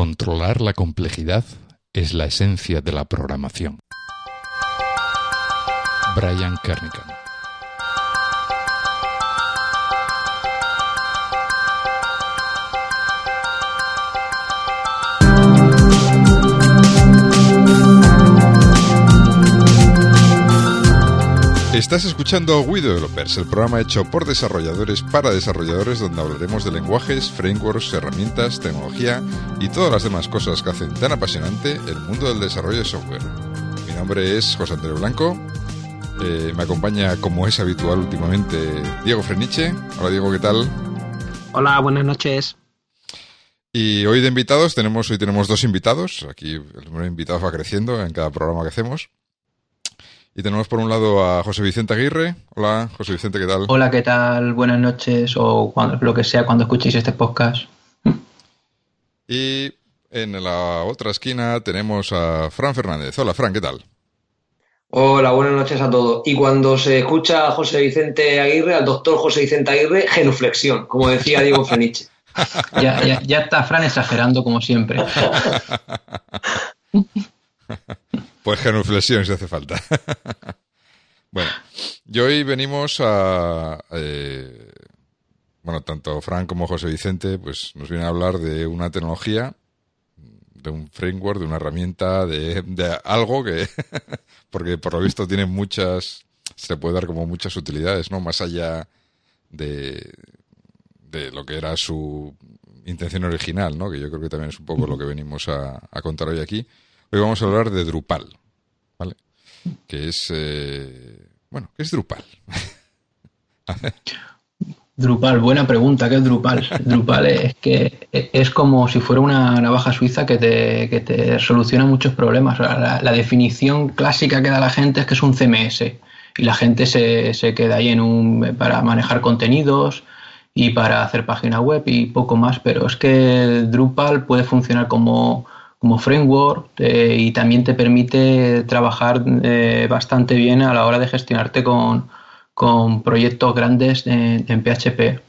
Controlar la complejidad es la esencia de la programación. Brian Kernighan Estás escuchando We Developers, el programa hecho por desarrolladores para desarrolladores donde hablaremos de lenguajes, frameworks, herramientas, tecnología y todas las demás cosas que hacen tan apasionante el mundo del desarrollo de software. Mi nombre es José Andrés Blanco, eh, me acompaña como es habitual últimamente Diego Freniche. Hola Diego, ¿qué tal? Hola, buenas noches. Y hoy de invitados tenemos, hoy tenemos dos invitados, aquí el número de invitados va creciendo en cada programa que hacemos. Y tenemos por un lado a José Vicente Aguirre. Hola, José Vicente, ¿qué tal? Hola, ¿qué tal? Buenas noches o cuando, lo que sea cuando escuchéis este podcast. Y en la otra esquina tenemos a Fran Fernández. Hola, Fran, ¿qué tal? Hola, buenas noches a todos. Y cuando se escucha a José Vicente Aguirre, al doctor José Vicente Aguirre, genuflexión, como decía Diego Feniche. ya, ya, ya está Fran exagerando como siempre. Pues genuflexión si hace falta. bueno, y hoy venimos a... Eh, bueno, tanto Fran como José Vicente pues nos vienen a hablar de una tecnología, de un framework, de una herramienta, de, de algo que... porque por lo visto tiene muchas... Se le puede dar como muchas utilidades, ¿no? Más allá de, de lo que era su intención original, ¿no? Que yo creo que también es un poco lo que venimos a, a contar hoy aquí. Hoy vamos a hablar de Drupal, ¿vale? Que es, eh, bueno, ¿qué es Drupal? Drupal, buena pregunta, ¿qué es Drupal? Drupal es que es como si fuera una navaja suiza que te, que te soluciona muchos problemas. La, la, definición clásica que da la gente es que es un CMS y la gente se, se queda ahí en un, para manejar contenidos y para hacer página web y poco más, pero es que Drupal puede funcionar como como framework eh, y también te permite trabajar eh, bastante bien a la hora de gestionarte con, con proyectos grandes en, en, PHP.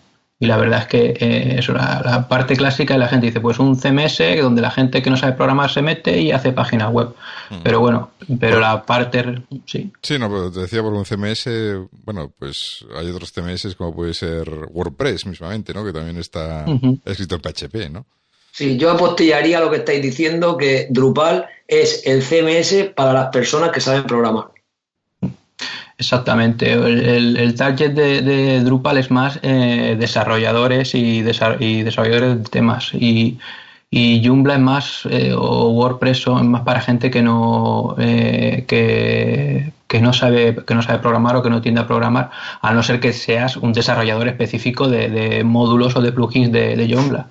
Y la verdad es que eh, eso, la, la, parte clásica la gente dice, pues un CMS donde la gente que no sabe programar se mete y hace página web. Mm. Pero bueno, pero la parte, sí. Sí, no, pero te decía por un CMS, bueno, pues hay otros CMS como puede ser WordPress mismamente, ¿no? Que también está uh -huh. escrito en PHP, ¿no? Sí, yo apostillaría lo que estáis diciendo, que Drupal es el CMS para las personas que saben programar. Exactamente. El, target de, Drupal es más eh, desarrolladores y, desa y, desarrolladores de temas. Y, y Joomla es más, eh, o WordPress es más para gente que no, eh, que, que, no sabe, que no sabe programar o que no tiende a programar, a no ser que seas un desarrollador específico de, módulos o de plugins de, de Joomla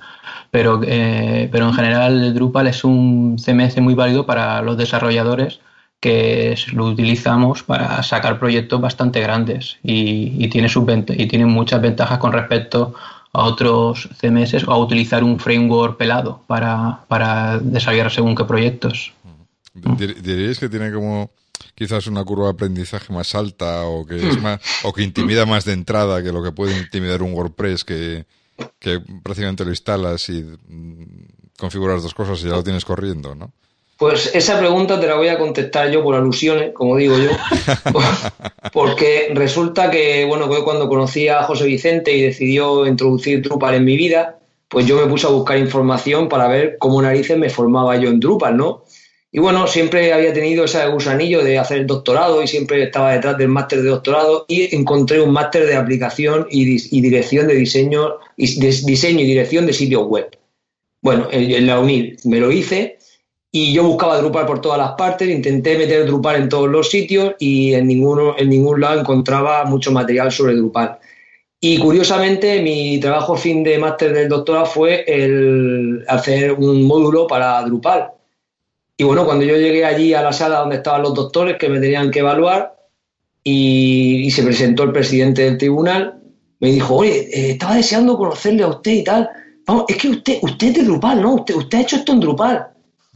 pero, eh, pero en general Drupal es un CMS muy válido para los desarrolladores que lo utilizamos para sacar proyectos bastante grandes y, y tiene, sus y tiene muchas ventajas con respecto a otros CMS o a utilizar un framework pelado para, para desarrollar según qué proyectos. ¿Diríais que tiene como quizás una curva de aprendizaje más alta o que es más o que intimida más de entrada que lo que puede intimidar un WordPress que, que prácticamente lo instalas y configuras dos cosas y ya lo tienes corriendo, ¿no? Pues esa pregunta te la voy a contestar yo por alusiones, como digo yo, porque resulta que, bueno, que cuando conocí a José Vicente y decidió introducir Drupal en mi vida, pues yo me puse a buscar información para ver cómo narices me formaba yo en Drupal, ¿no? Y bueno, siempre había tenido ese gusanillo de hacer el doctorado y siempre estaba detrás del máster de doctorado y encontré un máster de aplicación y, dirección de diseño y diseño y dirección de sitios web. Bueno, en, en la UNIL me lo hice y yo buscaba Drupal por todas las partes, intenté meter Drupal en todos los sitios y en, ninguno, en ningún lado encontraba mucho material sobre Drupal. Y curiosamente, mi trabajo fin de máster del doctorado fue el hacer un módulo para Drupal. Y bueno, cuando yo llegué allí a la sala donde estaban los doctores que me tenían que evaluar y, se presentó el presidente del tribunal, me dijo, oye, eh, estaba deseando conocerle a usted y tal. Vamos, es que usted, usted es de Drupal, ¿no? Usted, usted ha hecho esto en Drupal.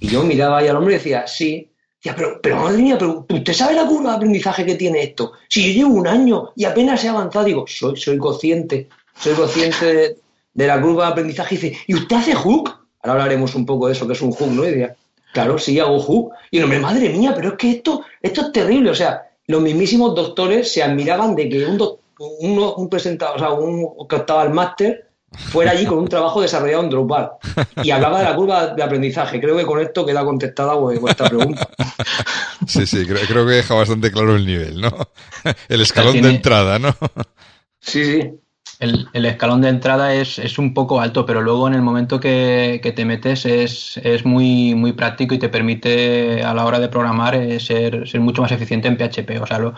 Y yo miraba ahí al hombre y decía, sí. Decía, pero, pero madre mía, pero ¿usted sabe la curva de aprendizaje que tiene esto? Si yo llevo un año y apenas he avanzado, digo, soy, soy consciente, soy consciente de, la curva de aprendizaje. Y dice, ¿y usted hace hook? Ahora hablaremos un poco de eso, que es un hook, ¿no? Y claro, sí, hago hook. Y hombre, madre mía, pero es que esto, esto es terrible. O sea, los mismísimos doctores se admiraban de que un, un presentador, o sea, un que estaba al máster, fuera allí con un trabajo desarrollado en Drupal y hablaba de la curva de aprendizaje. Creo que con esto queda contestada vuestra pregunta. Sí, sí, creo, que deja bastante claro el nivel, ¿no? El escalón de entrada, ¿no? Sí, sí. El, escalón de entrada es, es, un poco alto, pero luego en el momento que, te metes es, es, muy, muy práctico y te permite a la hora de programar eh, ser, ser mucho más eficiente en PHP. O sea, lo,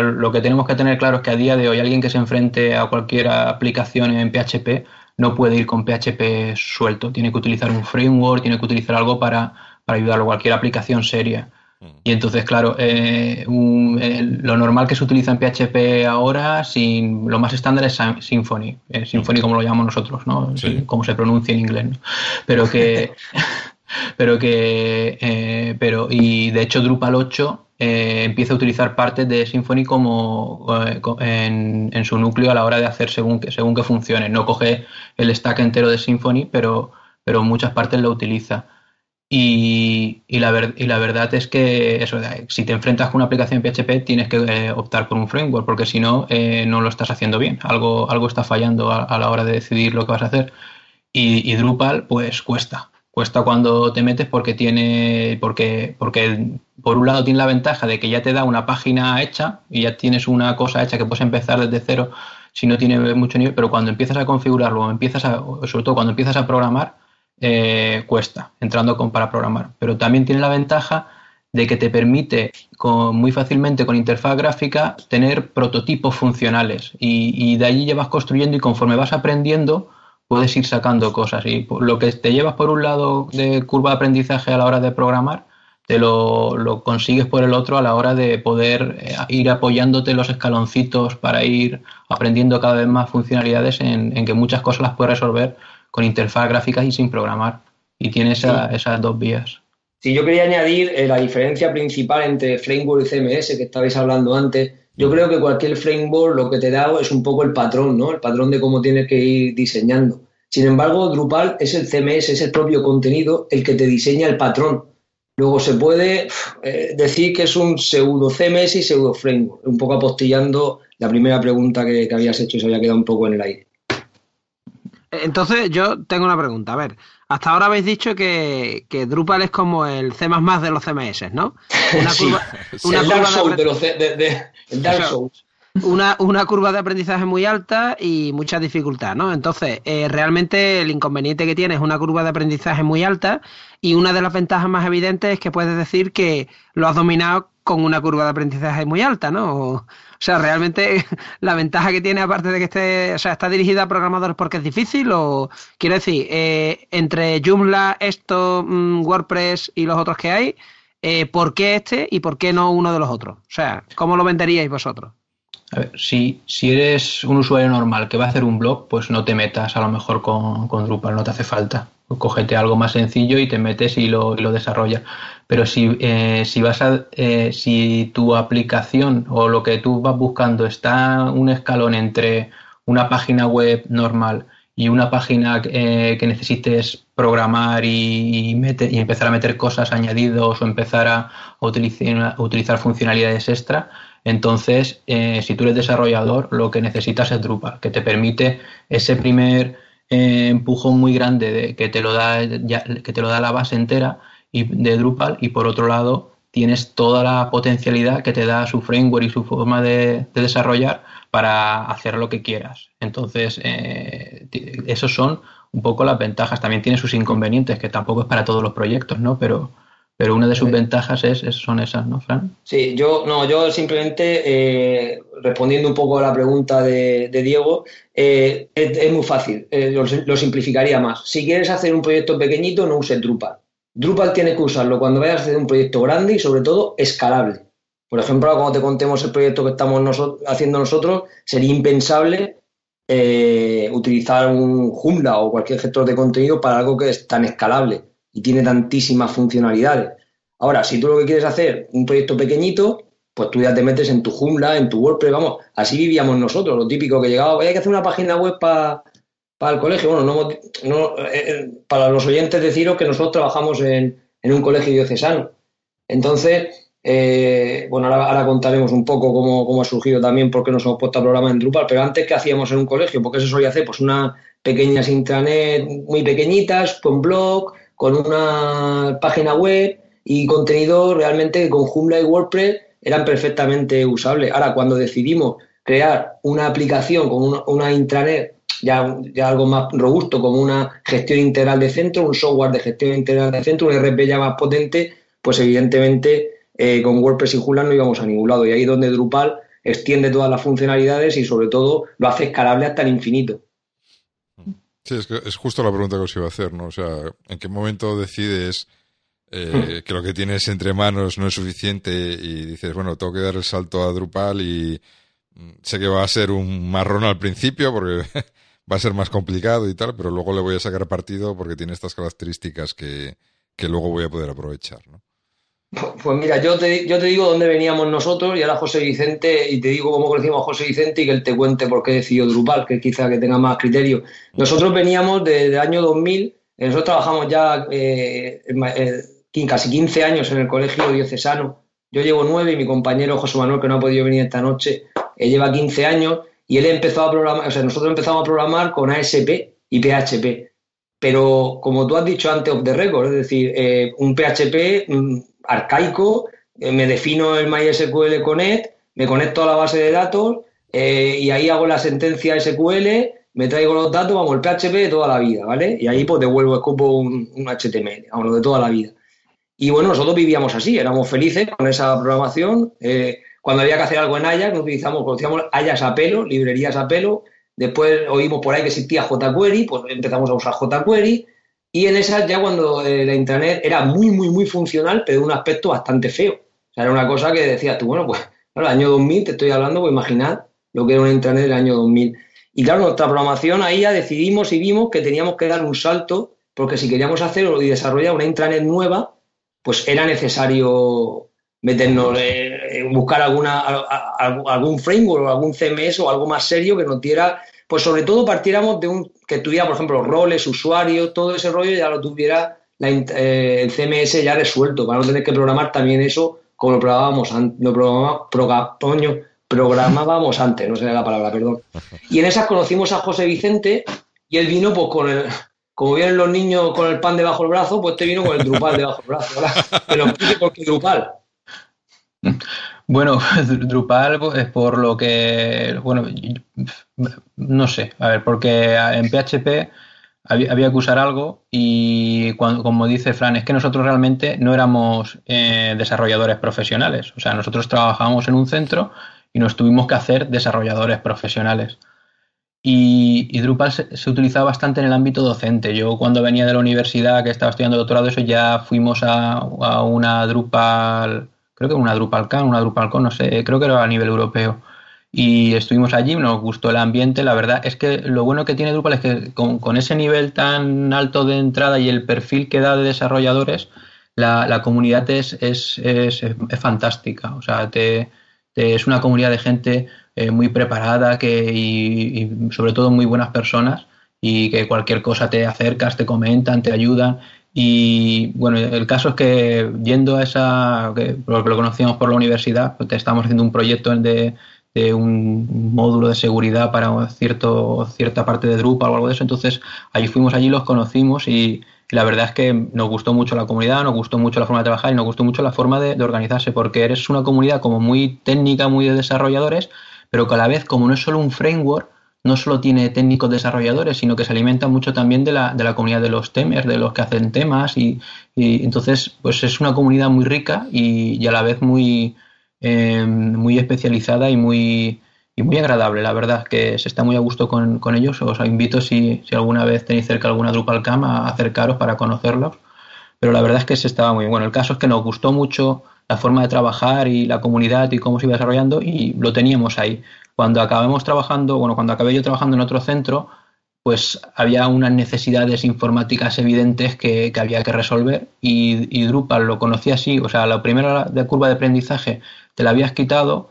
lo que tenemos que tener claro es que a día de hoy alguien que se enfrente a cualquier aplicación en PHP no puede ir con PHP suelto. Tiene que utilizar un framework, tiene que utilizar algo para, para ayudarlo, cualquier aplicación seria. Y entonces, claro, eh, lo normal que se utiliza en PHP ahora, sin, lo más estándar es Symfony. Eh, Symfony como lo llamamos nosotros, ¿no? Como se pronuncia en inglés. Pero que... pero que... Eh, pero, y de hecho Drupal 8 empieza a utilizar partes de Symfony como en, en, su núcleo a la hora de hacer según que, según que funcione. No coge el stack entero de Symfony, pero, pero muchas partes lo utiliza. Y, y, la y, la verdad es que eso, si te enfrentas con una aplicación PHP tienes que eh, optar por un framework porque si no, eh, no lo estás haciendo bien. Algo, algo está fallando a, la hora de decidir lo que vas a hacer. Y, Drupal pues cuesta. Cuesta cuando te metes porque tiene, porque, porque por un lado tiene la ventaja de que ya te da una página hecha y ya tienes una cosa hecha que puedes empezar desde cero si no tiene mucho nivel, pero cuando empiezas a configurarlo, empiezas a, sobre todo cuando empiezas a programar, eh, cuesta entrando con, para programar. Pero también tiene la ventaja de que te permite con, muy fácilmente con interfaz gráfica tener prototipos funcionales y, de allí llevas construyendo y conforme vas aprendiendo puedes ir sacando cosas y lo que te llevas por un lado de curva de aprendizaje a la hora de programar te lo, consigues por el otro a la hora de poder eh, ir apoyándote los escaloncitos para ir aprendiendo cada vez más funcionalidades en, en que muchas cosas las puedes resolver con interfaz gráfica y sin programar. Y tiene esas dos vías. Sí, yo quería añadir eh, la diferencia principal entre framework y CMS que estabais hablando antes. Yo creo que cualquier framework lo que te da es un poco el patrón, ¿no? El patrón de cómo tienes que ir diseñando. Sin embargo, Drupal es el CMS, es el propio contenido el que te diseña el patrón. Luego se puede eh, decir que es un pseudo CMS y pseudo framework, un poco apostillando la primera pregunta que, que habías hecho y se había quedado un poco en el aire. Entonces, yo tengo una pregunta. A ver, hasta ahora habéis dicho que, que Drupal es como el C de los CMS, ¿no? Una curva, una el Dark Souls de, los de, Dark Souls. Una, una, curva de aprendizaje muy alta y mucha dificultad, ¿no? Entonces, eh, realmente el inconveniente que tiene es una curva de aprendizaje muy alta y una de las ventajas más evidentes es que puedes decir que lo has dominado con una curva de aprendizaje muy alta, ¿no? O sea, realmente la ventaja que tiene, aparte de que esté, o sea, está dirigida a programadores porque es difícil, o quiero decir, eh, entre Joomla, esto, mm, WordPress y los otros que hay, eh, ¿por qué este y por qué no uno de los otros? O sea, ¿cómo lo venderíais vosotros? A ver, si, si eres un usuario normal que va a hacer un blog, pues no te metas a lo mejor con, con Drupal, no te hace falta. Cógete algo más sencillo y te metes y lo, y lo desarrollas. Pero si, eh, si vas a, eh, si tu aplicación o lo que tú vas buscando está un escalón entre una página web normal y una página eh, que necesites programar y, y, empezar a meter cosas añadidos o empezar a, utilizar, utilizar, funcionalidades extra, entonces si tú eres desarrollador lo que necesitas es Drupal, que te permite ese primer empujón muy grande de, que, te lo da, que te lo da la base entera y de Drupal y por otro lado tienes toda la potencialidad que te da su framework y su forma de, desarrollar para hacer lo que quieras. Entonces, eh, esos son un poco las ventajas. También tiene sus inconvenientes, que tampoco es para todos los proyectos, ¿no? Pero, pero una de sus ventajas es, son esas, ¿no, Fran? Sí, yo, no, yo simplemente, eh, respondiendo un poco a la pregunta de, Diego, eh, es, muy fácil, lo, lo, simplificaría más. Si quieres hacer un proyecto pequeñito, no uses Drupal. Drupal tiene que usarlo cuando vayas a hacer un proyecto grande y sobre todo escalable. Por ejemplo, cuando te contemos el proyecto que estamos haciendo nosotros, sería impensable eh, utilizar un Joomla o cualquier gestor de contenido para algo que es tan escalable y tiene tantísimas funcionalidades. Ahora, si tú lo que quieres hacer un proyecto pequeñito, pues tú ya te metes en tu Joomla, en tu WordPress, vamos, así vivíamos nosotros, lo típico que llegaba, hay que hacer una página web para para el colegio. Bueno, no, no eh, eh, para los oyentes deciros que nosotros trabajamos en, en un colegio diocesano. Entonces, eh, bueno, ahora, contaremos un poco cómo, cómo, ha surgido también, por qué nos hemos puesto a programar en Drupal, pero antes, ¿qué hacíamos en un colegio? Porque se solía hacer pues unas pequeñas intranet muy pequeñitas, con blog, con una página web y contenido realmente con Joomla y WordPress eran perfectamente usables. Ahora, cuando decidimos crear una aplicación con una, intranet ya, ya algo más robusto, como una gestión integral de centro, un software de gestión integral de centro, un RP ya más potente, pues evidentemente eh, con WordPress y Joomla no íbamos a ningún lado. Y ahí es donde Drupal extiende todas las funcionalidades y sobre todo lo hace escalable hasta el infinito. Sí, es, que es justo la pregunta que os iba a hacer, ¿no? O sea, ¿en qué momento decides eh, hmm. que lo que tienes entre manos no es suficiente y dices, bueno, tengo que dar el salto a Drupal y mm, sé que va a ser un marrón al principio porque va a ser más complicado y tal, pero luego le voy a sacar partido porque tiene estas características que, luego voy a poder aprovechar, ¿no? Pues mira, yo te, yo te digo dónde veníamos nosotros y ahora José Vicente, y te digo cómo conocimos a José Vicente y que él te cuente por qué decidió Drupal, que quizá que tenga más criterio. Nosotros veníamos desde el año 2000, eh, nosotros trabajamos ya eh, eh, casi 15 años en el colegio diocesano. Yo llevo nueve y mi compañero José Manuel, que no ha podido venir esta noche, él lleva 15 años y él empezó a programar, o sea, nosotros empezamos a programar con ASP y PHP. Pero como tú has dicho antes of the record, es decir, un PHP arcaico, eh, me defino el MySQL Connect, me conecto a la base de datos eh, y ahí hago la sentencia SQL, me traigo los datos, vamos, el PHP de toda la vida, ¿vale? Y ahí pues devuelvo, escupo un, un HTML, vamos, de toda la vida. Y bueno, nosotros vivíamos así, éramos felices con esa programación. Cuando había que hacer algo en Ajax, utilizamos, conocíamos Ajax a pelo, librerías a pelo. Después oímos por ahí que existía jQuery, pues empezamos a usar jQuery. Y en esas ya cuando eh, la Internet era muy, muy, muy funcional, pero de un aspecto bastante feo. O sea, era una cosa que decías tú, bueno, pues, claro, el año 2000 te estoy hablando, pues imaginar lo que era una Internet del año 2000. Y claro, nuestra programación ahí ya decidimos y vimos que teníamos que dar un salto, porque si queríamos hacer y desarrollar una intranet nueva, pues era necesario meternos, eh, buscar alguna, algún framework o algún CMS o algo más serio que nos diera, pues sobre todo partiéramos de un, que tuviera, por ejemplo, roles, usuarios, todo ese rollo ya lo tuviera eh, el CMS ya resuelto, para no tener que programar también eso como lo programábamos, lo programábamos, programábamos antes, no sé la palabra, perdón. Y en esas conocimos a José Vicente y él vino pues con el, como vienen los niños con el pan debajo del brazo, pues te vino con el Drupal debajo del brazo. ¿verdad? Pero por qué Drupal. Bueno, Drupal es pues, por lo que, bueno, no sé, a ver, porque en PHP había, que usar algo y cuando, como dice Fran, es que nosotros realmente no éramos eh, desarrolladores profesionales, o sea, nosotros trabajábamos en un centro y nos tuvimos que hacer desarrolladores profesionales. Y, Drupal se, se, utilizaba bastante en el ámbito docente. Yo cuando venía de la universidad, que estaba estudiando doctorado, eso ya fuimos a, a una Drupal creo que una DrupalCon, una DrupalCon, no sé, creo que era a nivel europeo. Y estuvimos allí, nos gustó el ambiente. La verdad es que lo bueno que tiene Drupal es que con, ese nivel tan alto de entrada y el perfil que da de desarrolladores, la, comunidad es, es, es, fantástica. O sea, te, es una comunidad de gente eh, muy preparada que, y, y, sobre todo muy buenas personas y que cualquier cosa te acercas, te comentan, te ayudan y bueno, el caso es que yendo a esa, que lo, conocíamos por la universidad, pues estamos haciendo un proyecto de, de un módulo de seguridad para cierto, cierta parte de Drupal o algo de eso. Entonces, allí fuimos allí, los conocimos y, la verdad es que nos gustó mucho la comunidad, nos gustó mucho la forma de trabajar y nos gustó mucho la forma de, de organizarse, porque eres una comunidad como muy técnica, muy de desarrolladores, pero que a la vez, como no es solo un framework, no solo tiene técnicos desarrolladores, sino que se alimenta mucho también de la, de la comunidad de los temers, de los que hacen temas y, entonces pues es una comunidad muy rica y, a la vez muy, eh, muy especializada y muy, y muy agradable, la verdad, que se está muy a gusto con, con ellos. Os invito si, si, alguna vez tenéis cerca alguna DrupalCam a acercaros para conocerlos. Pero la verdad es que se estaba muy bueno. El caso es que nos gustó mucho la forma de trabajar y la comunidad y cómo se iba desarrollando y lo teníamos ahí. Cuando acabamos trabajando, bueno, cuando acabé yo trabajando en otro centro, pues había unas necesidades informáticas evidentes que, había que resolver y, Drupal lo conocía así, o sea, la primera de curva de aprendizaje te la habías quitado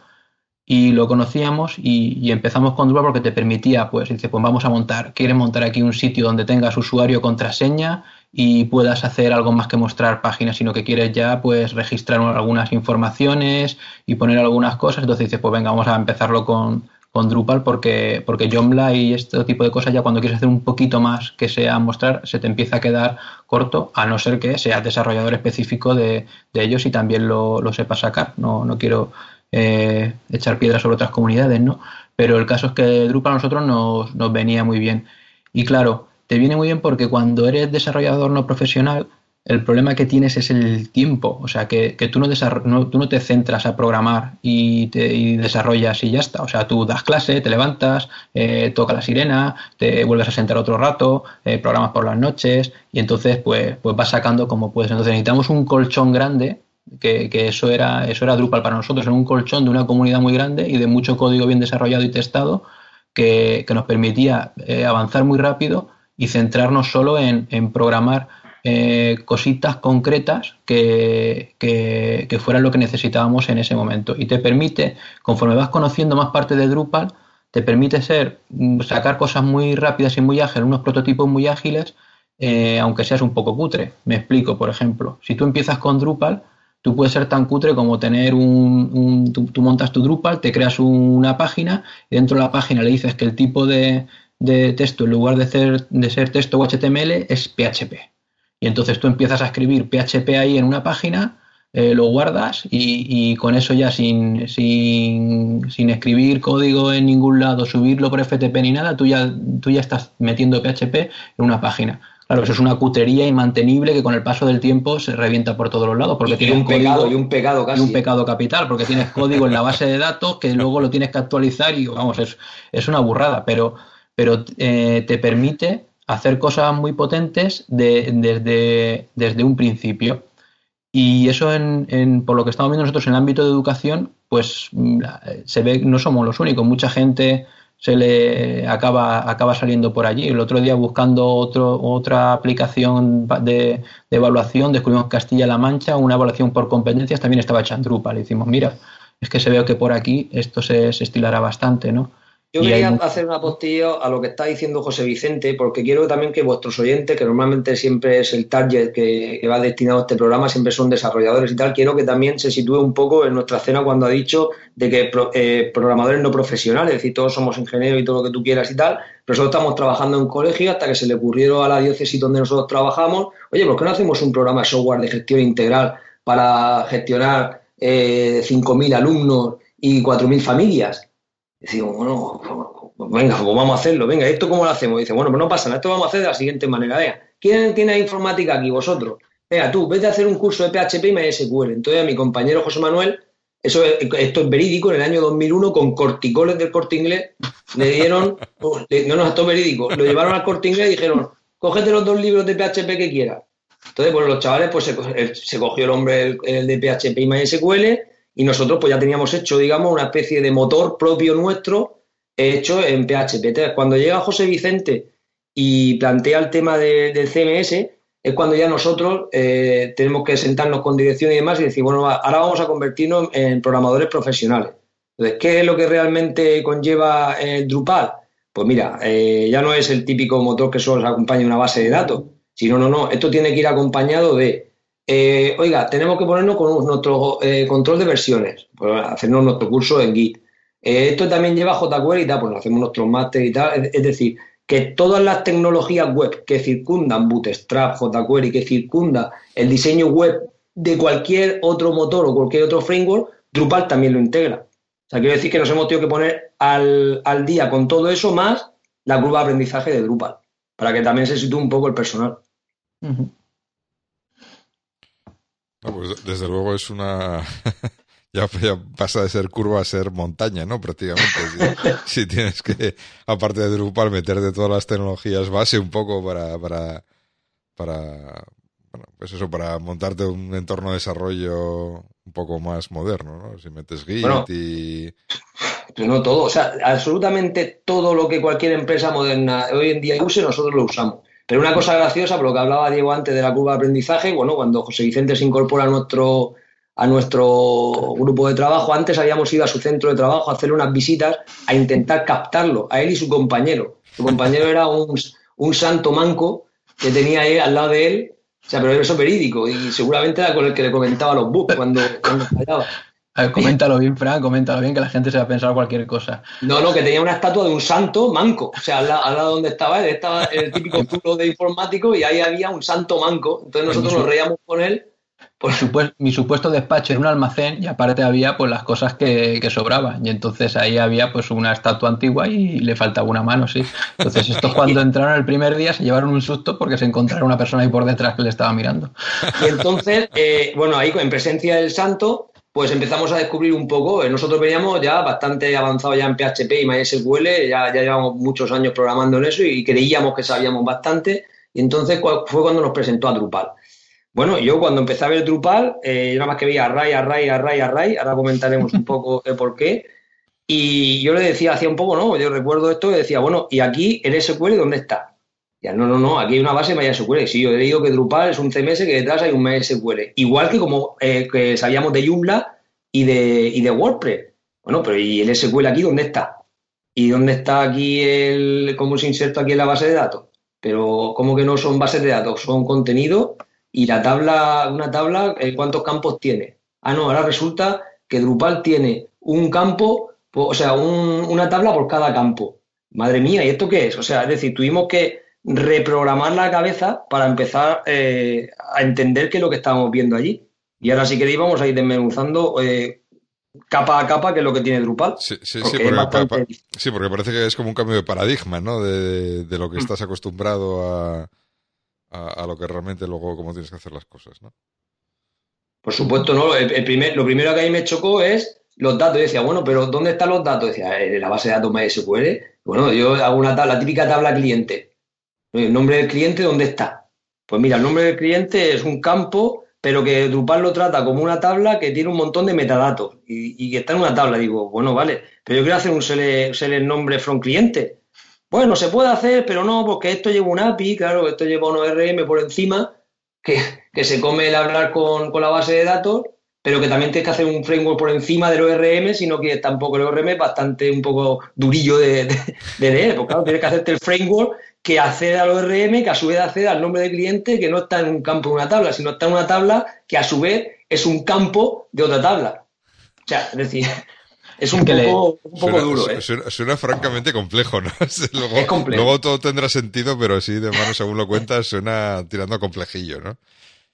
y lo conocíamos y, empezamos con Drupal porque te permitía, pues, dice, pues vamos a montar, quieres montar aquí un sitio donde tengas usuario, contraseña y puedas hacer algo más que mostrar páginas, sino que quieres ya, pues, registrar algunas informaciones y poner algunas cosas. Entonces dices, pues venga, vamos a empezarlo con, con Drupal porque, porque Joomla y este tipo de cosas ya cuando quieres hacer un poquito más que sea mostrar se te empieza a quedar corto a no ser que seas desarrollador específico de, de ellos y también lo, lo sepas sacar. No, no quiero eh, echar piedras sobre otras comunidades, ¿no? Pero el caso es que Drupal a nosotros nos, nos venía muy bien. Y claro, te viene muy bien porque cuando eres desarrollador no profesional, el problema que tienes es el tiempo. O sea, que, tú, no, tú no te centras a programar y, te, desarrollas y ya está. O sea, tú das clase, te levantas, eh, toca la sirena, te vuelves a sentar otro rato, eh, programas por las noches y entonces pues, pues vas sacando como puedes. Entonces necesitamos un colchón grande que, eso era eso era Drupal para nosotros, era un colchón de una comunidad muy grande y de mucho código bien desarrollado y testado que, nos permitía eh, avanzar muy rápido y centrarnos solo en, programar eh, cositas concretas que, que, fueran lo que necesitábamos en ese momento. Y te permite, conforme vas conociendo más parte de Drupal, te permite ser, mm, sacar cosas muy rápidas y muy ágiles, unos prototipos muy ágiles, eh, aunque seas un poco cutre. Me explico, por ejemplo, si tú empiezas con Drupal, Tú puedes ser tan cutre como tener un, tú, montas tu Drupal, te creas una página y dentro de la página le dices que el tipo de, texto en lugar de ser, de ser texto o HTML es PHP. Y entonces tú empiezas a escribir PHP ahí en una página, eh, lo guardas y, con eso ya sin, sin, sin, escribir código en ningún lado, subirlo por FTP ni nada, tú ya, tú ya estás metiendo PHP en una página. Claro, eso es una cutería inmantenible que con el paso del tiempo se revienta por todos los lados. Porque tiene un, pecado, y un pecado casi. Y un pecado capital, porque tienes código en la base de datos que luego lo tienes que actualizar y vamos, es, es una burrada, pero, pero eh, te permite hacer cosas muy potentes desde, desde un principio. Y eso, en, por lo que estamos viendo nosotros en el ámbito de educación, pues mm, se ve, no somos los únicos. Mucha gente se le acaba, acaba saliendo por allí. El otro día buscando otro, otra aplicación de, evaluación descubrimos Castilla-La Mancha, una evaluación por competencias, también estaba hecha en Drupal. Y decimos, mira, es que se ve que por aquí esto se, se estilará bastante, ¿no? Yo quería hacer un apostillo a lo que está diciendo José Vicente, porque quiero también que vuestros oyentes, que normalmente siempre es el target que, va destinado a este programa, siempre son desarrolladores y tal, quiero que también se sitúe un poco en nuestra escena cuando ha dicho de que eh, programadores no profesionales, es decir, todos somos ingenieros y todo lo que tú quieras y tal, pero nosotros estamos trabajando en colegio hasta que se le ocurrieron a la diócesis donde nosotros trabajamos, oye, ¿por qué no hacemos un programa de software de gestión integral para gestionar eh, 5.000 alumnos y 4.000 familias? Decimos, bueno, venga, pues vamos a hacerlo, venga, ¿esto cómo lo hacemos? dice, bueno, pues no pasa nada, esto vamos a hacer de la siguiente manera, vea, ¿quién tiene informática aquí? Vosotros. Venga, tú, vete a hacer un curso de PHP y MySQL. Entonces a mi compañero José Manuel, eso esto es verídico, en el año 2001 con corticoles del corte inglés, le dieron, oh, no, no, esto es verídico, lo llevaron al corte inglés y dijeron, cógete los dos libros de PHP que quieras. Entonces, pues los chavales, pues se, cogió el hombre el, de PHP y MySQL y nosotros pues ya teníamos hecho, digamos, una especie de motor propio nuestro hecho en PHP. Entonces, cuando llega José Vicente y plantea el tema del CMS, es cuando ya nosotros eh, tenemos que sentarnos con dirección y demás y decir, bueno, ahora vamos a convertirnos en programadores profesionales. Entonces, ¿qué es lo que realmente conlleva el Drupal? Pues mira, eh, ya no es el típico motor que solo acompaña una base de datos, sino, no, no, esto tiene que ir acompañado de eh, oiga, tenemos que ponernos con nuestro eh, control de versiones, pues hacernos nuestro curso en Git. Eh, esto también lleva jQuery y tal, pues hacemos nuestros máster y tal. Es, decir, que todas las tecnologías web que circundan Bootstrap, jQuery, que circunda el diseño web de cualquier otro motor o cualquier otro framework, Drupal también lo integra. O sea, quiero decir que nos hemos tenido que poner al, día con todo eso más la curva de aprendizaje de Drupal, para que también se sitúe un poco el personal. Pues desde luego es una... ya, pasa de ser curva a ser montaña, ¿no? Prácticamente. Si, tienes que, aparte de Drupal, meter de todas las tecnologías base un poco para, para, para, bueno, pues eso, para montarte un entorno de desarrollo un poco más moderno, ¿no? Si metes Git y... Pues no todo, o sea, absolutamente todo lo que cualquier empresa moderna hoy en día use, nosotros lo usamos. Pero una cosa graciosa, por lo que hablaba Diego antes de la curva de aprendizaje, bueno, cuando José Vicente se incorpora a nuestro, a nuestro grupo de trabajo. Antes habíamos ido a su centro de trabajo a hacerle unas visitas a intentar captarlo, a él y su compañero. Su compañero era un, un santo manco que tenía ahí al lado de él, o sea, pero eso verídico y seguramente era con el que le comentaba los bugs cuando, cuando fallaba. A ver, coméntalo bien, Fran, coméntalo bien, que la gente se va a pensar cualquier cosa. No, no, que tenía una estatua de un santo manco. O sea, al, la- al lado donde estaba él, estaba el típico zulo de informático y ahí había un santo manco. Entonces nosotros nos reíamos con él. Por supuesto, mi supuesto despacho era un almacén y aparte había pues las cosas que, que sobraban. Y entonces ahí había pues una estatua antigua y le faltaba una mano, sí. Entonces estos cuando entraron el primer día se llevaron un susto porque se encontraron una persona ahí por detrás que le estaba mirando. Y entonces, eh, bueno, ahí en presencia del santo, pues empezamos a descubrir un poco. eh, Nosotros veníamos ya bastante avanzados ya en PHP y MySQL, ya, ya llevamos muchos años programando en eso y creíamos que sabíamos bastante. Y entonces fue cuando nos presentó a Drupal. Bueno, yo cuando empecé a ver Drupal, eh, yo nada más que veía array, array, array, array, ahora comentaremos un poco el por qué. Y yo le decía, hacía un poco, ¿no? Yo recuerdo esto y decía, bueno, ¿y aquí el SQL dónde está? Ya, no, no, no, aquí hay una base MySQL. Sí, yo he dicho que Drupal es un CMS que detrás hay un MySQL. Igual que como eh, que sabíamos de Joomla y de, y de WordPress. Bueno, pero ¿y el SQL aquí dónde está? ¿Y dónde está aquí el, cómo se inserta aquí en la base de datos? Pero, ¿cómo que no son bases de datos? Son contenido y la tabla, una tabla, eh, ¿cuántos campos tiene? Ah, no, ahora resulta que Drupal tiene un campo, po- o sea, un- una tabla por cada campo. Madre mía, ¿y esto qué es? O sea, es decir, tuvimos que reprogramar la cabeza para empezar eh, a entender qué es lo que estábamos viendo allí. Y ahora, si queréis, vamos a ir desmenuzando eh, capa a capa qué es lo que tiene Drupal. Sí, sí, sí, Porque bastante sí, porque parece que es como un cambio de paradigma, ¿no? De, de lo Mm. que estás acostumbrado a, a, a lo que realmente luego cómo tienes que hacer las cosas, ¿no? Por supuesto, no. El, el primer, lo primero que a mí me chocó es los datos. Yo decía, bueno, pero ¿dónde están los datos? Decía, en la base de datos MySQL. Bueno, yo hago una tabla, la típica tabla cliente. El nombre del cliente, ¿dónde está? Pues mira, el nombre del cliente es un campo, pero que Drupal lo trata como una tabla que tiene un montón de metadatos y, que está en una tabla. Digo, bueno, vale, pero yo quiero hacer un select nombre from cliente. Bueno, se puede hacer, pero no, porque esto lleva un API, claro, esto lleva un ORM por encima que, que se come el hablar con, con la base de datos, pero que también tienes que hacer un framework por encima del ORM, sino que tampoco el ORM es bastante un poco durillo de, de, de leer, porque claro, tienes que hacerte el framework que accede al ORM, que a su vez accede al nombre del cliente, que no está en un campo de una tabla, sino está en una tabla que a su vez es un campo de otra tabla. O sea, es decir, es un Que le- poco, un poco Suena, duro, ¿eh? suena- suena francamente complejo, ¿no? luego, Es complejo. luego todo tendrá sentido, pero así de mano según lo cuentas suena tirando a complejillo, ¿no?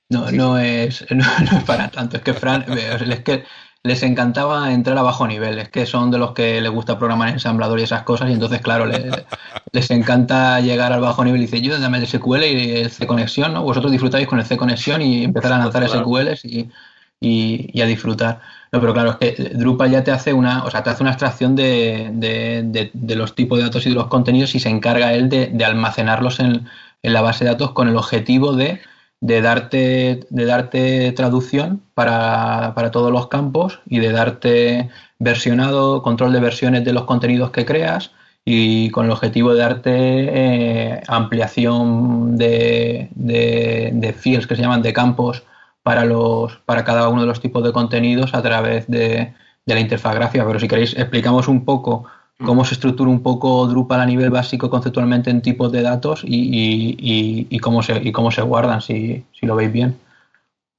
No, no es, no, no es para tanto. Es que Fran, es que les encantaba entrar a bajo nivel. Es que son de los que les gusta programar en ensamblador y esas cosas. Y entonces, claro, le- les encanta llegar al bajo nivel y dice, yo dame el SQL y el C conexión, ¿no? Vosotros disfrutáis con el C conexión y empezar a lanzar Claro. SQLs y, y, y a disfrutar. No, pero claro, es que Drupal ya te hace una, o sea, te hace una extracción de, de, de- de los tipos de datos y de los contenidos y se encarga él de, de almacenarlos en, en la base de datos con el objetivo de, de darte, de darte traducción para, para todos los campos y de darte versionado, control de versiones de los contenidos que creas y con el objetivo de darte eh, ampliación de, de, de fields que se llaman de campos para los para cada uno de los tipos de contenidos a través de, de la interfaz gráfica. Pero si queréis explicamos un poco cómo se estructura un poco Drupal a nivel básico conceptualmente en tipos de datos y, y, y, y cómo se y cómo se guardan si, si lo veis bien.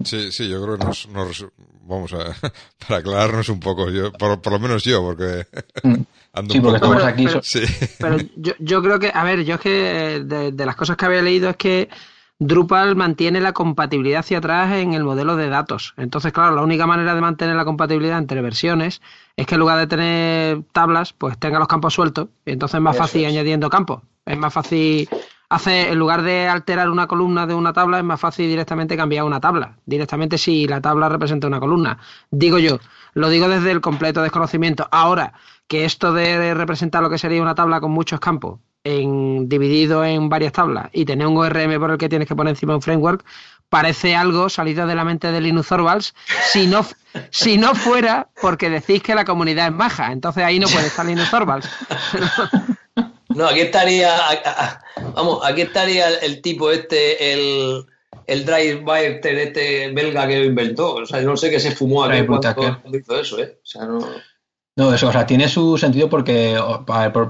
Sí, sí, yo creo que nos, nos- vamos a para aclararnos un poco, yo, por, por lo menos yo, porque Mm. ando Sí, un porque poco. estamos aquí. pero- Sí, Pero yo, yo creo que, a ver, yo es que de, de las cosas que había leído es que Drupal mantiene la compatibilidad hacia atrás en el modelo de datos. Entonces, claro, la única manera de mantener la compatibilidad entre versiones es que en lugar de tener tablas, pues tenga los campos sueltos. Y entonces es más Eso fácil es. añadiendo campos. Es más fácil hacer, en lugar de alterar una columna de una tabla, es más fácil directamente cambiar una tabla. Directamente si la tabla representa una columna. Digo yo, lo digo desde el completo desconocimiento. Ahora, que esto de representar lo que sería una tabla con muchos campos en, dividido en varias tablas y tener un ORM por el que tienes que poner encima un framework parece algo salido de la mente de Linus Torvalds si no, si no fuera porque decís que la comunidad es baja entonces ahí no puede estar Linus Torvalds No, aquí estaría, a- a- vamos, aquí estaría el, el tipo este, el, el drive este belga que lo inventó. O sea, no sé qué se fumó aquí cuando, cuando, hizo eso, ¿eh? O sea, no... No, eso, o sea, tiene su sentido porque,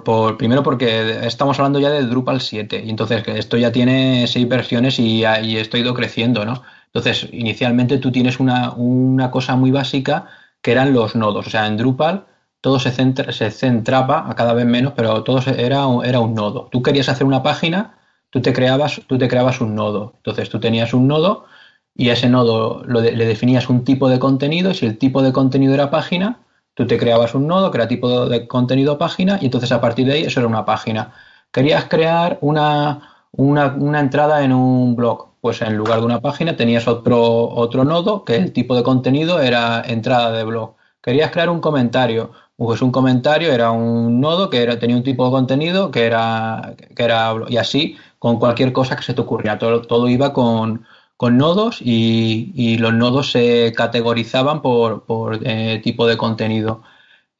por, primero porque estamos hablando ya de Drupal 7 y entonces esto ya tiene seis versiones y, y esto ha ido creciendo, ¿no? Entonces, inicialmente tú tienes una, una, cosa muy básica que eran los nodos, o sea, en Drupal todo se, se centraba a cada vez menos, pero todo era, era un nodo. Tú querías hacer una página, tú te creabas, tú te creabas un nodo. Entonces tú tenías un nodo y a ese nodo le definías un tipo de contenido y si el tipo de contenido era página, Tú te creabas un nodo que era tipo de contenido página y entonces a partir de ahí eso era una página. Querías crear una, una, entrada en un blog. Pues en lugar de una página tenías otro, otro nodo que el tipo de contenido era entrada de blog. Querías crear un comentario. Pues un comentario era un nodo que era, tenía un tipo de contenido que era, que era y así con cualquier cosa que se te ocurriera. Todo, todo iba con, con nodos y, los nodos se categorizaban por, eh, tipo de contenido.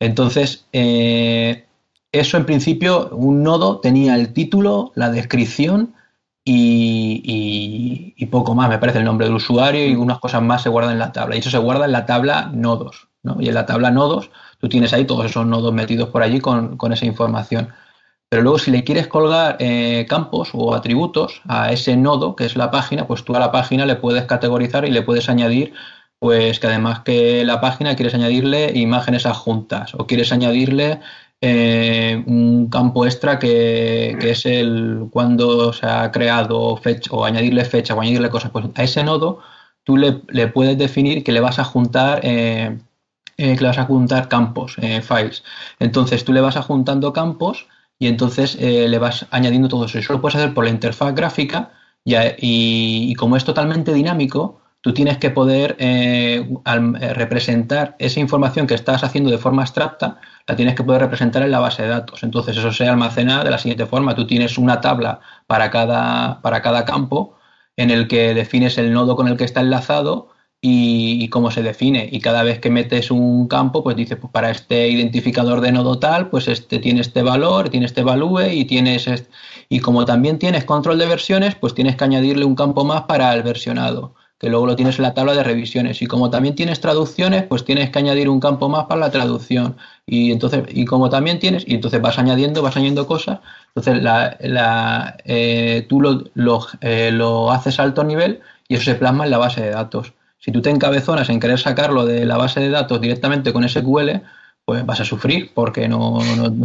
Entonces, eh, eso en principio, un nodo tenía el título, la descripción y, poco más, me parece el nombre del usuario y unas cosas más se guardan en la tabla. Y eso se guarda en la tabla nodos. Y en la tabla nodos, tú tienes ahí todos esos nodos metidos por allí con, con esa información. Pero luego si le quieres colgar eh, campos o atributos a ese nodo, que es la página, pues tú a la página le puedes categorizar y le puedes añadir, pues que además que la página quieres añadirle imágenes adjuntas o quieres añadirle eh, un campo extra que, es el cuando se ha creado fecha o añadirle fecha o añadirle cosas. Pues a ese nodo tú le, puedes definir que le vas a juntar... Eh, que le vas a juntar campos, files. Entonces tú le vas a juntando campos y entonces eh, le vas añadiendo todo eso. Eso lo puedes hacer por la interfaz gráfica y, como es totalmente dinámico, tú tienes que poder eh, eh, representar esa información que estás haciendo de forma abstracta, la tienes que poder representar en la base de datos. Entonces eso se almacena de la siguiente forma. Tú tienes una tabla para cada, para cada campo en el que defines el nodo con el que está enlazado y, cómo se define. Y cada vez que metes un campo, pues dices, pues para este identificador de nodo tal, pues este tiene este valor, tiene este value y tienes este... y como también tienes control de versiones, pues tienes que añadirle un campo más para el versionado, que luego lo tienes en la tabla de revisiones. Y como también tienes traducciones, pues tienes que añadir un campo más para la traducción. Y entonces, y como también tienes, y entonces vas añadiendo, vas añadiendo cosas. Entonces la, la, eh, tú lo, eh, lo haces a alto nivel y eso se plasma en la base de datos. Si tú te encabezonas en querer sacarlo de la base de datos directamente con SQL, pues vas a sufrir porque no,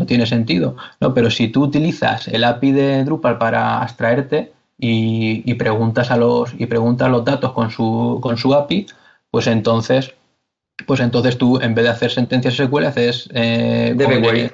tiene sentido. ¿no? Pero si tú utilizas el API de Drupal para abstraerte y, preguntas a los y preguntas los datos con su, con su API, pues entonces pues entonces tú en vez de hacer sentencias SQL haces eh, DB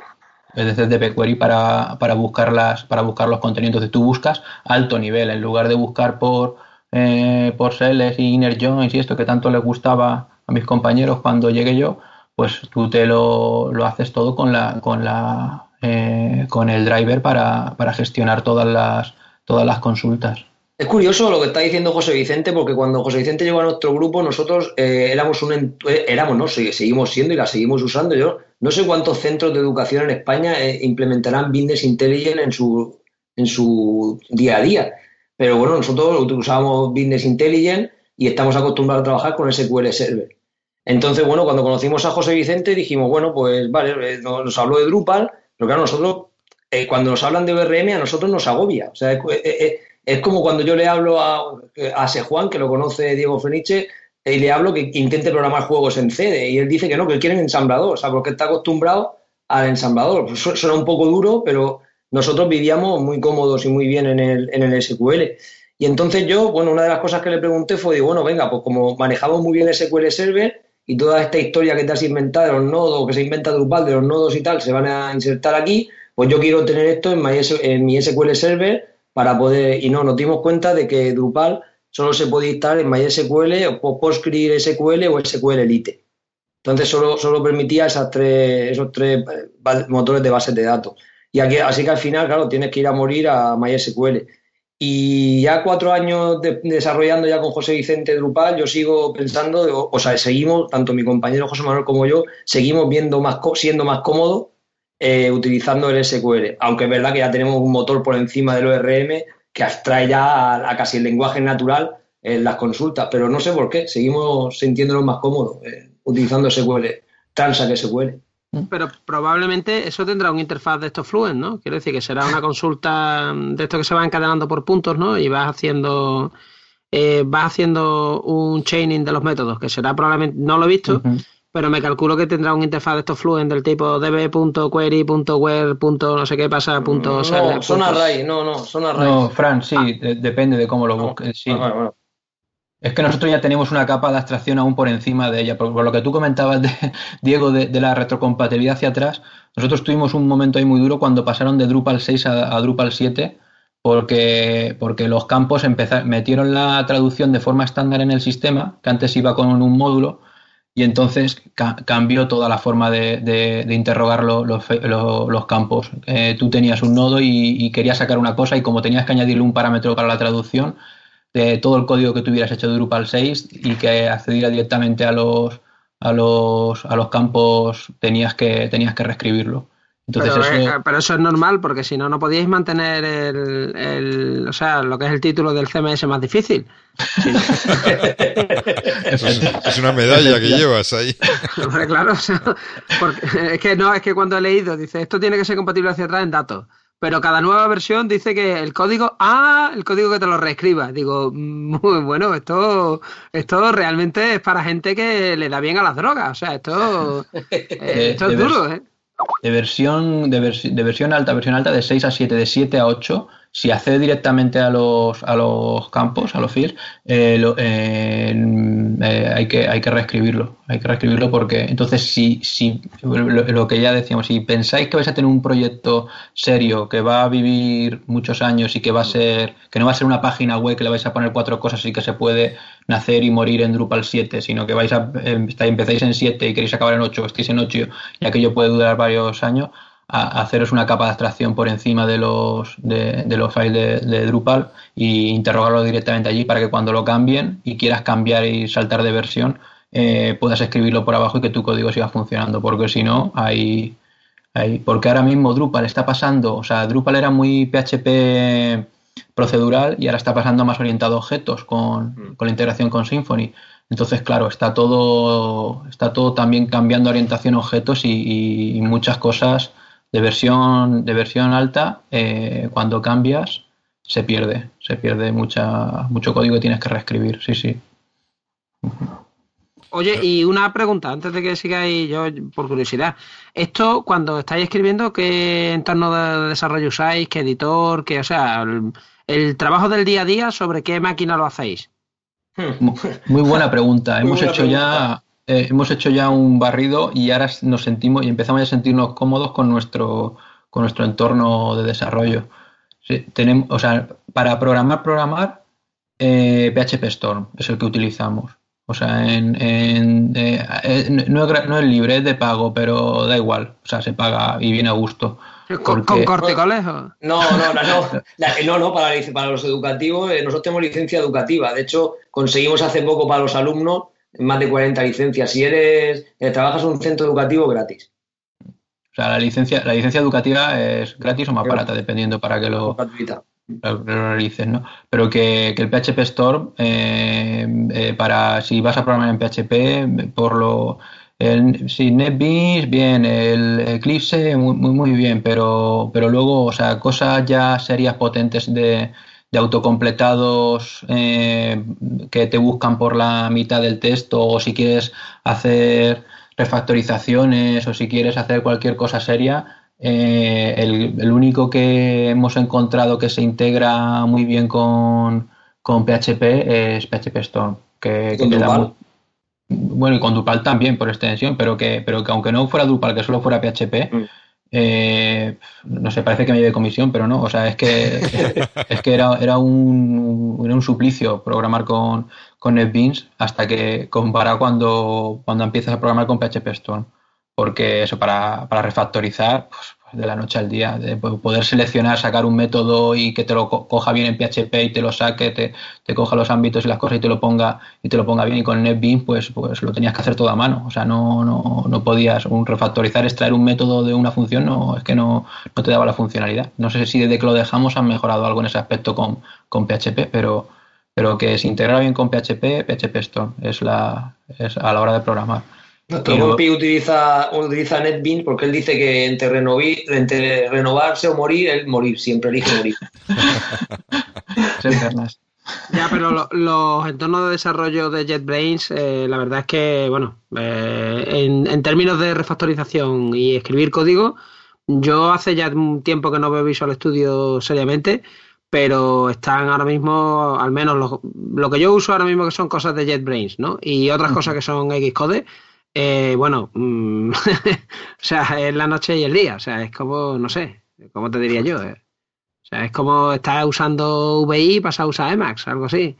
es decir, para, para, buscar para buscar los contenidos. Entonces tú buscas alto nivel en lugar de buscar por eh, por Seles y Inner Joins y esto que tanto les gustaba a mis compañeros cuando llegué yo, pues tú te lo, lo haces todo con la, con la, eh, con el driver para, para gestionar todas las, todas las consultas. Es curioso lo que está diciendo José Vicente, porque cuando José Vicente llegó a nuestro grupo, nosotros eh, éramos un éramos, no, seguimos siendo y la seguimos usando. Yo no sé cuántos centros de educación en España implementarán Business Intelligence en su, en su día a día. Pero bueno, nosotros usábamos Business Intelligence y estamos acostumbrados a trabajar con SQL Server. Entonces, bueno, cuando conocimos a José Vicente dijimos, bueno, pues vale, eh, nos, habló de Drupal, pero claro, nosotros, eh, cuando nos hablan de ORM, a nosotros nos agobia. O sea, es, como cuando yo le hablo a, a Sejuan, que lo conoce Diego Feniche, y le hablo que intente programar juegos en CD, y él dice que no, que él quiere un ensamblador, o sea, porque está acostumbrado al ensamblador. Suena un poco duro, pero nosotros vivíamos muy cómodos y muy bien en el, en el SQL. Y entonces yo, bueno, una de las cosas que le pregunté fue, digo, bueno, venga, pues como manejamos muy bien SQL Server y toda esta historia que te has inventado de los nodos, que se inventa Drupal de los nodos y tal, se van a insertar aquí, pues yo quiero tener esto en, mi SQL Server para poder, y no, nos dimos cuenta de que Drupal solo se puede instalar en MySQL o PostgreSQL o SQL Elite. Entonces solo, solo permitía esas tres, esos tres eh, motores de bases de datos. Y aquí, así que al final, claro, tienes que ir a morir a MySQL. Y ya cuatro años desarrollando ya con José Vicente Drupal, yo sigo pensando, o, sea, seguimos, tanto mi compañero José Manuel como yo, seguimos viendo más, siendo más cómodos eh, utilizando el SQL. Aunque es verdad que ya tenemos un motor por encima del ORM que abstrae ya a, casi el lenguaje natural en las consultas, pero no sé por qué, seguimos sintiéndonos más cómodos eh, utilizando SQL, transa que SQL. Pero probablemente eso tendrá una interfaz de estos Fluent, ¿no? Quiero decir que será una consulta de esto que se va encadenando por puntos, ¿no? Y vas haciendo eh, vas haciendo un chaining de los métodos, que será probablemente, no lo he visto, pero me calculo que tendrá un interfaz de estos Fluent del tipo db.query.where. no sé qué pasa, punto No, son array, no, no, son array. No, Fran, sí, ah. depende de cómo lo busques, sí. Ah, es que nosotros ya tenemos una capa de abstracción aún por encima de ella. Por, lo que tú comentabas, de, Diego, de, la retrocompatibilidad hacia atrás, nosotros tuvimos un momento ahí muy duro cuando pasaron de Drupal 6 a, Drupal 7, porque, porque los campos metieron la traducción de forma estándar en el sistema, que antes iba con un módulo, y entonces cambió toda la forma de, interrogar los campos. Eh, tú tenías un nodo y, y, querías sacar una cosa y como tenías que añadirle un parámetro para la traducción, de todo el código que tuvieras hecho de Drupal 6 y que accediera directamente a los a los a los campos tenías que tenías que reescribirlo. Entonces pero, eso... Eh, pero eso es normal porque si no no podíais mantener el, el, o sea lo que es el título del CMS más difícil. es, una medalla que llevas ahí. claro, porque, es que no es que cuando he leído dice esto tiene que ser compatible hacia atrás en datos pero cada nueva versión dice que el código, ah, el código que te lo reescriba. Digo, muy bueno, esto, esto realmente es para gente que le da bien a las drogas. O sea, esto, eh, esto es duro, ¿eh? De versión, de, de, versión alta, versión alta de 6 a 7, de 7 a 8, si accede directamente a los, a los campos, a los fields, eh, eh, eh, hay, que, hay que reescribirlo. Hay que reescribirlo porque entonces si, si lo, que ya decíamos, si pensáis que vais a tener un proyecto serio que va a vivir muchos años y que va a ser, que no va a ser una página web que le vais a poner cuatro cosas y que se puede nacer y morir en Drupal 7, sino que vais a empezáis en 7 y queréis acabar en 8, estéis en 8 y aquello puede durar varios años, a haceros una capa de abstracción por encima de los, de, los files de, Drupal e interrogarlo directamente allí para que cuando lo cambien y quieras cambiar y saltar de versión, eh, puedas escribirlo por abajo y que tu código siga funcionando, porque si no, hay, hay, porque ahora mismo Drupal está pasando, o sea, Drupal era muy PHP procedural y ahora está pasando más orientado a objetos con, mm. con la integración con Symfony. Entonces, claro, está todo, está todo también cambiando orientación a objetos y muchas cosas de versión, de versión alta, eh, cuando cambias, se pierde, se pierde mucha, mucho código que tienes que reescribir, sí, sí. Oye, y una pregunta, antes de que sigáis, yo por curiosidad, esto cuando estáis escribiendo, ¿qué entorno de desarrollo usáis? ¿Qué editor? ¿Qué, o sea, el, trabajo del día a día, ¿sobre qué máquina lo hacéis? Muy buena pregunta. Hemos hecho ya eh, hemos hecho ya un barrido y ahora nos sentimos y empezamos a sentirnos cómodos con nuestro, con nuestro entorno de desarrollo. tenemos, o sea, para programar, programar, eh, PHP Storm es el que utilizamos. O sea, en, eh, no, es, libre, es de pago, pero da igual. O sea, se paga y viene a gusto. ¿Con, corte colegio? No, no, no, no. no, no para, para los educativos, nosotros tenemos licencia educativa. De hecho, conseguimos hace poco para los alumnos más de 40 licencias. Si eres eh, trabajas en un centro educativo, gratis. O sea, la licencia, la licencia educativa es gratis o más barata, dependiendo para que lo, realices, ¿no? Pero que, el PHP Store, eh, eh, para si vas a programar en PHP, por lo el, sí, NetBeans, bien, el Eclipse, muy, muy, muy bien, pero, pero luego, o sea, cosas ya serias potentes de, de autocompletados eh, que te buscan por la mitad del texto o si quieres hacer refactorizaciones o si quieres hacer cualquier cosa seria, eh, el, único que hemos encontrado que se integra muy bien con, con PHP es PHP Storm. Que, te da bueno, y con Drupal también por extensión, pero que, pero que aunque no fuera Drupal, que solo fuera PHP, mm. Eh, no sé, parece que me lleve comisión, pero no. O sea, es que, es que era, era, un, era un suplicio programar con, con NetBeans hasta que comparado cuando, cuando empiezas a programar con PHP Storm. Porque eso, para, para refactorizar, pues, de la noche al día, de poder seleccionar, sacar un método y que te lo coja bien en PHP y te lo saque, te, coja los ámbitos y las cosas y te lo ponga y te lo ponga bien y con NetBeans pues, pues lo tenías que hacer todo a mano, o sea, no, no, no podías un refactorizar, extraer un método de una función, no, es que no, no te daba la funcionalidad. No sé si desde que lo dejamos han mejorado algo en ese aspecto con, con PHP, pero pero que se integra bien con PHP, PHP Storm es, la, es a la hora de programar. Nuestro compi utiliza, utiliza NetBeans porque él dice que entre, entre renovarse o morir, él morir, siempre elige morir. Ya, pero los entornos de desarrollo de JetBrains, eh, la verdad es que, bueno, eh, en, en, términos de refactorización y escribir código, yo hace ya un tiempo que no veo Visual Studio seriamente, pero están ahora mismo, al menos lo, lo que yo uso ahora mismo que son cosas de JetBrains, ¿no? Y otras cosas que son Xcode, eh, bueno, mm, o sea, es la noche y el día, o sea, es como, no sé, ¿cómo te diría yo? Eh? O sea, es como estar usando VI y pasar a usar Emacs, algo así.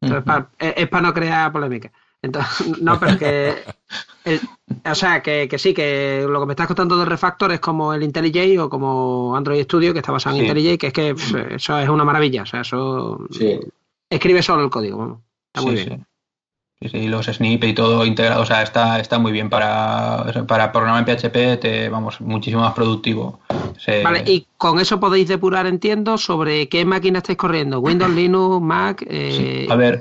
es, para no crear polémica. Entonces, no, pero que. o sea, que, sí, que lo que me estás contando de refactor es como el IntelliJ o como Android Studio, que está basado en IntelliJ, que es que pues, eso es una maravilla. O sea, eso. Escribe solo el código, vamos. Está muy bien. Sí, los snippets y todo integrado, o sea, está, está muy bien para, para programar en PHP, te, vamos, muchísimo más productivo. Vale, y con eso podéis depurar, entiendo, sobre qué máquina estáis corriendo, Windows, Linux, Mac. Eh, A ver,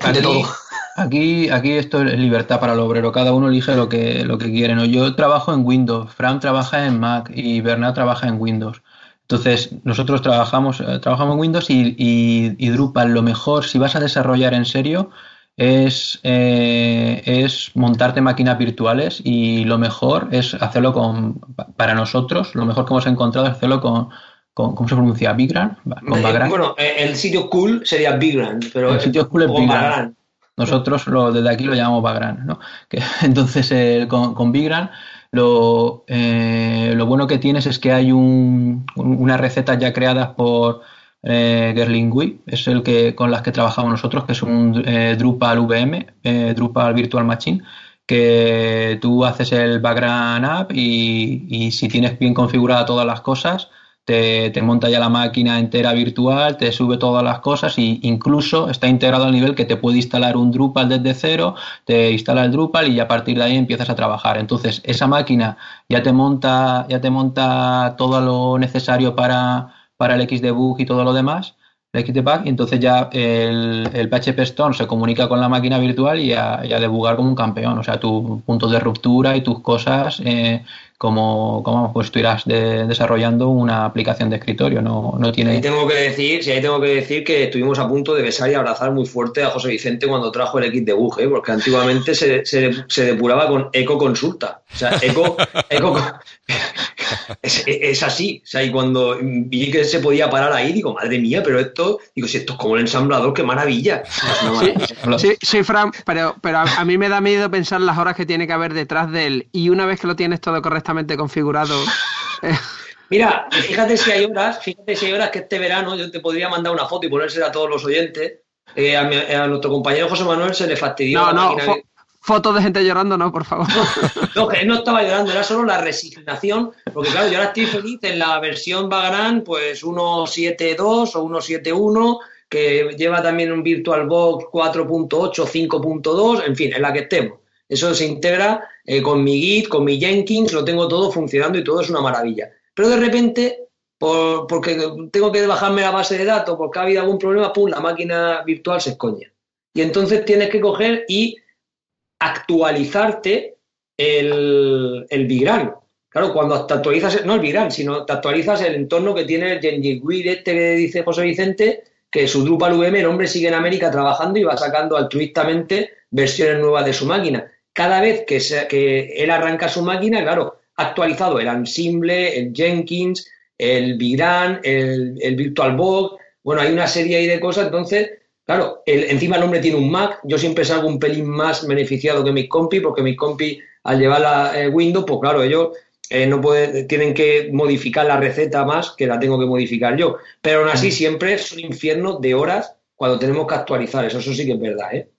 aquí, aquí, esto es libertad para el obrero, cada uno elige lo que, lo que quiere. ¿no? Yo trabajo en Windows, Fran trabaja en Mac y Bernard trabaja en Windows. Entonces, nosotros trabajamos, eh, trabajamos en Windows y, y, y Drupal, lo mejor, si vas a desarrollar en serio, es, eh, es montarte máquinas virtuales y lo mejor es hacerlo con, para nosotros, lo mejor que hemos encontrado es hacerlo con, ¿cómo se pronuncia? ¿Bigran? Con eh, bueno, eh, el sitio cool sería Bigran, pero el sitio cool es Bigran. Nosotros lo, desde aquí lo llamamos Bagran, ¿no? Que, entonces, con, con Bigran lo, lo bueno que tienes es que hay un, unas recetas ya creadas por eh, Gerlingui, es el que con las que trabajamos nosotros, que es un eh, Drupal VM, eh, Drupal Virtual Machine, que tú haces el background app y, si tienes bien configuradas todas las cosas, te, monta ya la máquina entera virtual, te sube todas las cosas e incluso está integrado al nivel que te puede instalar un Drupal desde cero, te instala el Drupal y a partir de ahí empiezas a trabajar. Entonces, esa máquina ya te monta, ya te monta todo lo necesario para, para el Xdebug y todo lo demás, el Xdebug, y entonces ya el, el PHP Storm se comunica con la máquina virtual y a, debugar como un campeón. O sea, tus puntos de ruptura y tus cosas, eh, como, como pues estuvieras desarrollando una aplicación de escritorio. No, no tiene. Ahí tengo que decir, sí, ahí tengo que decir que estuvimos a punto de besar y abrazar muy fuerte a José Vicente cuando trajo el Xdebug, ¿eh? porque antiguamente se, se, depuraba con Eco Consulta. O sea, Eco, eco es, así. O sea, y cuando vi que se podía parar ahí, digo, madre mía, pero esto, digo, si esto es como el ensamblador, qué maravilla. Sí, sí, Fran, pero, pero a, mí me da miedo pensar las horas que tiene que haber detrás de él. Y una vez que lo tienes todo correctamente configurado. Eh. Mira, fíjate si hay horas, fíjate si hay horas que este verano yo te podría mandar una foto y ponérsela a todos los oyentes. Eh, a, nuestro compañero José Manuel se le fastidió no, la no, fotos de gente llorando, no, por favor. No, que él no estaba llorando, era solo la resignación, porque claro, yo ahora estoy feliz en la versión Bagarán, pues 1.7.2 o 1.7.1, que lleva también un VirtualBox 4.8, 5.2, en fin, en la que estemos. Eso se integra eh, con mi Git, con mi Jenkins, lo tengo todo funcionando y todo es una maravilla. Pero de repente, por, porque tengo que bajarme la base de datos, porque ha habido algún problema, pum, la máquina virtual se escoña. Y entonces tienes que coger y actualizarte el, el Claro, cuando te actualizas, no el Bigran, sino te actualizas el entorno que tiene el Gengigwid este que dice José Vicente, que su Drupal VM, el hombre sigue en América trabajando y va sacando altruistamente versiones nuevas de su máquina. Cada vez que, que él arranca su máquina, claro, actualizado el Ansible, el Jenkins, el Bigran, el, el VirtualBox, bueno, hay una serie ahí de cosas, entonces Claro, encima el hombre tiene un Mac, yo siempre salgo un pelín más beneficiado que mis compis, porque mis compis al llevar la eh, Windows, pues claro, ellos eh, no pueden, tienen que modificar la receta más que la tengo que modificar yo. Pero aún así mm. siempre es un infierno de horas cuando tenemos que actualizar eso, eso sí que es verdad, ¿eh?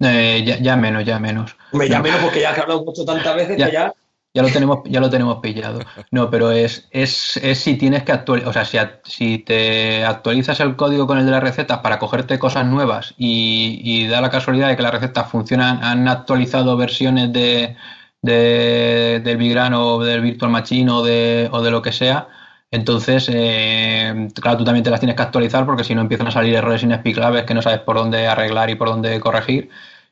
eh ya, menos, ya menos. ya, menos porque ya he hablado mucho tantas veces que ya ya lo tenemos, ya lo tenemos pillado. No, pero es, es, es si tienes que actualizar, o sea, si, si, te actualizas el código con el de las recetas para cogerte cosas nuevas y, da la casualidad de que las recetas funcionan, han actualizado versiones de, de del Big o del Virtual Machine o de, o de lo que sea, Entonces, eh, claro, tú también te las tienes que actualizar porque si no empiezan a salir errores inexplicables que no sabes por dónde arreglar y por dónde corregir.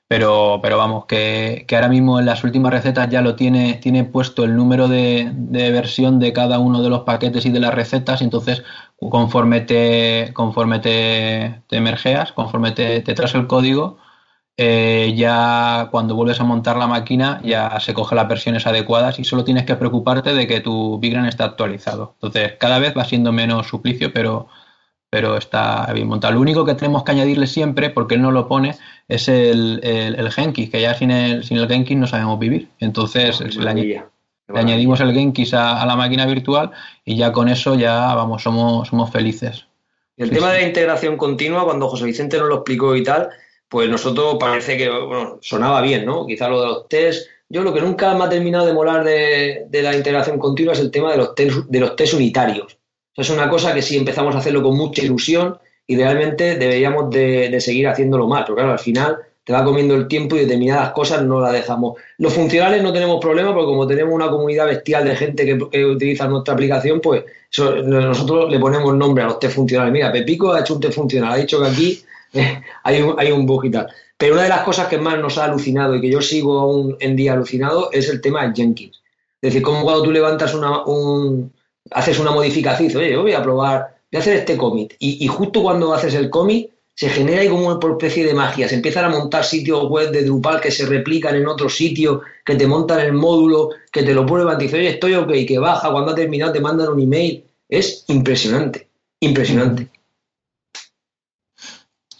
Pero, pero vamos, que, que ahora mismo en las últimas recetas ya lo tiene, tiene puesto el número de, de versión de cada uno de los paquetes y de las recetas. Entonces, conforme te, conforme te, te emergeas, conforme te, te traes el código, eh, ya cuando vuelves a montar la máquina ya se coge las versiones adecuadas y solo tienes que preocuparte de que tu Bigran está actualizado. Entonces, cada vez va siendo menos suplicio, pero, pero está bien montado. Lo único que tenemos que añadirle siempre, porque él no lo pone, es el, el, Genkis, que ya sin el, sin el Genkis no sabemos vivir. Entonces, le, añadimos el Genkis a, la máquina virtual y ya con eso ya, vamos, somos, somos felices. El tema de la integración continua, cuando José Vicente nos lo explicó y tal, pues nosotros parece que bueno, sonaba bien, ¿no? Quizá lo de los test. Yo lo que nunca me ha terminado de molar de, la integración continua es el tema de los test, de los test unitarios. es una cosa que sí empezamos a hacerlo con mucha ilusión y realmente deberíamos de, seguir haciéndolo más, pero claro, al final te va comiendo el tiempo y determinadas cosas no las dejamos. Los funcionales no tenemos problema porque como tenemos una comunidad bestial de gente que, utiliza nuestra aplicación, pues nosotros le ponemos nombre a los test funcionales. Mira, Pepico ha hecho un test funcional, ha dicho que aquí hay, un, hay un bug y tal. Pero una de las cosas que más nos ha alucinado y que yo sigo aún en día alucinado es el tema de Jenkins. Es decir, como cuando tú levantas una, un, haces una modificación oye, yo voy a probar, voy a hacer este commit. Y, justo cuando haces el commit, se genera ahí como una especie de magia. Se empiezan a montar sitios web de Drupal que se replican en otros sitios, que te montan el módulo, que te lo prueban, te dicen, oye, estoy ok, que baja, cuando ha terminado te mandan un email. Es impresionante, impresionante.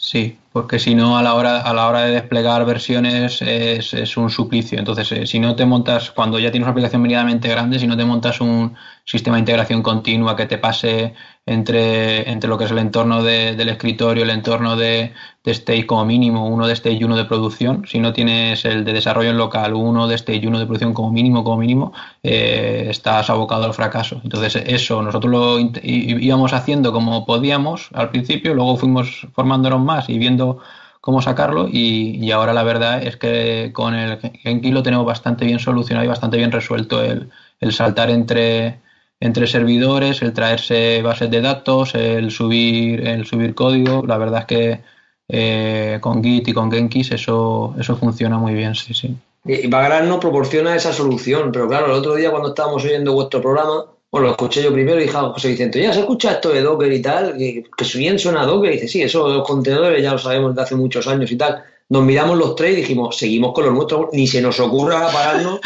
Sí, porque si no a la hora a la hora de desplegar versiones es, es un suplicio. Entonces, eh, si no te montas cuando ya tienes una aplicación medianamente grande, si no te montas un sistema de integración continua que te pase entre, entre lo que es el entorno del escritorio, el entorno de, de, stage como mínimo, uno de stage y uno de producción. Si no tienes el de desarrollo en local, uno de stage y uno de producción como mínimo, como mínimo, eh, estás abocado al fracaso. Entonces eso nosotros lo íbamos haciendo como podíamos al principio, luego fuimos formándonos más y viendo cómo sacarlo y, y ahora la verdad es que con el Genki lo tenemos bastante bien solucionado y bastante bien resuelto el, el saltar entre entre servidores, el traerse bases de datos, el subir, el subir código. La verdad es que eh, con Git y con Genkis eso, eso funciona muy bien, sí, sí. Y Bagran nos proporciona esa solución, pero claro, el otro día cuando estábamos oyendo vuestro programa, bueno, lo escuché yo primero y dije a José Vicente, ya se escucha esto de Docker y tal, que, que bien suena Docker, y dice, sí, eso de los contenedores ya lo sabemos desde hace muchos años y tal nos miramos los tres y dijimos, seguimos con los nuestros, ni se nos ocurra pararnos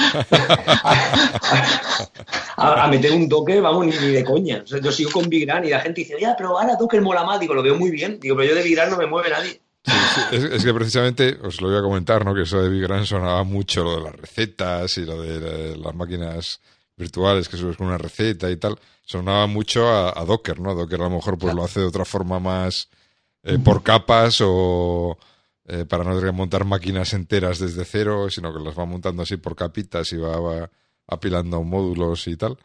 a, meter un Docker, vamos, ni, de coña. yo sigo con Bigran y la gente dice, ya, pero ahora Docker mola más. Digo, lo veo muy bien. Digo, pero yo de Bigran no me mueve nadie. Es, que precisamente os lo voy a comentar, ¿no? Que eso de Bigran sonaba mucho lo de las recetas y lo de las máquinas virtuales que subes con una receta y tal. Sonaba mucho a, Docker, ¿no? Docker a lo mejor pues lo hace de otra forma más eh, por capas o eh, para no tener que montar máquinas enteras desde cero, sino que las va montando así por capitas y va, apilando módulos y tal.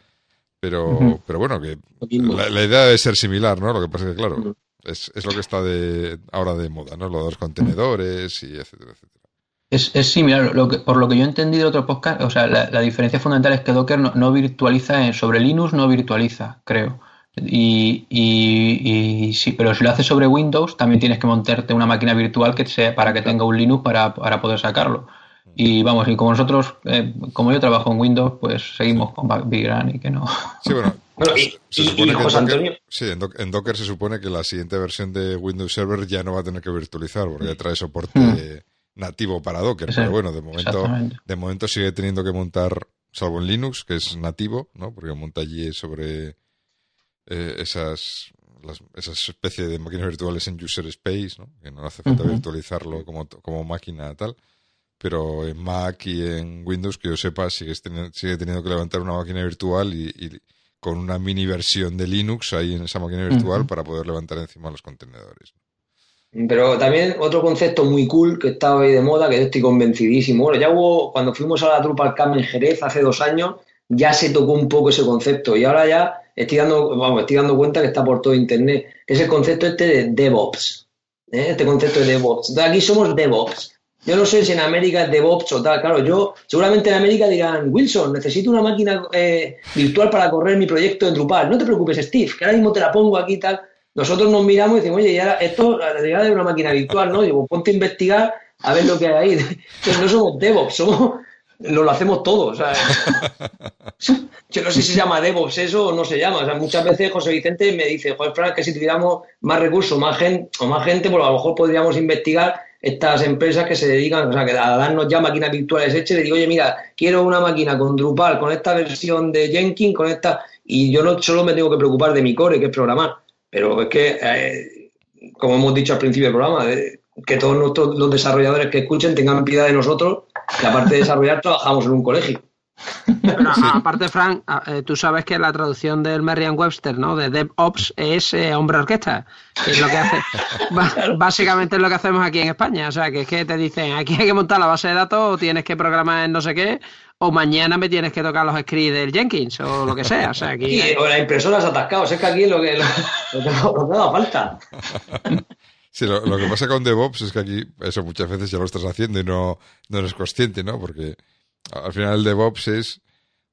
Pero, pero bueno, que la, idea debe ser similar, ¿no? Lo que pasa es que, claro, es, es, lo que está de, ahora de moda, ¿no? Lo de los contenedores y etcétera, etcétera. Es, es similar, lo que, por lo que yo he entendido de otro podcast, o sea, la, diferencia fundamental es que Docker no, no virtualiza, sobre Linux no virtualiza, creo. Y, y, sí, pero si lo haces sobre Windows, también tienes que montarte una máquina virtual que sea para que tenga un Linux para, para poder sacarlo. Y vamos, y como nosotros, eh, como yo trabajo en Windows, pues seguimos con Big y que no. Sí, bueno. se, supone que en Docker, sí, en, Docker se supone que la siguiente versión de Windows Server ya no va a tener que virtualizar porque ya trae soporte hmm. nativo para Docker. pero bueno, de momento, de momento sigue teniendo que montar, salvo en Linux, que es nativo, ¿no? Porque monta allí sobre eh, esas, las, esas especies de máquinas virtuales en user space, ¿no? que no hace falta virtualizarlo como, como máquina tal. Pero en Mac y en Windows, que yo sepa, sigue, sigue teniendo que levantar una máquina virtual y, con una mini versión de Linux ahí en esa máquina virtual para poder levantar encima los contenedores. Pero también otro concepto muy cool que está hoy de moda, que yo estoy convencidísimo. Bueno, ya hubo, cuando fuimos a la Drupal Camp en Jerez hace dos años, ya se tocó un poco ese concepto. Y ahora ya estoy dando, vamos, estoy dando cuenta que está por todo Internet, es el concepto este de DevOps. ¿eh? Este concepto de DevOps. aquí somos DevOps. Yo no sé si en América es DevOps o tal. Claro, yo seguramente en América dirán, Wilson, necesito una máquina eh, virtual para correr mi proyecto en Drupal. No te preocupes, Steve, que ahora mismo te la pongo aquí y tal. Nosotros nos miramos y decimos, oye, ya esto la realidad de una máquina virtual, ¿no? Digo, ponte a investigar a ver lo que hay ahí. Entonces no somos DevOps, somos lo, lo hacemos todo. O sea, yo no sé si se llama DevOps eso o no se llama. O sea, muchas veces José Vicente me dice, joder, Frank, que si tuviéramos más recursos más gente, o más gente, pues a lo mejor podríamos investigar estas empresas que se dedican, o sea, que a darnos ya máquinas virtuales hechas, le digo, oye, mira, quiero una máquina con Drupal, con esta versión de Jenkins, con esta, y yo no solo me tengo que preocupar de mi core, que es programar, pero es que, eh, como hemos dicho al principio del programa, eh, que todos nuestros, los desarrolladores que escuchen tengan piedad de nosotros, que aparte de desarrollar trabajamos en un colegio. Pero, aparte, Frank, eh, tú sabes que la traducción del Merriam-Webster, ¿no? De DevOps es eh, hombre orquesta. es lo que hace. básicamente es lo que hacemos aquí en España. O sea, que es que te dicen, aquí hay que montar la base de datos, o tienes que programar en no sé qué, o mañana me tienes que tocar los scripts del Jenkins, o lo que sea. O sea, aquí. o las impresoras atascadas, es que aquí lo que, lo, que, da falta. Sí, lo, que pasa con DevOps es que aquí eso muchas veces ya lo estás haciendo y no, no eres consciente, ¿no? Porque al final el DevOps es,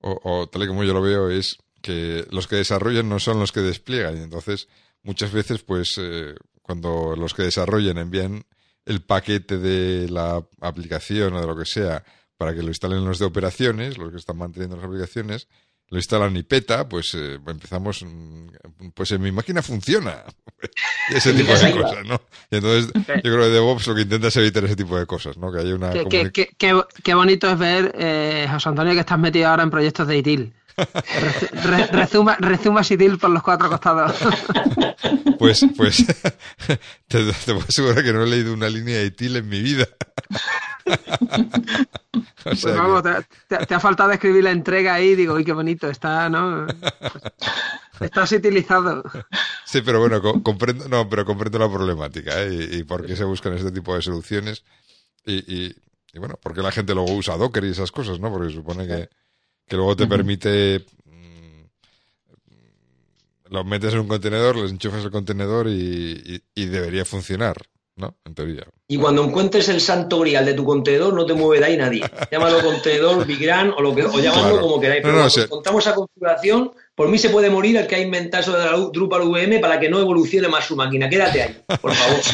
o, tal y como yo lo veo, es que los que desarrollan no son los que despliegan. Y entonces, muchas veces, pues, eh, cuando los que desarrollan envían el paquete de la aplicación o de lo que sea para que lo instalen los de operaciones, los que están manteniendo las aplicaciones, lo instalan y peta, pues eh, empezamos, mm, pues en mi máquina funciona. ese tipo de cosas, ¿no? Y entonces yo creo que DevOps lo que intenta es evitar ese tipo de cosas, ¿no? Que haya una... Qué, qué, bonito es ver, eh, José Antonio, que estás metido ahora en proyectos de ITIL. Rezuma, rezuma ITIL por los cuatro costados. pues, pues, te, te puedo asegurar que no he leído una línea de ITIL en mi vida. pues vamos, te, ha faltado escribir la entrega ahí, digo, uy, qué bonito, está, ¿no? Estás utilizado. Sí, pero bueno, comprendo, no, pero comprendo la problemática ¿eh? y, por qué se buscan este tipo de soluciones y, y, y, bueno, porque la gente luego usa Docker y esas cosas, ¿no? Porque supone que, que luego te permite mm, lo metes en un contenedor, les enchufas el contenedor y, y, debería funcionar. ¿no? En teoría. Y cuando encuentres el santo grial de tu contenedor, no te mueve de ahí nadie. Llámalo contenedor, Bigran o, lo que, o llámalo como queráis. Pero cuando contamos esa configuración, por mí se puede morir el que ha inventado eso de la Drupal VM para que no evolucione más su máquina. Quédate ahí, por favor.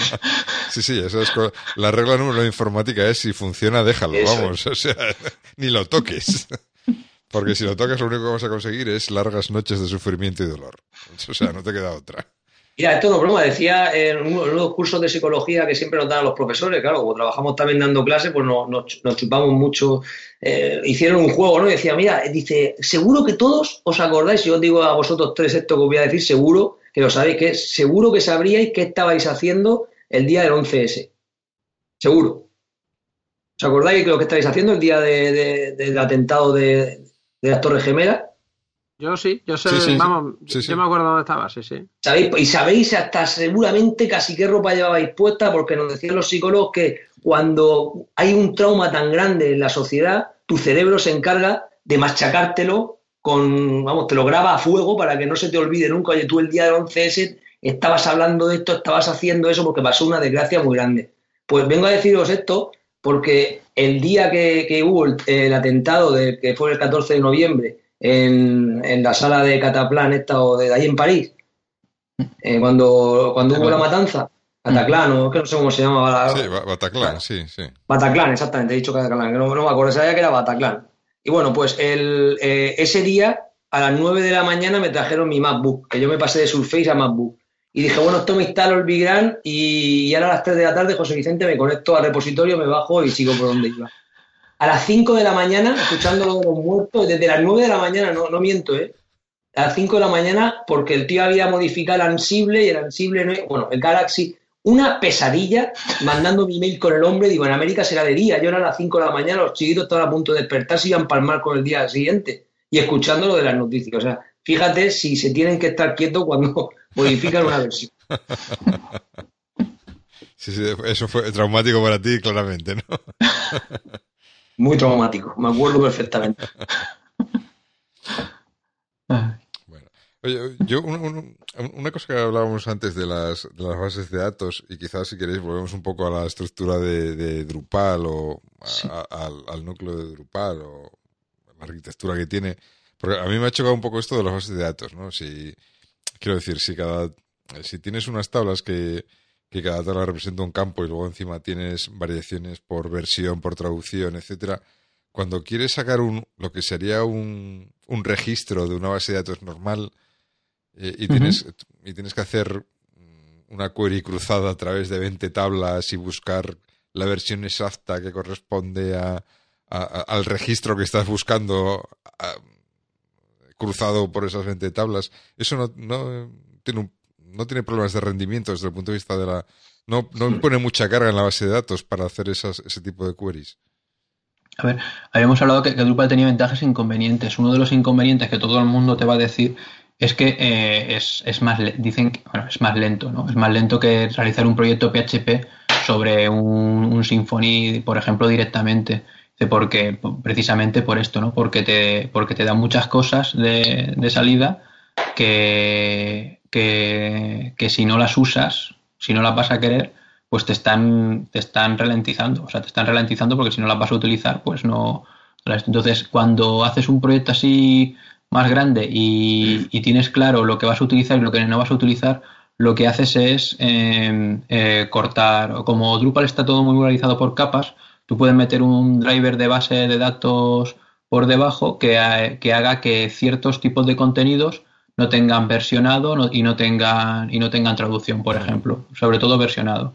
Sí, sí, eso es la regla número de informática es si funciona, déjalo, vamos. O sea, ni lo toques. Porque si lo tocas, lo único que vas a conseguir es largas noches de sufrimiento y dolor. O sea, no te queda otra. Mira, esto no es broma, decía en uno de los cursos de psicología que siempre nos dan los profesores, claro, como trabajamos también dando clases, pues nos, nos, chupamos mucho. Eh, hicieron un juego, ¿no? Y decía, mira, dice, seguro que todos os acordáis, si os digo a vosotros tres esto que os voy a decir, seguro que lo sabéis, que seguro que sabríais qué estabais haciendo el día del 11S. Seguro. ¿Os acordáis de lo que estáis haciendo el día del atentado de, de las Torres Gemelas? Yo sí, yo sé, vamos, yo me acuerdo dónde estaba, sí, sí. ¿Sabéis? Y sabéis hasta seguramente casi qué ropa llevabais puesta, porque nos decían los psicólogos que cuando hay un trauma tan grande en la sociedad, tu cerebro se encarga de machacártelo con, vamos, te lo graba a fuego para que no se te olvide nunca. Oye, tú el día del 11S estabas hablando de esto, estabas haciendo eso porque pasó una desgracia muy grande. Pues vengo a deciros esto porque el día que, hubo el, atentado, de, que fue el 14 de noviembre, en, la sala de Cataplan esta o de, ahí en París, eh, cuando, cuando hubo la matanza. Bataclan, o que no sé cómo se llamaba. Sí, Bataclan, sí, sí. Bataclan, exactamente, he dicho Cataclan, que no, me acuerdo, sabía que era Bataclan. Y bueno, pues el, eh, ese día, a las 9 de la mañana, me trajeron mi MacBook, que yo me pasé de Surface a MacBook. Y dije, bueno, esto me instalo el Big y, y ahora a las 3 de la tarde, José Vicente, me conecto al repositorio, me bajo y sigo por donde iba a las 5 de la mañana, escuchando los muertos, desde las 9 de la mañana, no, no miento, ¿eh? A las 5 de la mañana, porque el tío había modificado el Ansible y el Ansible, no, bueno, el Galaxy, una pesadilla, mandando mi email con el hombre, digo, en América será de día, yo era a las 5 de la mañana, los chiquitos estaban a punto de despertarse y iban a palmar con el día siguiente, y escuchando lo de las noticias, o sea, fíjate si se tienen que estar quietos cuando modifican una versión. Sí, sí, eso fue traumático para ti, claramente, ¿no? Muy traumático, me acuerdo perfectamente. bueno, Oye, yo una cosa que hablábamos antes de las, de las bases de datos y quizás si queréis volvemos un poco a la estructura de, Drupal o al, núcleo de Drupal o la arquitectura que tiene. Porque a mí me ha chocado un poco esto de las bases de datos, ¿no? Si, quiero decir, si cada, si tienes unas tablas que, que cada tabla representa un campo y luego encima tienes variaciones por versión, por traducción, etcétera, cuando quieres sacar un, lo que sería un, un registro de una base de datos normal, eh, y, tienes, y tienes que hacer una query cruzada a través de 20 tablas y buscar la versión exacta que corresponde a, al registro que estás buscando cruzado por esas 20 tablas. Eso no, no, tiene no tiene problemas de rendimiento desde el punto de vista de la... No, no pone mucha carga en la base de datos para hacer esas, ese tipo de queries. A ver, habíamos hablado que, que Drupal tenía ventajas e inconvenientes. Uno de los inconvenientes que todo el mundo te va a decir es que eh, es, es, más, dicen bueno, es más lento, ¿no? Es más lento que realizar un proyecto PHP sobre un, un Symfony, por ejemplo, directamente. Porque, precisamente por esto, ¿no? Porque te, porque te da muchas cosas de, de salida que, que, que, si no las usas, si no las vas a querer, pues te están, te están ralentizando. O sea, te están ralentizando porque si no las vas a utilizar, pues no. Entonces, cuando haces un proyecto así más grande y, tienes claro lo que vas a utilizar y lo que no vas a utilizar, lo que haces es em, eh, cortar. Como Drupal está todo muy organizado por capas, tú puedes meter un driver de base de datos por debajo que, haga que ciertos tipos de contenidos no tengan versionado y no tengan y no tengan traducción, por ejemplo, sobre todo versionado,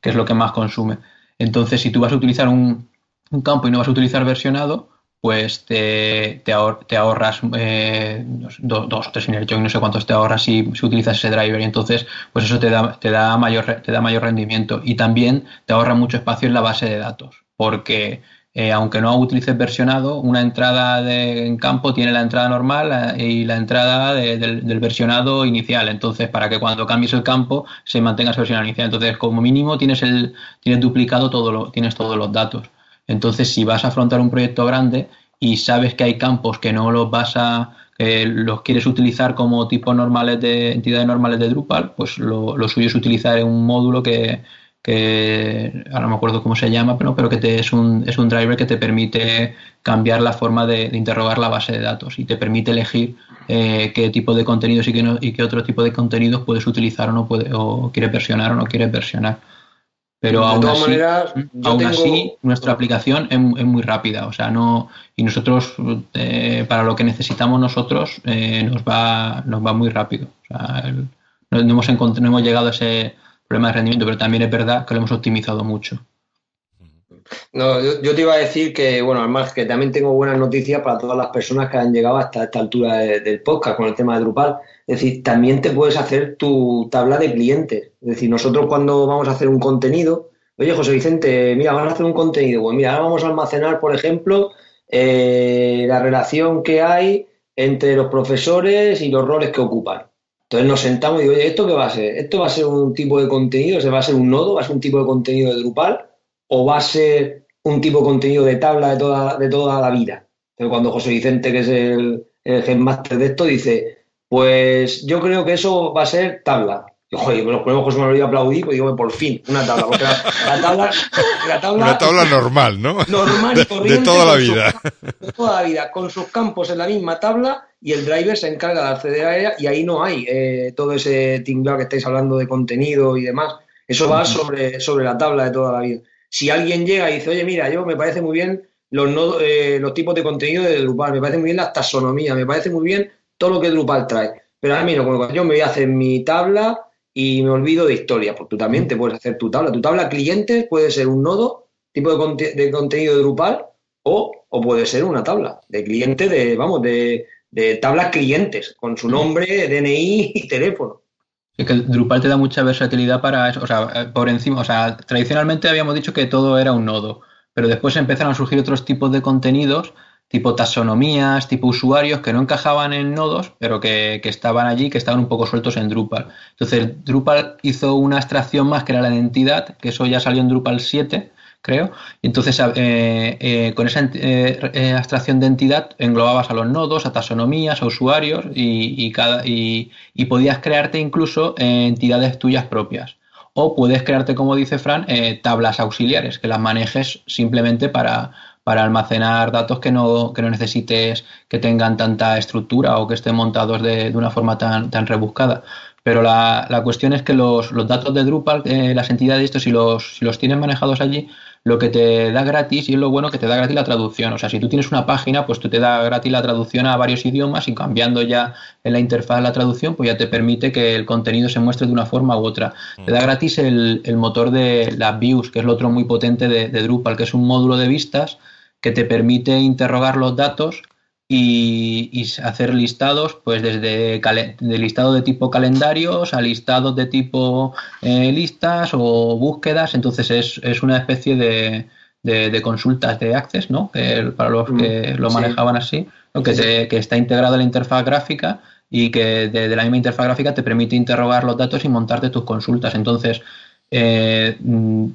que es lo que más consume. Entonces, si tú vas a utilizar un, un campo y no vas a utilizar versionado, pues te, te, ahorras eh, dos, dos, o tres yo no sé cuántos te ahorras si, si, utilizas ese driver. Y entonces pues eso te da, te da mayor te da mayor rendimiento. Y también te ahorra mucho espacio en la base de datos porque eh, aunque no utilices versionado una entrada de, en campo tiene la entrada normal eh, y la entrada del, versionado inicial. Entonces para que cuando cambies el campo se mantenga esa versión inicial. Entonces como mínimo tienes el tienes duplicado todo lo, tienes todos los datos. Entonces, si vas a afrontar un proyecto grande y sabes que hay campos que no los vas a que los quieres utilizar como tipos normales de entidades normales de Drupal, pues lo, suyo es utilizar un módulo que, que ahora no me acuerdo cómo se llama, pero, pero que te, es, un, es un driver que te permite cambiar la forma de, interrogar la base de datos y te permite elegir eh, qué tipo de contenidos y qué, y qué otro tipo de contenidos puedes utilizar o no puede, o quieres versionar o no quieres versionar. Pero aún, así, nuestra aplicación es, muy rápida, o sea, no y nosotros eh, para lo que necesitamos nosotros eh, nos va nos va muy rápido. O sea, no, hemos no hemos llegado a ese problema de rendimiento, pero también es verdad que lo hemos optimizado mucho. No, yo, te iba a decir que, bueno, además que también tengo buenas noticias para todas las personas que han llegado hasta esta altura del podcast con el tema de Drupal. Es decir, también te puedes hacer tu tabla de clientes. Es decir, nosotros cuando vamos a hacer un contenido, oye, José Vicente, mira, vamos a hacer un contenido. Pues mira, ahora vamos a almacenar, por ejemplo, eh, la relación que hay entre los profesores y los roles que ocupan. Entonces nos sentamos y digo, oye, ¿esto qué va a ser? ¿Esto va a ser un tipo de contenido? ¿Se va a ser un nodo? ¿Va a ser un tipo de contenido de Drupal? ¿O va a ser un tipo de contenido de tabla de toda, de toda la vida? Entonces cuando José Vicente, que es el, el de esto, dice, pues yo creo que eso va a ser tabla. Joder, los ponemos José Manuel y aplaudí, pues digo, por fin, una tabla. Porque la, tabla, la tabla. Una tabla normal, ¿no? Normal y corriente. De toda la vida. de toda la vida, con sus campos en la misma tabla y el driver se encarga de acceder a ella y ahí no hay eh, todo ese tinglado que estáis hablando de contenido y demás. Eso va sobre, sobre la tabla de toda la vida. Si alguien llega y dice, oye, mira, yo me parece muy bien los, eh, los tipos de contenido de Drupal, me parece muy bien la taxonomía, me parece muy bien todo lo que Drupal trae. Pero a mí no, cuando yo me voy a hacer mi tabla y me olvido de historia, pues tú también te puedes hacer tu tabla. Tu tabla cliente puede ser un nodo, tipo de, contenido de Drupal, o, o, puede ser una tabla de cliente de, vamos, de, de tablas clientes, con su nombre, DNI y teléfono. Es que Drupal te da mucha versatilidad para eso, o sea, por encima, o sea, tradicionalmente habíamos dicho que todo era un nodo, pero después empezaron a surgir otros tipos de contenidos tipo taxonomías, tipo usuarios que no encajaban en nodos, pero que, estaban allí, que estaban un poco sueltos en Drupal. Entonces, Drupal hizo una abstracción más que era la identidad, que eso ya salió en Drupal 7, creo. Y entonces, eh, eh, con esa abstracción de entidad englobabas a los nodos, a taxonomías, a usuarios y, cada, y, podías crearte incluso entidades tuyas propias. O puedes crearte, como dice Fran, tablas auxiliares que las manejes simplemente para, para almacenar datos que no, que no necesites que tengan tanta estructura o que estén montados de, de una forma tan, tan rebuscada. Pero la, la cuestión es que los, los datos de Drupal, eh, las entidades, estos, si los, si los tienes manejados allí, lo que te da gratis, y es lo bueno que te da gratis la traducción. O sea, si tú tienes una página, pues tú te da gratis la traducción a varios idiomas y cambiando ya en la interfaz la traducción, pues ya te permite que el contenido se muestre de una forma u otra. Te da mm. gratis el, el motor de las views, que es lo otro muy potente de, de Drupal, que es un módulo de vistas que te permite interrogar los datos y, hacer listados, pues desde de listado de tipo calendarios a listados de tipo eh, listas o búsquedas. Entonces es, es una especie de, de, consultas de Access, ¿no? para los que mm, lo manejaban así, que, que está integrado en la interfaz gráfica y que desde de la misma interfaz gráfica te permite interrogar los datos y montarte tus consultas. Entonces, eh, mm,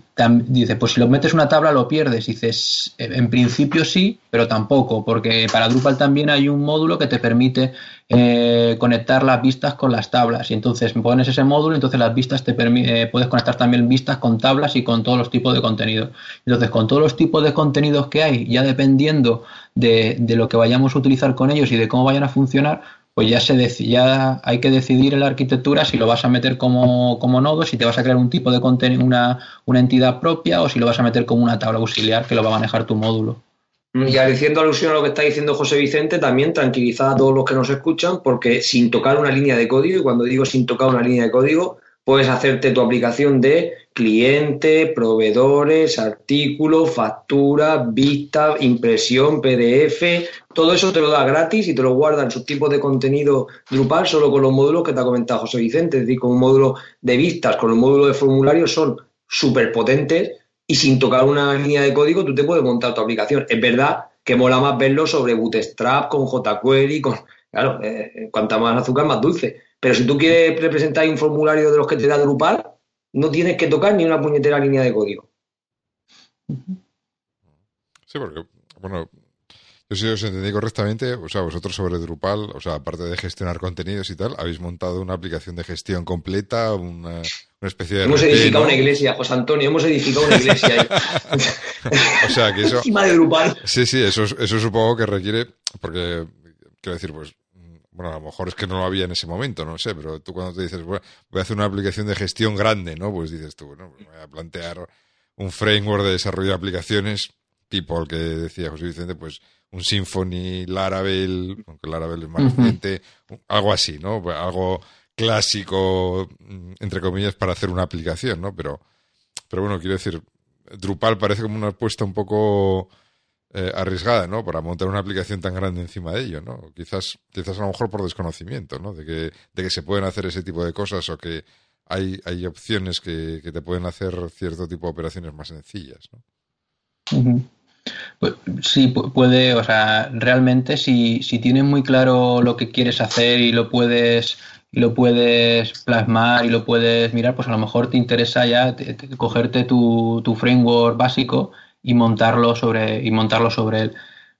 dice, pues si lo metes una tabla lo pierdes. Dices, eh, en principio sí, pero tampoco, porque para Drupal también hay un módulo que te permite eh, conectar las vistas con las tablas. Y entonces pones ese módulo, entonces las vistas te permite, puedes conectar también vistas con tablas y con todos los tipos de contenido. Entonces, con todos los tipos de contenidos que hay, ya dependiendo de, de lo que vayamos a utilizar con ellos y de cómo vayan a funcionar, pues ya, se ya hay que decidir en la arquitectura si lo vas a meter como, como nodo, si te vas a crear un tipo de contenido, una, una entidad propia o si lo vas a meter como una tabla auxiliar que lo va a manejar tu módulo. Y haciendo alusión a lo que está diciendo José Vicente, también tranquilizar a todos los que nos escuchan, porque sin tocar una línea de código, y cuando digo sin tocar una línea de código, puedes hacerte tu aplicación de cliente, proveedores, artículos, factura, vista, impresión, PDF, todo eso te lo da gratis y te lo guarda en sus tipos de contenido Drupal solo con los módulos que te ha comentado José Vicente, es decir, con un módulo de vistas, con el módulo de formulario son súper potentes y sin tocar una línea de código tú te puedes montar tu aplicación. Es verdad que mola más verlo sobre Bootstrap, con jQuery, con... Claro, eh, cuanta más azúcar, más dulce pero si tú quieres representar un formulario de los que te da Drupal, no tienes que tocar ni una puñetera línea de código. Sí, porque, bueno, yo si os entendí correctamente, o sea, vosotros sobre Drupal, o sea, aparte de gestionar contenidos y tal, habéis montado una aplicación de gestión completa, una, especie de... Hemos edificado una iglesia, José Antonio, hemos edificado una iglesia ahí. o sea, que eso... Encima de Drupal. Sí, sí, eso, eso supongo que requiere, porque, quiero decir, pues bueno, a lo mejor es que no lo había en ese momento, no sé, pero tú cuando te dices, voy a hacer una aplicación de gestión grande, ¿no? Pues dices tú, bueno, pues voy a plantear un framework de desarrollo de aplicaciones tipo el que decía José Vicente, pues un Symfony, Laravel, aunque Laravel es más reciente, algo así, ¿no? Pues algo clásico, mm, entre comillas, para hacer una aplicación, ¿no? Pero, pero bueno, quiero decir, Drupal parece como una apuesta un poco eh, arriesgada, ¿no? Para montar una aplicación tan grande encima de ello, ¿no? Quizás, quizás a lo mejor por desconocimiento, ¿no? De que, de que se pueden hacer ese tipo de cosas o que hay, hay opciones que, te pueden hacer cierto tipo de operaciones más sencillas, ¿no? Pues, sí, puede, o sea, realmente si, si tienes muy claro lo que quieres hacer y lo puedes y lo puedes plasmar y lo puedes mirar, pues a lo mejor te interesa ya cogerte tu, tu framework básico y montarlo sobre, y montarlo sobre él.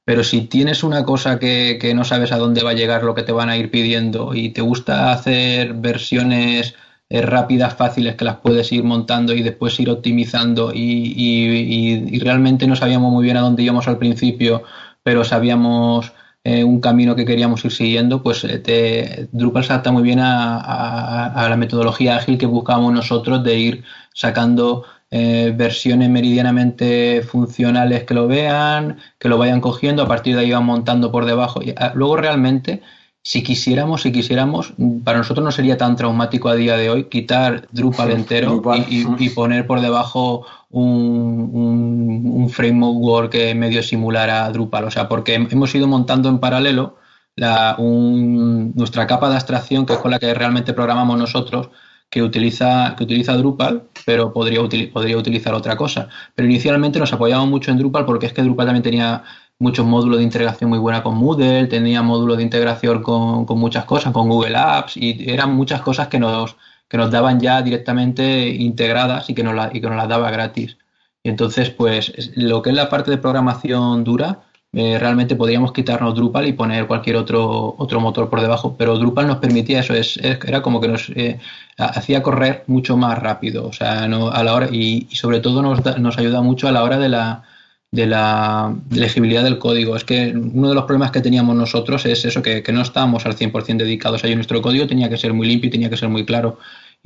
Pero si tienes una cosa que, no sabes a dónde va a llegar lo que te van a ir pidiendo y te gusta hacer versiones eh, rápidas, fáciles, que las puedes ir montando y después ir optimizando y, realmente no sabíamos muy bien a dónde íbamos al principio, pero sabíamos eh, un camino que queríamos ir siguiendo, pues eh, te, Drupal se adapta muy bien a, a, la metodología ágil que buscamos nosotros de ir sacando eh, versiones meridianamente funcionales que lo vean, que lo vayan cogiendo, a partir de ahí van montando por debajo. Y, ah, luego realmente, si quisiéramos, si quisiéramos, para nosotros no sería tan traumático a día de hoy quitar Drupal entero Y, poner por debajo un, un, framework que medio simulara Drupal. O sea, porque hemos ido montando en paralelo la, nuestra capa de abstracción, que es con la que realmente programamos nosotros, que utiliza, que utiliza Drupal, pero podría, podría utilizar otra cosa. Pero inicialmente nos apoyamos mucho en Drupal porque es que Drupal también tenía muchos módulos de integración muy buena con Moodle, tenía módulos de integración con, con, muchas cosas, con Google Apps, y eran muchas cosas que nos, que nos daban ya directamente integradas y que nos, la, y que nos las daba gratis. Y entonces, pues, lo que es la parte de programación dura, eh, realmente podríamos quitarnos Drupal y poner cualquier otro, otro motor por debajo, pero Drupal nos permitía eso, es, era como que nos eh, hacía correr mucho más rápido, o sea, no, a la hora, y, sobre todo nos, nos ayuda mucho a la hora de la, de la legibilidad del código. Es que uno de los problemas que teníamos nosotros es eso, que, no estábamos al 100% dedicados a ello. Nuestro código tenía que ser muy limpio y tenía que ser muy claro.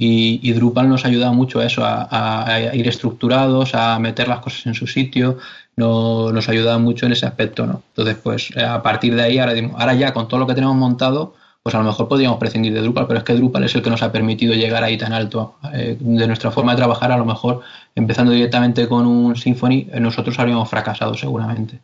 Y, Drupal nos ayuda mucho a eso, a, ir estructurados, a meter las cosas en su sitio, no, nos ayuda mucho en ese aspecto, ¿no? Entonces, pues a partir de ahí, ahora, ahora ya con todo lo que tenemos montado, pues a lo mejor podríamos prescindir de Drupal, pero es que Drupal es el que nos ha permitido llegar ahí tan alto. Eh, de nuestra forma de trabajar, a lo mejor empezando directamente con un Symfony, eh, nosotros habríamos fracasado seguramente.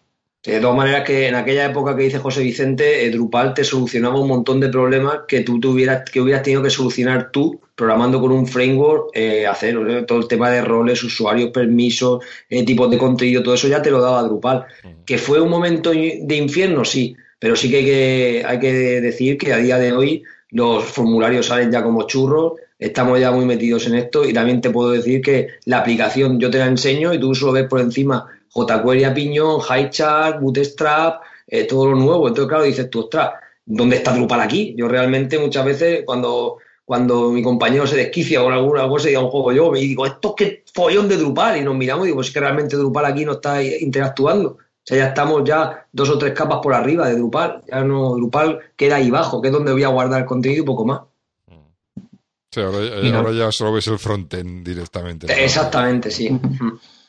De todas maneras, que en aquella época que dice José Vicente, eh, Drupal te solucionaba un montón de problemas que tú tuvieras, que hubieras tenido que solucionar tú programando con un framework, eh, hacer todo el tema de roles, usuarios, permisos, tipos de contenido, todo eso ya te lo daba Drupal. Que fue un momento de infierno, sí, pero sí que hay, que hay que decir que a día de hoy los formularios salen ya como churros, estamos ya muy metidos en esto y también te puedo decir que la aplicación yo te la enseño y tú solo ves por encima jQuery a piñón, HighChart, Bootstrap, eh, todo lo nuevo. Entonces, claro, dices tú, ostras, ¿dónde está Drupal aquí? Yo realmente muchas veces cuando, cuando mi compañero se desquicia o alguna cosa y diga un juego yo, me digo, esto es que follón de Drupal y nos miramos y digo, pues es que realmente Drupal aquí no está interactuando. O sea, ya estamos ya dos o tres capas por arriba de Drupal. Ya no, Drupal queda ahí abajo, que es donde voy a guardar el contenido y poco más. Sí, ahora, ya solo ves el frontend directamente. Exactamente, sí.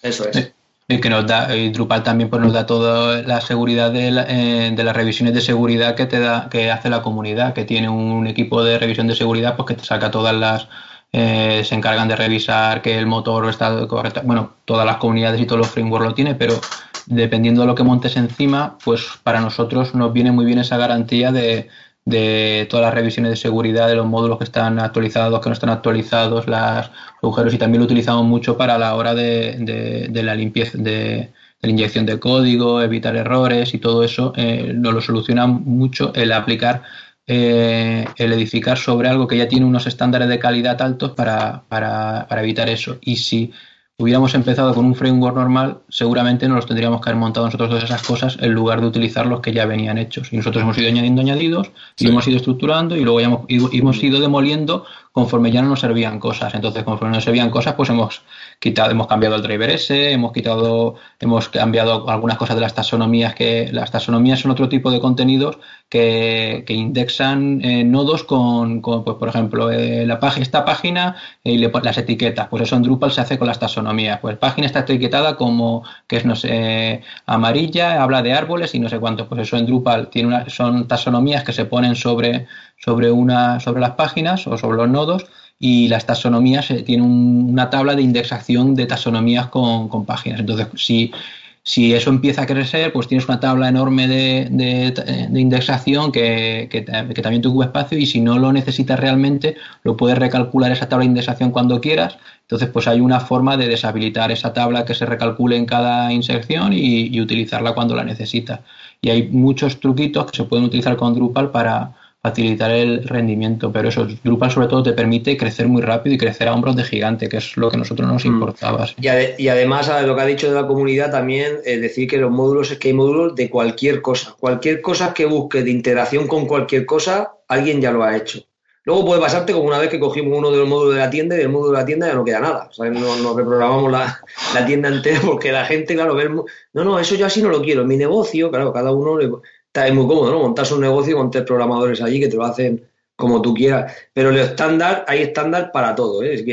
Eso es. Y que nos da, y Drupal también pues nos da toda la seguridad de, eh, de, las revisiones de seguridad que te da, que hace la comunidad, que tiene un equipo de revisión de seguridad, pues que te saca todas las, eh, se encargan de revisar que el motor está correcto. Bueno, todas las comunidades y todos los frameworks lo tiene, pero dependiendo de lo que montes encima, pues para nosotros nos viene muy bien esa garantía de, de todas las revisiones de seguridad de los módulos que están actualizados, que no están actualizados, las agujeros y también lo utilizamos mucho para la hora de, de, la limpieza, de, la inyección de código, evitar errores y todo eso, eh, nos lo soluciona mucho el aplicar, eh, el edificar sobre algo que ya tiene unos estándares de calidad altos para, para, para evitar eso. Y si hubiéramos empezado con un framework normal, seguramente nos los tendríamos que haber montado nosotros todas esas cosas en lugar de utilizar los que ya venían hechos. Y nosotros hemos ido añadiendo añadidos, y hemos ido estructurando y luego ya hemos, hemos ido demoliendo conforme ya no nos servían cosas. Entonces, conforme nos servían cosas, pues hemos quitado, hemos cambiado el driver S, hemos quitado, hemos cambiado algunas cosas de las taxonomías, que las taxonomías son otro tipo de contenidos que, indexan eh, nodos con, pues, por ejemplo, eh, la página, esta página y las etiquetas. Pues eso en Drupal se hace con las taxonomías. Pues página está etiquetada como que es, no sé, amarilla, habla de árboles y no sé cuánto. Pues eso en Drupal tiene una, son taxonomías que se ponen sobre, sobre, una, sobre las páginas o sobre los nodos y las taxonomías eh, tienen una tabla de indexación de taxonomías con, con, páginas. Entonces, si, si eso empieza a crecer, pues tienes una tabla enorme de, de, indexación que, que, también te ocupa espacio y si no lo necesitas realmente, lo puedes recalcular esa tabla de indexación cuando quieras. Entonces, pues hay una forma de deshabilitar esa tabla que se recalcule en cada inserción y, y utilizarla cuando la necesitas. Y hay muchos truquitos que se pueden utilizar con Drupal para, facilitar el rendimiento, pero eso, Drupal sobre todo te permite crecer muy rápido y crecer a hombros de gigante, que es lo que a nosotros nos mm. importaba. Y, además, lo que ha dicho de la comunidad también, es decir que los módulos es que hay módulos de cualquier cosa. Cualquier cosa que busque de integración con cualquier cosa, alguien ya lo ha hecho. Luego puede pasarte como una vez que cogimos uno de los módulos de la tienda y del módulo de la tienda ya no queda nada. O sea, no, reprogramamos la, la, tienda entera porque la gente, claro, ve no, no, eso yo así no lo quiero. Mi negocio, claro, cada uno le, es muy cómodo, ¿no? Montas un negocio con tres programadores allí que te lo hacen como tú quieras. Pero lo estándar, hay estándar para todo, ¿eh?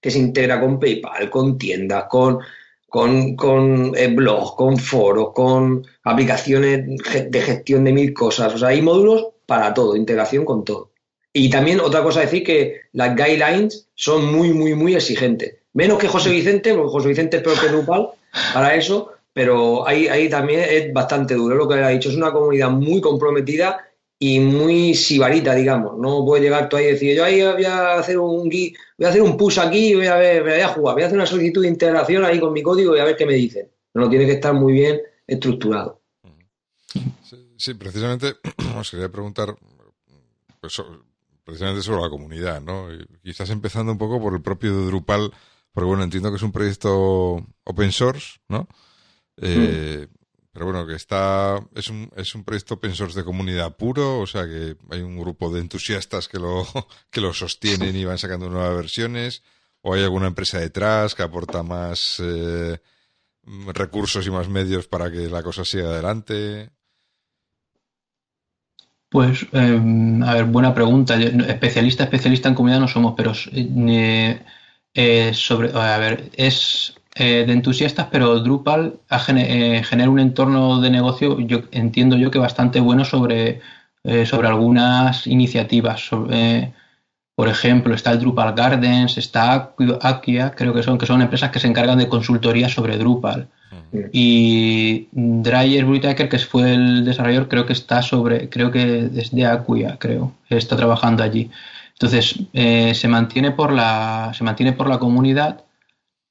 que se integra con PayPal, con tiendas, con, con, con eh, blogs, con foros, con aplicaciones de gestión de mil cosas. O sea, hay módulos para todo, integración con todo. Y también otra cosa decir que las guidelines son muy, muy, muy exigentes. Menos que José Vicente, porque José Vicente es peor que Drupal para eso, pero ahí, ahí también es bastante duro lo que ha dicho. Es una comunidad muy comprometida y muy sibarita, digamos. No puede llegar tú ahí y decir, yo ahí voy a hacer un voy a hacer un push aquí y voy a ver, voy a jugar, voy a hacer una solicitud de integración ahí con mi código y a ver qué me dicen. No, tiene que estar muy bien estructurado. Sí, precisamente os quería preguntar pues, precisamente sobre la comunidad, ¿no? Quizás empezando un poco por el propio Drupal Porque bueno, entiendo que es un proyecto open source, ¿no? Eh, pero bueno, que está, es un, es un proyecto open source de comunidad puro, o sea que hay un grupo de entusiastas que lo, que lo sostienen y van sacando nuevas versiones, o hay alguna empresa detrás que aporta más eh, recursos y más medios para que la cosa siga adelante. Pues, em, a ver, buena pregunta. especialista, especialista en comunidad no somos, pero eh, sobre, a ver, es eh, de entusiastas, pero Drupal genera un entorno de negocio, yo entiendo yo que bastante bueno sobre, sobre algunas iniciativas. por ejemplo, está el Drupal Gardens, está Akia, creo que son, que son empresas que se encargan de consultoría sobre Drupal. Y Dreyer Brutaker, que fue el desarrollador, creo que está sobre, creo que desde Acquia, creo, está trabajando allí. Entonces, eh, se mantiene por la, se mantiene por la comunidad,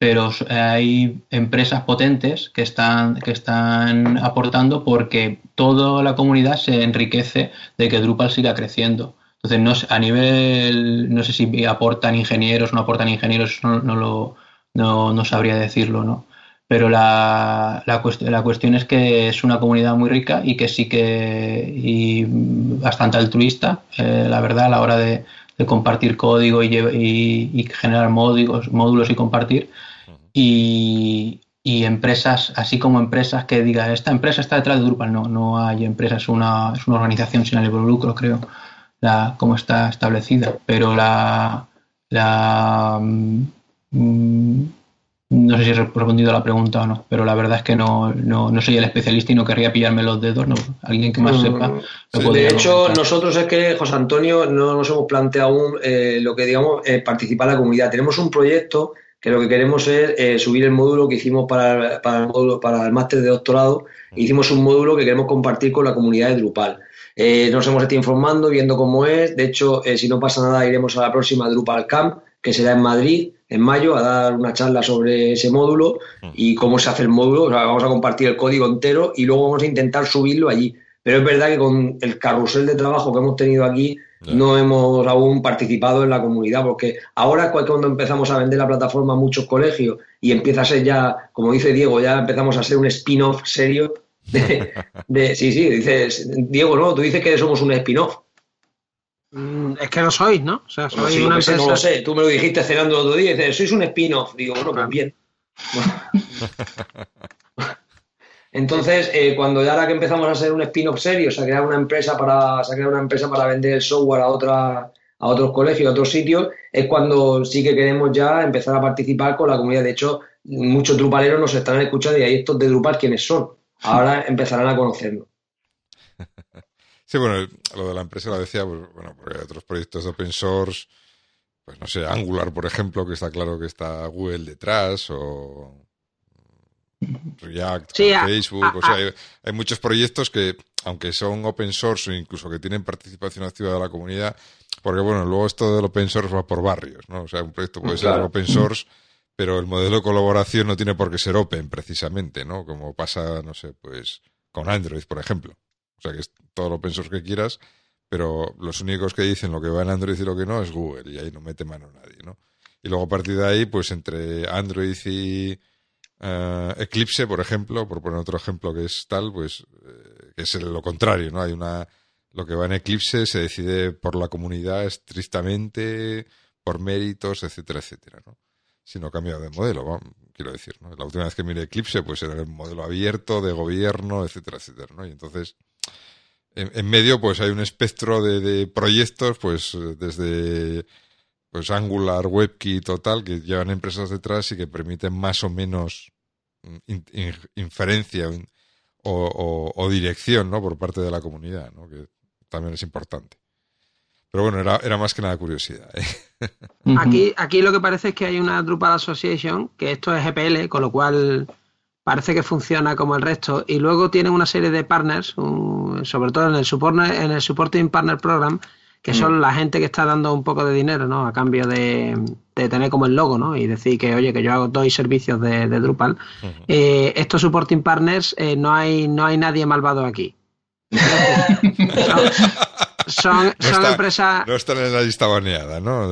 pero hay empresas potentes que están, que están aportando porque toda la comunidad se enriquece de que Drupal siga creciendo. Entonces, no, a nivel, no sé si aportan ingenieros no aportan ingenieros, no, lo, no, no sabría decirlo, ¿no? pero la, la, la, cuestión es que es una comunidad muy rica y que sí que y bastante altruista, eh, la verdad, a la hora de, compartir código y, y, generar módulos, módulos y compartir. Y, y, empresas, así como empresas que digan, esta empresa está detrás de Drupal, no, no hay empresas, es una, es una organización sin ánimo de lucro, creo, la, como está establecida, pero la... la mm, no sé si he respondido a la pregunta o no, pero la verdad es que no, no, soy el especialista y no querría pillarme los dedos. No, alguien que más mm, sepa. de hecho, nosotros es que, José Antonio, no nos hemos planteado aún eh, lo que digamos eh, participar en la comunidad. Tenemos un proyecto que lo que queremos es eh, subir el módulo que hicimos para, para el módulo, para el máster de doctorado. Hicimos un módulo que queremos compartir con la comunidad de Drupal. nos hemos estado informando, viendo cómo es. De hecho, si no pasa nada, iremos a la próxima Drupal Camp, que será en Madrid en mayo a dar una charla sobre ese módulo y cómo se hace el módulo. vamos a compartir el código entero y luego vamos a intentar subirlo allí. Pero es verdad que con el carrusel de trabajo que hemos tenido aquí no hemos aún participado en la comunidad, porque ahora cuando empezamos a vender la plataforma a muchos colegios y empieza a ser ya, como dice Diego, ya empezamos a ser un spin-off serio de, sí, sí, dices, Diego, no, tú dices que somos un spin-off. Mm, es que no sois, ¿no? O sea, sois una empresa... No lo sé, tú me lo dijiste cenando el otro día y dices, sois un spin-off. Digo, bueno, pues bien. Entonces, eh, cuando ya ahora que empezamos a ser un spin-off serio, o sea, crear una empresa para, crear una empresa para vender el software a otra, a otros colegios, a otros sitios, es cuando sí que queremos ya empezar a participar con la comunidad. De hecho, muchos drupaleros nos están escuchando y ahí estos de Drupal quiénes son. Ahora empezarán a conocernos. Sí, bueno, lo de la empresa lo decía, pues, bueno, porque hay otros proyectos de open source, pues no sé, Angular, por ejemplo, que está claro que está Google detrás, o React, Facebook, o sea, hay, muchos proyectos que, aunque son open source o incluso que tienen participación activa de la comunidad, porque bueno, luego esto del open source va por barrios, ¿no? O sea, un proyecto puede ser open source, pero el modelo de colaboración no tiene por qué ser open, precisamente, ¿no? Como pasa, no sé, pues con Android, por ejemplo. O sea, que es todo lo open source que quieras, pero los únicos que dicen lo que va en Android y lo que no es Google, y ahí no mete mano nadie, ¿no? Y luego a partir de ahí, pues entre Android y eh, Eclipse, por ejemplo, por poner otro ejemplo que es tal, pues eh, es lo contrario, ¿no? Hay una lo que va en Eclipse se decide por la comunidad estrictamente, por méritos, etcétera, etcétera, ¿no? Si no cambia de modelo, quiero decir, ¿no? La última vez que miré Eclipse, pues era el modelo abierto, de gobierno, etcétera, etcétera, ¿no? Y entonces, en, medio pues hay un espectro de, proyectos, pues desde pues Angular, WebKit, total, que llevan empresas detrás y que permiten más o menos inferencia o, dirección ¿no? por parte de la comunidad, ¿no? que también es importante. Pero bueno, era, era más que nada curiosidad. ¿eh? Aquí, aquí lo que parece es que hay una Drupal Association, que esto es GPL, con lo cual parece que funciona como el resto y luego tienen una serie de partners, sobre todo en el, support, en el Supporting Partner Program, que son mm. la gente que está dando un poco de dinero, ¿no? A cambio de, tener como el logo, ¿no? Y decir que, oye, que yo hago doy servicios de, Drupal. Eh, estos supporting partners, eh, no hay no hay nadie malvado aquí. son, son, empresas. No están en la lista baneada, ¿no?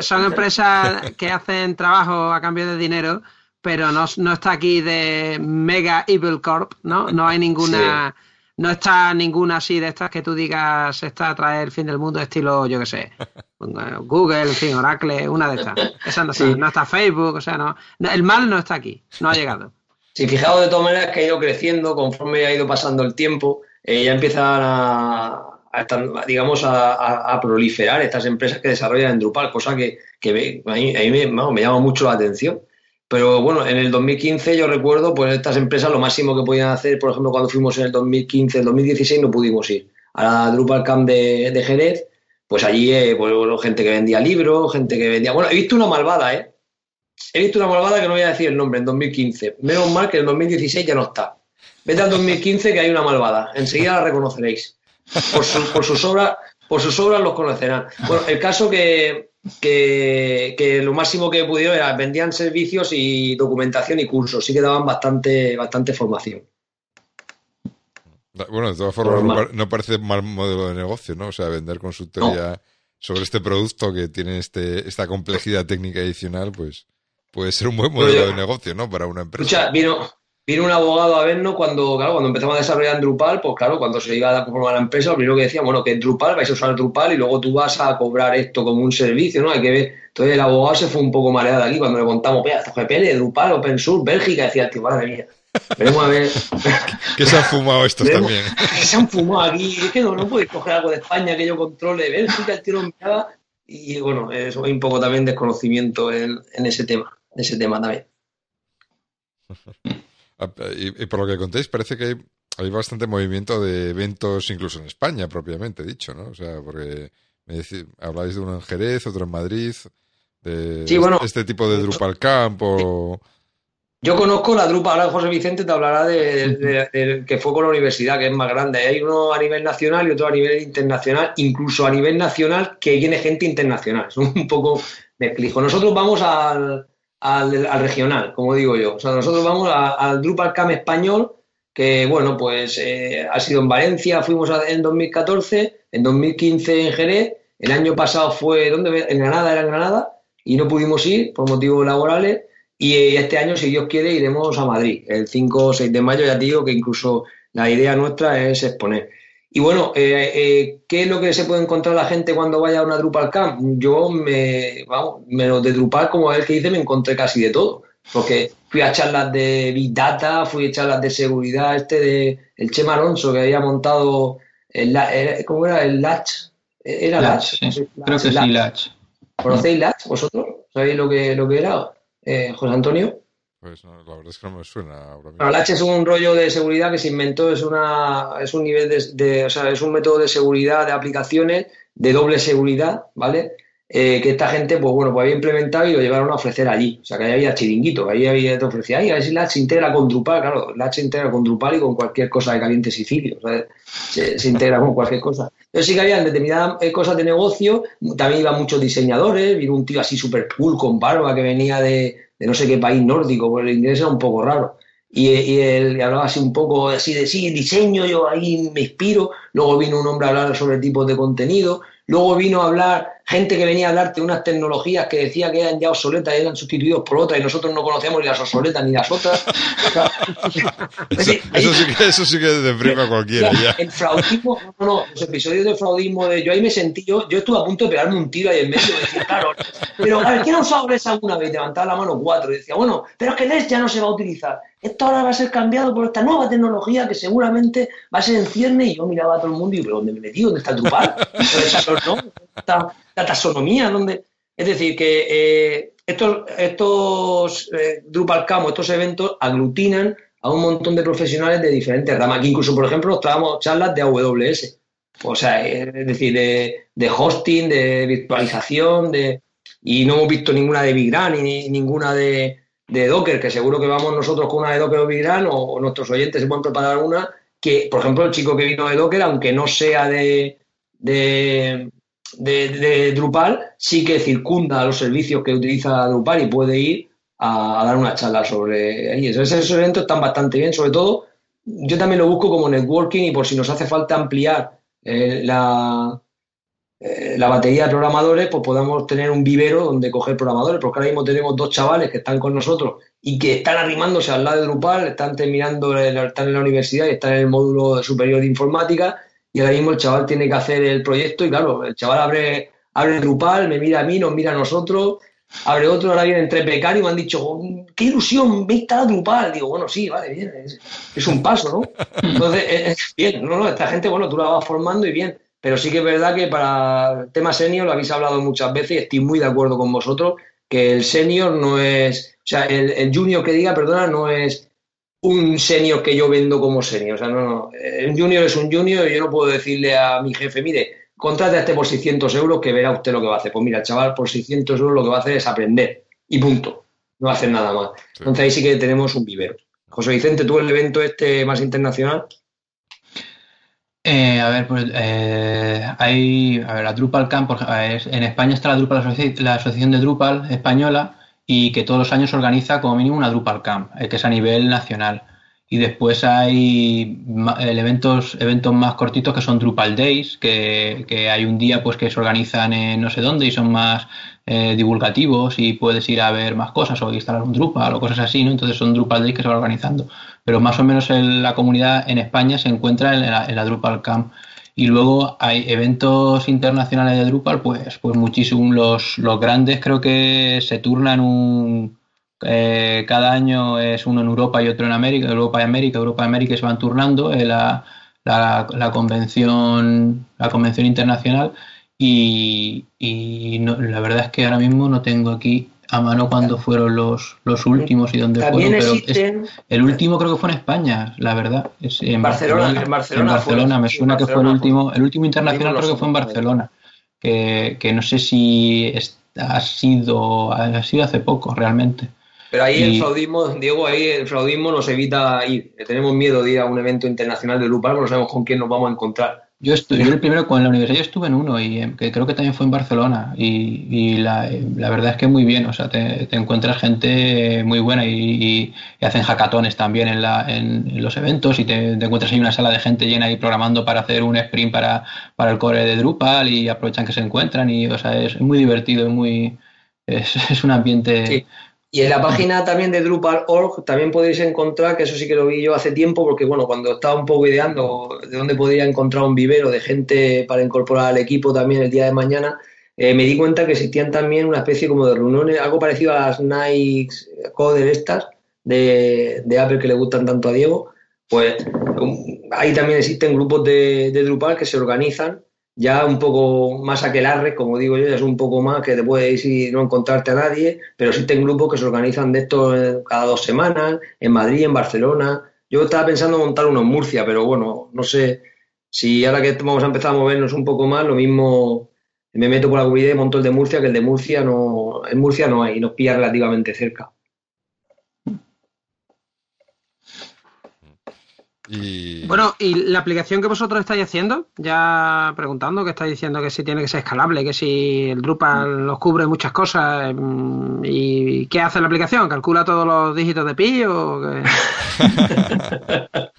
son empresas que hacen trabajo a cambio de dinero, pero no, no está aquí de Mega Evil Corp, ¿no? No hay ninguna. No está ninguna así de estas que tú digas está a traer el fin del mundo, estilo, yo qué sé, Google, en fin, Oracle, una de estas. Esa no está, no está Facebook, o sea, no. El mal no está aquí, no ha llegado. Sí, fijaos de todas maneras que ha ido creciendo conforme ha ido pasando el tiempo, eh, ya empiezan a, digamos, a, proliferar estas empresas que desarrollan en Drupal, cosa que, a mí, me, me, llama mucho la atención. Pero bueno, en el 2015 yo recuerdo, pues estas empresas lo máximo que podían hacer, por ejemplo, cuando fuimos en el 2015, el 2016 no pudimos ir a la Drupal Camp de, Jerez, pues allí, eh, pues, gente que vendía libros, gente que vendía... Bueno, he visto una malvada, ¿eh? He visto una malvada que no voy a decir el nombre, en 2015. Menos mal que en 2016 ya no está. Vete al 2015 que hay una malvada. Enseguida la reconoceréis. Por, por sus obras, por sus obras los conocerán. Bueno, el caso que, que, lo máximo que pudieron era vendían servicios y documentación y cursos. Sí que daban bastante, bastante formación. Bueno, de todas formas, no, parece mal modelo de negocio, ¿no? O sea, vender consultoría sobre este producto que tiene este, esta complejidad técnica adicional, pues puede ser un buen modelo de negocio, ¿no? Para una empresa. Escucha, vino, vino un abogado a vernos cuando, claro, cuando empezamos a desarrollar en Drupal, pues claro, cuando se iba a conformar la empresa, lo primero que decía, bueno, que en Drupal vais a usar Drupal y luego tú vas a cobrar esto como un servicio, ¿no? Hay que ver. Entonces el abogado se fue un poco mareado aquí cuando le contamos, vea, GPL, Drupal, Open Source, Bélgica, decía, tío, madre mía. Veremos a ver. que se han fumado estos también. Que se han fumado aquí. Es que no, no podéis coger algo de España que yo controle Bélgica, el tiro miraba. Y bueno, eso hay un poco también desconocimiento en, en ese tema de ese tema también. Y, por lo que contéis, parece que hay, bastante movimiento de eventos, incluso en España, propiamente dicho, ¿no? O sea, porque me habláis de uno en Jerez, otro en Madrid, de este tipo de Drupal Camp o... Yo conozco la Drupal, ahora José Vicente te hablará de, que fue con la universidad, que es más grande. Hay uno a nivel nacional y otro a nivel internacional, incluso a nivel nacional que viene gente internacional. Es un poco, me explico. Nosotros vamos al, al, regional, como digo yo. O sea, nosotros vamos al Drupal Camp español, que bueno, pues eh, ha sido en Valencia, fuimos en 2014, en 2015 en Jerez, el año pasado fue, ¿dónde? En Granada, era en Granada, y no pudimos ir por motivos laborales. Y eh, este año, si Dios quiere, iremos a Madrid. El 5 o 6 de mayo, ya digo que incluso la idea nuestra es exponer. Y bueno, eh, eh, ¿qué es lo que se puede encontrar la gente cuando vaya a una Drupal Camp? Yo me, vamos, menos de Drupal, como el que dice, me encontré casi de todo. Porque fui a charlas de Big Data, fui a charlas de seguridad, este de el Chema Alonso que había montado, el, ¿cómo era? El Latch. ¿Era Latch? Creo que sí, Latch. ¿Conocéis Latch vosotros? ¿Sabéis lo que, lo que era, eh, José Antonio? Pues la verdad es que no me suena ahora H es un rollo de seguridad que se inventó, es una es un nivel de, o sea, es un método de seguridad de aplicaciones de doble seguridad, ¿vale? Eh, que esta gente, pues bueno, pues había implementado y lo llevaron a ofrecer allí. O sea, que ahí había chiringuito, ahí había te ofrecía, ay, a ver si la H integra con Drupal, claro, la H integra con Drupal y con cualquier cosa de caliente Sicilio, sea, se, integra con cualquier cosa. Pero sí que había determinadas eh, cosas de negocio, también iban muchos diseñadores, vino un tío así súper cool con barba que venía de, de no sé qué país nórdico, porque el inglés era un poco raro. Y, y él hablaba así un poco así de sí, diseño, yo ahí me inspiro. Luego vino un hombre a hablar sobre tipos de contenido. Luego vino a hablar gente que venía a hablarte de unas tecnologías que decía que eran ya obsoletas y eran sustituidos por otras y nosotros no conocíamos ni las obsoletas ni las otras. eso, sí que, eso sí que deprima a cualquiera. Ya. El fraudismo, no, no, los episodios de fraudismo de yo ahí me sentí, yo, yo estuve a punto de pegarme un tiro ahí en medio y decir, claro, pero a ver, ¿quién ha usado LES alguna vez? Levantaba la mano cuatro y decía, bueno, pero es que LES ya no se va a utilizar. Esto ahora va a ser cambiado por esta nueva tecnología que seguramente va a ser en cierne y yo miraba a todo el mundo y digo, ¿dónde me metí? ¿Dónde está Drupal? ¿no? la taxonomía, donde... Es decir, que eh, estos, estos eh, Drupal Camp, estos eventos aglutinan a un montón de profesionales de diferentes ramas. Aquí incluso, por ejemplo, nos charlas de AWS. O sea, es decir, de, hosting, de virtualización, de y no hemos visto ninguna de Bigran ni ninguna de, Docker, que seguro que vamos nosotros con una de Docker o Bigran, o, nuestros oyentes se pueden preparar una, que, por ejemplo, el chico que vino de Docker, aunque no sea de, de, Drupal sí que circunda los servicios que utiliza Drupal y puede ir a, dar una charla sobre ellos. Esos eventos están bastante bien, sobre todo yo también lo busco como networking y por si nos hace falta ampliar eh, la, eh, la batería de programadores, pues podamos tener un vivero donde coger programadores, porque ahora mismo tenemos dos chavales que están con nosotros y que están arrimándose al lado de Drupal, están terminando, están en la universidad y están en el módulo superior de informática y ahora mismo el chaval tiene que hacer el proyecto y claro, el chaval abre, abre Drupal, me mira a mí, nos mira a nosotros, abre otro, ahora vienen tres becarios y me han dicho, oh, qué ilusión, me está Drupal. Digo, bueno, sí, vale, bien, es, un paso, ¿no? Entonces, es, bien, no, no, esta gente, bueno, tú la vas formando y bien, pero sí que es verdad que para el tema senior lo habéis hablado muchas veces y estoy muy de acuerdo con vosotros, que el senior no es, o sea, el, el junior que diga, perdona, no es un senior que yo vendo como senior. O sea, no, no. Un junior es un junior y yo no puedo decirle a mi jefe, mire, contrate a este por 600 euros que verá usted lo que va a hacer. Pues mira, el chaval por 600 euros lo que va a hacer es aprender y punto. No va a hacer nada más. Entonces ahí sí que tenemos un vivero. José Vicente, ¿tú el evento este más internacional? Eh, a ver, pues eh, hay, a ver, la Drupal Camp, en España está la Drupal, la Asociación de Drupal española, y que todos los años organiza como mínimo una Drupal Camp, eh, que es a nivel nacional. Y después hay eventos, eventos más cortitos que son Drupal Days, que, que hay un día pues que se organizan en no sé dónde y son más eh, divulgativos y puedes ir a ver más cosas o instalar un Drupal o cosas así, ¿no? Entonces son Drupal Days que se van organizando. Pero más o menos en la comunidad en España se encuentra en la, Drupal Camp. Y luego hay eventos internacionales de Drupal, pues, pues muchísimos. Los, los grandes creo que se turnan un. Eh, cada año es uno en Europa y otro en América, Europa y América, Europa y América se van turnando en la, la, convención la convención internacional y, y la verdad es que ahora mismo no tengo aquí a mano cuando fueron los, los últimos y dónde fueron. Pero el último creo que fue en España, la verdad. Es en Barcelona, en Barcelona. me suena que fue el último. El último internacional creo que fue en Barcelona. Que, que no sé si ha sido, ha sido hace poco realmente. Pero ahí el fraudismo, Diego, ahí el fraudismo nos evita ir. Tenemos miedo de ir a un evento internacional de Lupal porque no sabemos con quién nos vamos a encontrar. Yo, estuve, el primero, con la universidad yo estuve en uno y eh, que creo que también fue en Barcelona y, la, verdad es que muy bien, o sea, te, encuentras gente muy buena y, hacen hackatones también en, la, en, los eventos y te, encuentras ahí una sala de gente llena ahí programando para hacer un sprint para, para el core de Drupal y aprovechan que se encuentran y, o sea, es muy divertido, es muy... Es, un ambiente y en la página también de Drupal.org también podéis encontrar, que eso sí que lo vi yo hace tiempo, porque bueno, cuando estaba un poco ideando de dónde podría encontrar un vivero de gente para incorporar al equipo también el día de mañana, eh, me di cuenta que existían también una especie como de reuniones, algo parecido a las Nike Coder estas de, Apple que le gustan tanto a Diego, pues um, ahí también existen grupos de, de Drupal que se organizan ya un poco más aquelarre, como digo yo, ya es un poco más que te puedes ir y no encontrarte a nadie, pero existen grupos que se organizan de esto eh, cada dos semanas, en Madrid, en Barcelona. Yo estaba pensando montar uno en Murcia, pero bueno, no sé si ahora que vamos a empezar a movernos un poco más, lo mismo me meto por la comunidad y monto el de Murcia, que el de Murcia no, en Murcia no hay, nos pilla relativamente cerca. Bueno, y la aplicación que vosotros estáis haciendo, ya preguntando, que estáis diciendo que si tiene que ser escalable, que si el Drupal los cubre muchas cosas, mm, ¿y qué hace la aplicación? ¿Calcula todos los dígitos de pi o qué?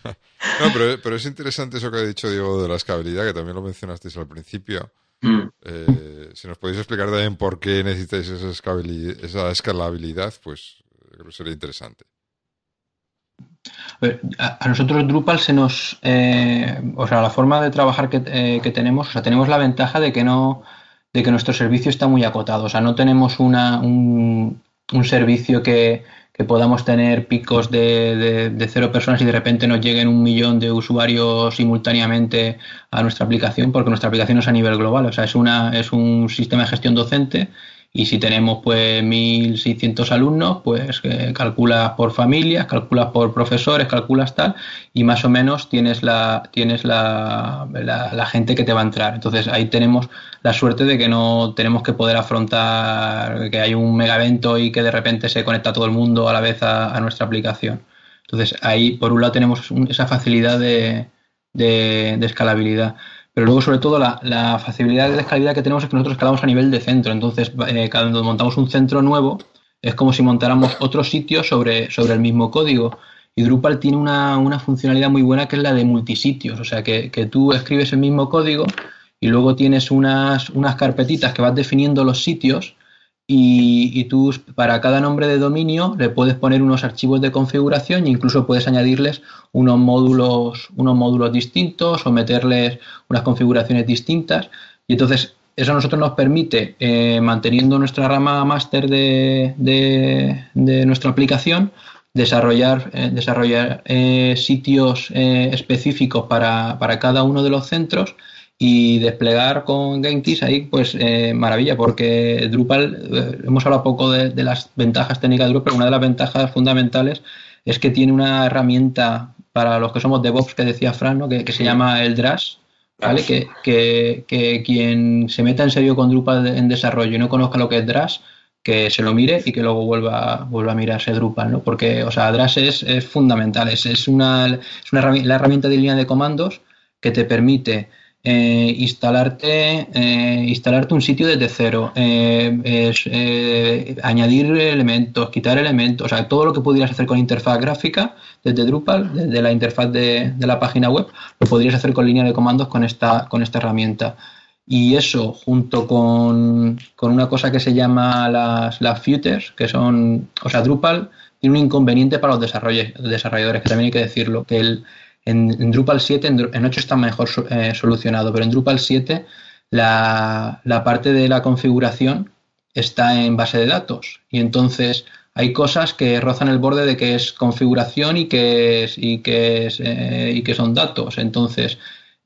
no, pero, pero, es interesante eso que ha dicho Diego de la escalabilidad, que también lo mencionasteis al principio. Mm. Eh, si nos podéis explicar también por qué necesitáis esa, esa escalabilidad, pues creo que sería interesante. A, nosotros Drupal se nos, eh, o sea, la forma de trabajar eh, que, tenemos, o sea, tenemos la ventaja de que no, de que nuestro servicio está muy acotado, o sea, no tenemos una, un, servicio que, podamos tener picos de, de, cero personas y de repente nos lleguen un millón de usuarios simultáneamente a nuestra aplicación, porque nuestra aplicación es a nivel global, o sea, es, una, es un sistema de gestión docente y si tenemos pues 1.600 alumnos, pues eh, calculas por familias, calculas por profesores, calculas tal, y más o menos tienes la, tienes la, la, gente que te va a entrar. Entonces ahí tenemos la suerte de que no tenemos que poder afrontar que hay un mega evento y que de repente se conecta todo el mundo a la vez a, nuestra aplicación. Entonces ahí por un lado tenemos esa facilidad de, de, de escalabilidad. Pero luego, sobre todo, la, facilidad de escalabilidad que tenemos es que nosotros escalamos a nivel de centro. Entonces, eh, cuando montamos un centro nuevo, es como si montáramos otro sitio sobre, sobre el mismo código. Y Drupal tiene una, una, funcionalidad muy buena que es la de multisitios, o sea, que, que, tú escribes el mismo código y luego tienes unas, unas carpetitas que vas definiendo los sitios y, tú para cada nombre de dominio le puedes poner unos archivos de configuración e incluso puedes añadirles unos módulos, unos módulos distintos o meterles unas configuraciones distintas. Y entonces eso a nosotros nos permite, eh, manteniendo nuestra rama máster de, de, nuestra aplicación, desarrollar, eh, desarrollar eh, sitios específicos para, para cada uno de los centros y desplegar con GameKeys ahí, pues eh, maravilla, porque Drupal, eh, hemos hablado poco de, las ventajas técnicas de Drupal, pero una de las ventajas fundamentales es que tiene una herramienta para los que somos DevOps que decía Fran, ¿no? que, se llama el Drush, ¿vale? Que, que, que, quien se meta en serio con Drupal en desarrollo y no conozca lo que es Drush, que se lo mire y que luego vuelva, vuelva a mirarse Drupal, ¿no? Porque, o sea, Drush es, es fundamental, es, es, una, es una, la herramienta de línea de comandos que te permite eh, instalarte, eh, instalarte un sitio desde cero, eh, añadir elementos, quitar elementos, o sea, todo lo que pudieras hacer con interfaz gráfica desde Drupal, desde la interfaz de, la página web, lo podrías hacer con línea de comandos con esta, con esta herramienta. Y eso, junto con, una cosa que se llama las, las futures, que son, o sea, Drupal tiene un inconveniente para los desarrolladores, que también hay que decirlo, que el, en, Drupal 7, en, 8 está mejor eh, solucionado, pero en Drupal 7 la, parte de la configuración está en base de datos y entonces hay cosas que rozan el borde de que es configuración y que es, y que es, eh, y que son datos. Entonces,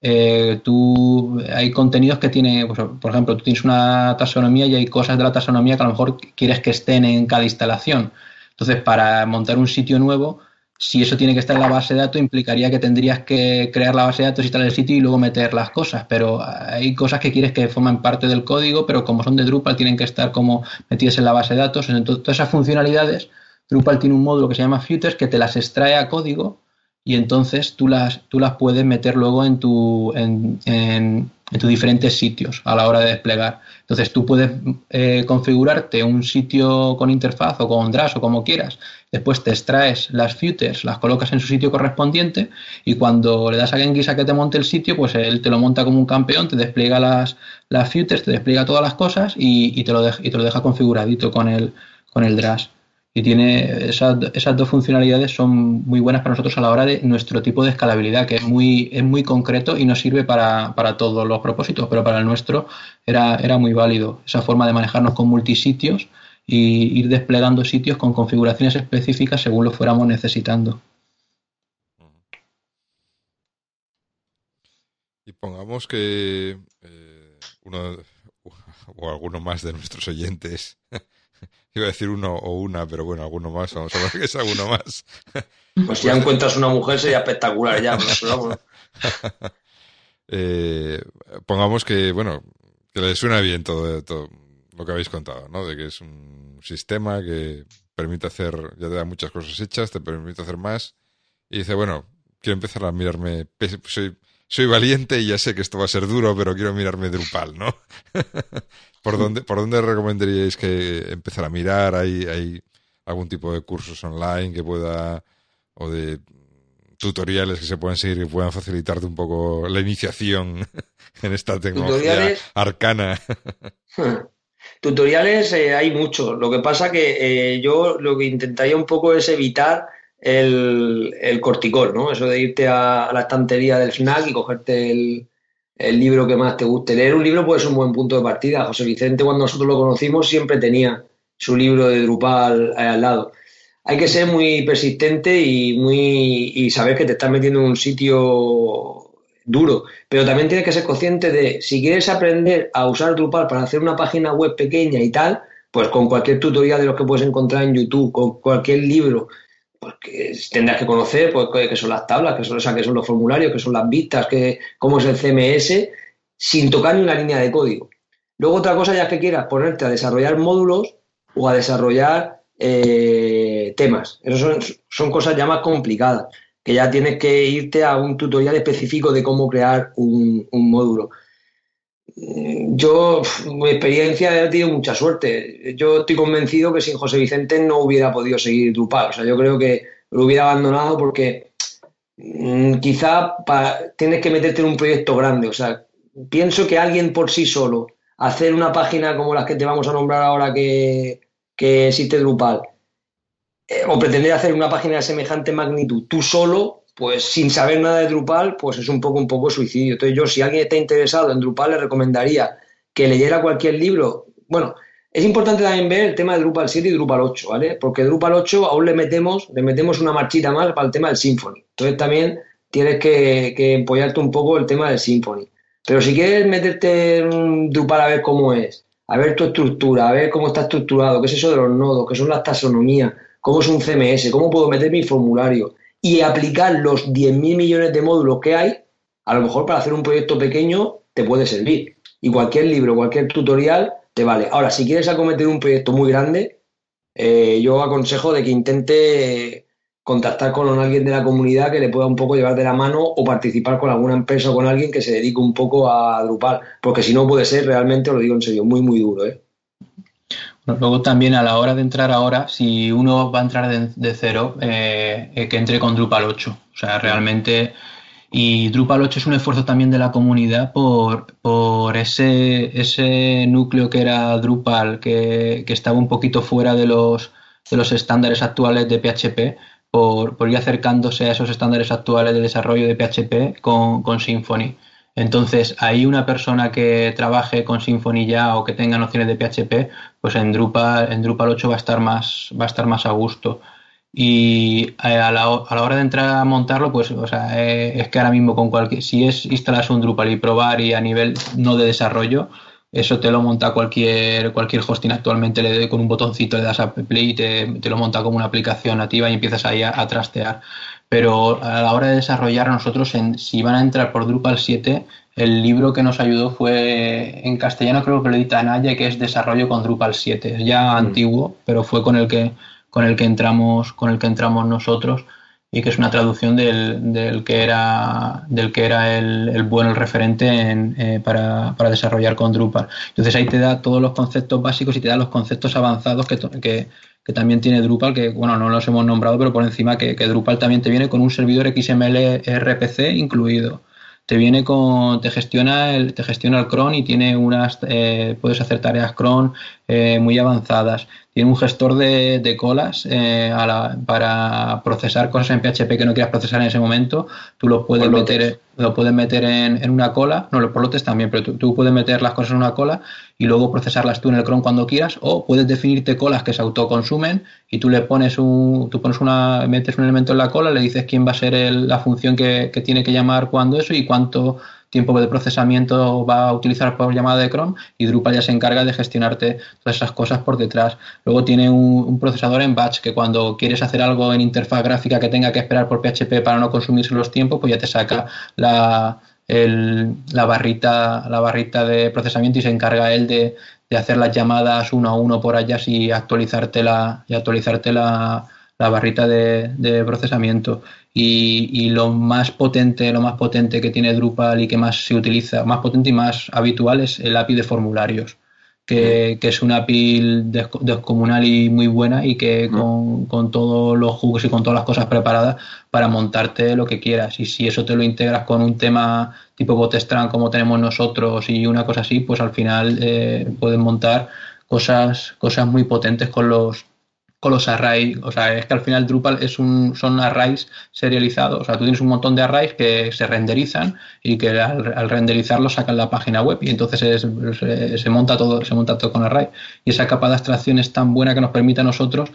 eh, tú hay contenidos que tiene, pues, por ejemplo, tú tienes una taxonomía y hay cosas de la taxonomía que a lo mejor quieres que estén en cada instalación. Entonces, para montar un sitio nuevo, si eso tiene que estar en la base de datos, implicaría que tendrías que crear la base de datos, instalar el sitio y luego meter las cosas. Pero hay cosas que quieres que formen parte del código, pero como son de Drupal, tienen que estar como metidas en la base de datos. Entonces, todas esas funcionalidades, Drupal tiene un módulo que se llama Futures que te las extrae a código y entonces tú las, tú las puedes meter luego en tu, en, en, tus diferentes sitios a la hora de desplegar. Entonces tú puedes eh, configurarte un sitio con interfaz o con Drush o como quieras. Después te extraes las futures, las colocas en su sitio correspondiente y cuando le das a Genghis a que te monte el sitio, pues él te lo monta como un campeón, te despliega las, las futures, te despliega todas las cosas y, te, lo deja, y te lo deja configuradito con el, con el Drush y tiene esas, esas, dos funcionalidades son muy buenas para nosotros a la hora de nuestro tipo de escalabilidad, que es muy, es muy concreto y nos sirve para, para todos los propósitos, pero para el nuestro era, era muy válido esa forma de manejarnos con multisitios y ir desplegando sitios con configuraciones específicas según lo fuéramos necesitando. Y pongamos que eh, uno o alguno más de nuestros oyentes Iba a decir uno o una, pero bueno, alguno más, vamos a ver que es alguno más. Pues si ya encuentras una mujer sería espectacular ya. eh, pongamos que, bueno, que le suena bien todo, todo lo que habéis contado, ¿no? De que es un sistema que permite hacer, ya te da muchas cosas hechas, te permite hacer más. Y dice, bueno, quiero empezar a mirarme, soy, soy valiente y ya sé que esto va a ser duro, pero quiero mirarme Drupal, ¿no? ¿Por dónde, ¿Por dónde recomendaríais que empezar a mirar? ¿Hay, ¿Hay algún tipo de cursos online que pueda, o de tutoriales que se puedan seguir que puedan facilitarte un poco la iniciación en esta tecnología arcana? Tutoriales eh, hay muchos. Lo que pasa que eh, yo lo que intentaría un poco es evitar el, el corticol, ¿no? Eso de irte a, la estantería del FNAC y cogerte el, el, libro que más te guste. Leer un libro puede ser un buen punto de partida. José Vicente, cuando nosotros lo conocimos, siempre tenía su libro de Drupal al lado. Hay que ser muy persistente y, muy, y saber que te estás metiendo en un sitio duro, pero también tienes que ser consciente de si quieres aprender a usar Drupal para hacer una página web pequeña y tal, pues con cualquier tutorial de los que puedes encontrar en YouTube, con cualquier libro porque tendrás que conocer pues, qué son las tablas, qué son, o son los formularios, qué son las vistas, qué, cómo es el CMS, sin tocar ni una línea de código. Luego otra cosa ya que quieras ponerte a desarrollar módulos o a desarrollar eh, temas. Eso son, son, cosas ya más complicadas, que ya tienes que irte a un tutorial específico de cómo crear un módulo yo, mi experiencia he tenido mucha suerte. Yo estoy convencido que sin José Vicente no hubiera podido seguir Drupal. O sea, yo creo que lo hubiera abandonado porque mm, quizá tienes que meterte en un proyecto grande. O sea, pienso que alguien por sí solo, hacer una página como las que te vamos a nombrar ahora que, que existe Drupal, eh, o pretender hacer una página de semejante magnitud tú solo, pues sin saber nada de Drupal, pues es un poco un poco suicidio. Entonces yo, si alguien está interesado en Drupal, le recomendaría que leyera cualquier libro. Bueno, es importante también ver el tema de Drupal 7 y Drupal 8, ¿vale? Porque Drupal 8 aún le metemos, le metemos una marchita más para el tema del Symfony. Entonces también tienes que, apoyarte un poco el tema del Symfony. Pero si quieres meterte en Drupal a ver cómo es, a ver tu estructura, a ver cómo está estructurado, qué es eso de los nodos, qué son las taxonomías, cómo es un CMS, cómo puedo meter mi formulario y aplicar los 10.000 millones de módulos que hay, a lo mejor para hacer un proyecto pequeño te puede servir. Y cualquier libro, cualquier tutorial te vale. Ahora, si quieres acometer un proyecto muy grande, eh, yo aconsejo de que intente contactar con alguien de la comunidad que le pueda un poco llevar de la mano o participar con alguna empresa o con alguien que se dedique un poco a Drupal, porque si no puede ser realmente, lo digo en serio, muy, muy duro. ¿eh? Luego también a la hora de entrar ahora, si uno va a entrar de, cero, eh, que entre con Drupal 8. O sea, realmente... Y Drupal 8 es un esfuerzo también de la comunidad por, por ese, ese núcleo que era Drupal, que, estaba un poquito fuera de los, de los estándares actuales de PHP, por, por ir acercándose a esos estándares actuales de desarrollo de PHP con, con Symfony. Entonces, ahí una persona que trabaje con Symfony ya o que tenga nociones de PHP, pues en Drupal, en Drupal 8 va a estar más, va a estar más a gusto. Y eh, a la, a la hora de entrar a montarlo, pues o sea, eh, es que ahora mismo con cualquier, si es instalarse un Drupal y probar y a nivel no de desarrollo, eso te lo monta cualquier, cualquier hosting actualmente, le doy con un botoncito, le das a Play y te, lo monta como una aplicación nativa y empiezas ahí a, trastear. Pero a la hora de desarrollar nosotros, en, si van a entrar por Drupal 7, el libro que nos ayudó fue en castellano, creo que lo edita Naya, que es Desarrollo con Drupal 7. ya mm. antiguo, pero fue con el que con el que entramos, con el que entramos nosotros y que es una traducción del, del que era del que era el, el bueno el referente eh, para, para, desarrollar con Drupal entonces ahí te da todos los conceptos básicos y te da los conceptos avanzados que, que, que también tiene Drupal que bueno no los hemos nombrado pero por encima que, Drupal también te viene con un servidor XML RPC incluido. Te viene con te gestiona el te gestiona el cron y tiene unas eh, puedes hacer tareas cron eh, muy avanzadas tiene un gestor de, colas eh, para procesar cosas en PHP que no quieras procesar en ese momento. Tú lo puedes meter, lo puedes meter en, una cola, no, los lotes también, pero tú, puedes meter las cosas en una cola y luego procesarlas tú en el cron cuando quieras, o puedes definirte colas que se autoconsumen y tú le pones un, tú pones una, metes un elemento en la cola, le dices quién va a ser la función que, que tiene que llamar cuando eso y cuánto tiempo de procesamiento va a utilizar por llamada de Chrome y Drupal ya se encarga de gestionarte todas esas cosas por detrás. Luego tiene un, procesador en batch que cuando quieres hacer algo en interfaz gráfica que tenga que esperar por PHP para no consumirse los tiempos, pues ya te saca la, la, barrita, la barrita de procesamiento y se encarga él de, hacer las llamadas uno a uno por allá y actualizarte la, y actualizarte la, la barrita de, de procesamiento y, lo más potente, lo más potente que tiene Drupal y que más se utiliza, más potente y más habitual es el API de formularios, que, es una API descomunal y muy buena y que con, con, todos los hooks y con todas las cosas preparadas para montarte lo que quieras. Y si eso te lo integras con un tema tipo Botstrand como tenemos nosotros y una cosa así, pues al final eh, puedes montar cosas, cosas muy potentes con los con los arrays. O sea, es que al final Drupal es un, son arrays serializados. O sea, tú tienes un montón de arrays que se renderizan y que al, renderizarlos sacan la página web y entonces se, monta todo, se monta todo con array. Y esa capa de abstracción es tan buena que nos permite a nosotros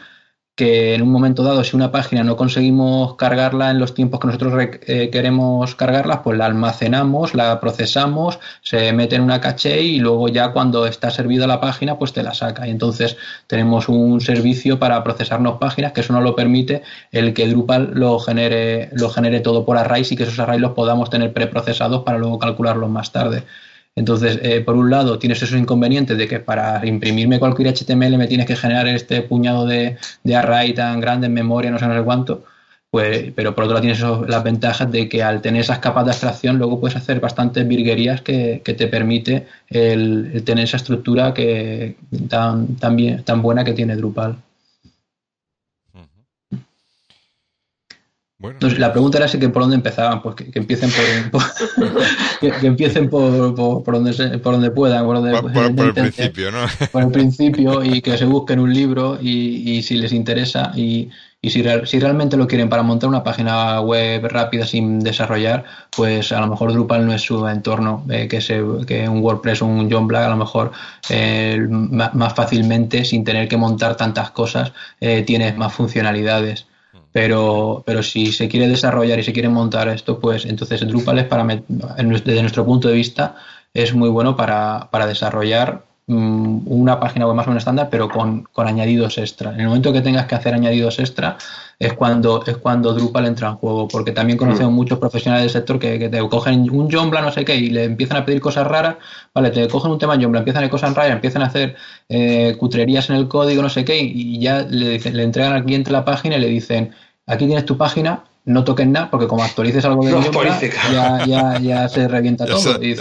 que en un momento dado, si una página no conseguimos cargarla en los tiempos que nosotros eh, queremos cargarla, pues la almacenamos, la procesamos, se mete en una caché y luego ya cuando está servida la página, pues te la saca. Y entonces tenemos un servicio para procesarnos páginas que eso nos lo permite el que Drupal lo genere, lo genere todo por arrays y que esos arrays los podamos tener preprocesados para luego calcularlos más tarde. Entonces, eh, por un lado, tienes esos inconvenientes de que para imprimirme cualquier HTML me tienes que generar este puñado de, array tan grande en memoria, no sé, no sé cuánto. Pues, pero por otro lado tienes las ventajas de que al tener esas capas de abstracción luego puedes hacer bastantes virguerías que, te permite el, tener esa estructura que tan, tan, tan buena que tiene Drupal. La pregunta era si que por dónde empezaban, pues que, empiecen por, que, empiecen por, por, donde por donde puedan, por, el principio, ¿no? Por el principio y que se busquen un libro y, y si les interesa y, y si, si, realmente lo quieren para montar una página web rápida sin desarrollar, pues a lo mejor Drupal no es su entorno, eh, que, se, que un WordPress o un John Black a lo mejor eh, más fácilmente, sin tener que montar tantas cosas, eh, tienes más funcionalidades. Pero, pero si se quiere desarrollar y se quiere montar esto, pues entonces Drupal es para, desde nuestro punto de vista, es muy bueno para, para desarrollar una página web más o menos estándar, pero con, con, añadidos extra. En el momento que tengas que hacer añadidos extra, es cuando, es cuando Drupal entra en juego, porque también conocemos mm. muchos profesionales del sector que, que, te cogen un Joomla, no sé qué, y le empiezan a pedir cosas raras, vale, te cogen un tema Joomla, empiezan a hacer cosas raras, empiezan a hacer eh, cutrerías en el código, no sé qué, y, ya le, dicen, le entregan al cliente la página y le dicen, aquí tienes tu página, no toques nada, porque como actualices algo de no ya, ya, ya, se revienta todo. y.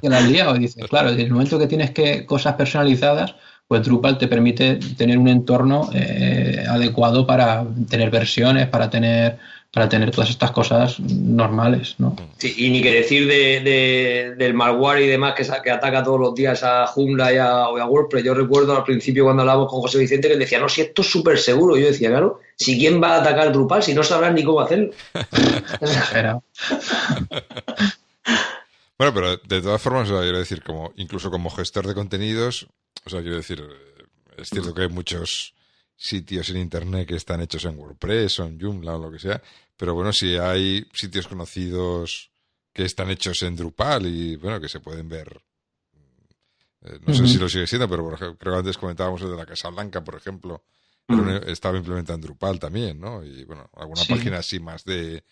Que lo has liado. Y dices, claro, en el momento que tienes que cosas personalizadas, pues Drupal te permite tener un entorno eh, adecuado para tener versiones, para tener para tener todas estas cosas normales, ¿no? Sí, y ni que decir de, del malware y demás que, que ataca todos los días a Joomla y a, WordPress. Yo recuerdo al principio cuando hablábamos con José Vicente que él decía, no, si esto es súper seguro. Yo decía, claro, si quién va a atacar Drupal si no sabrán ni cómo hacerlo. bueno, pero de todas formas, quiero decir, como incluso como gestor de contenidos, o sea, quiero decir, es cierto que hay muchos sitios en internet que están hechos en WordPress o en Joomla o lo que sea, pero bueno, si hay sitios conocidos que están hechos en Drupal y bueno, que se pueden ver. Eh, no sé si lo sigue siendo, pero por ejemplo, creo que antes comentábamos el de la Casa Blanca, por ejemplo, estaba implementado en Drupal también, ¿no? Y bueno, alguna página así más de,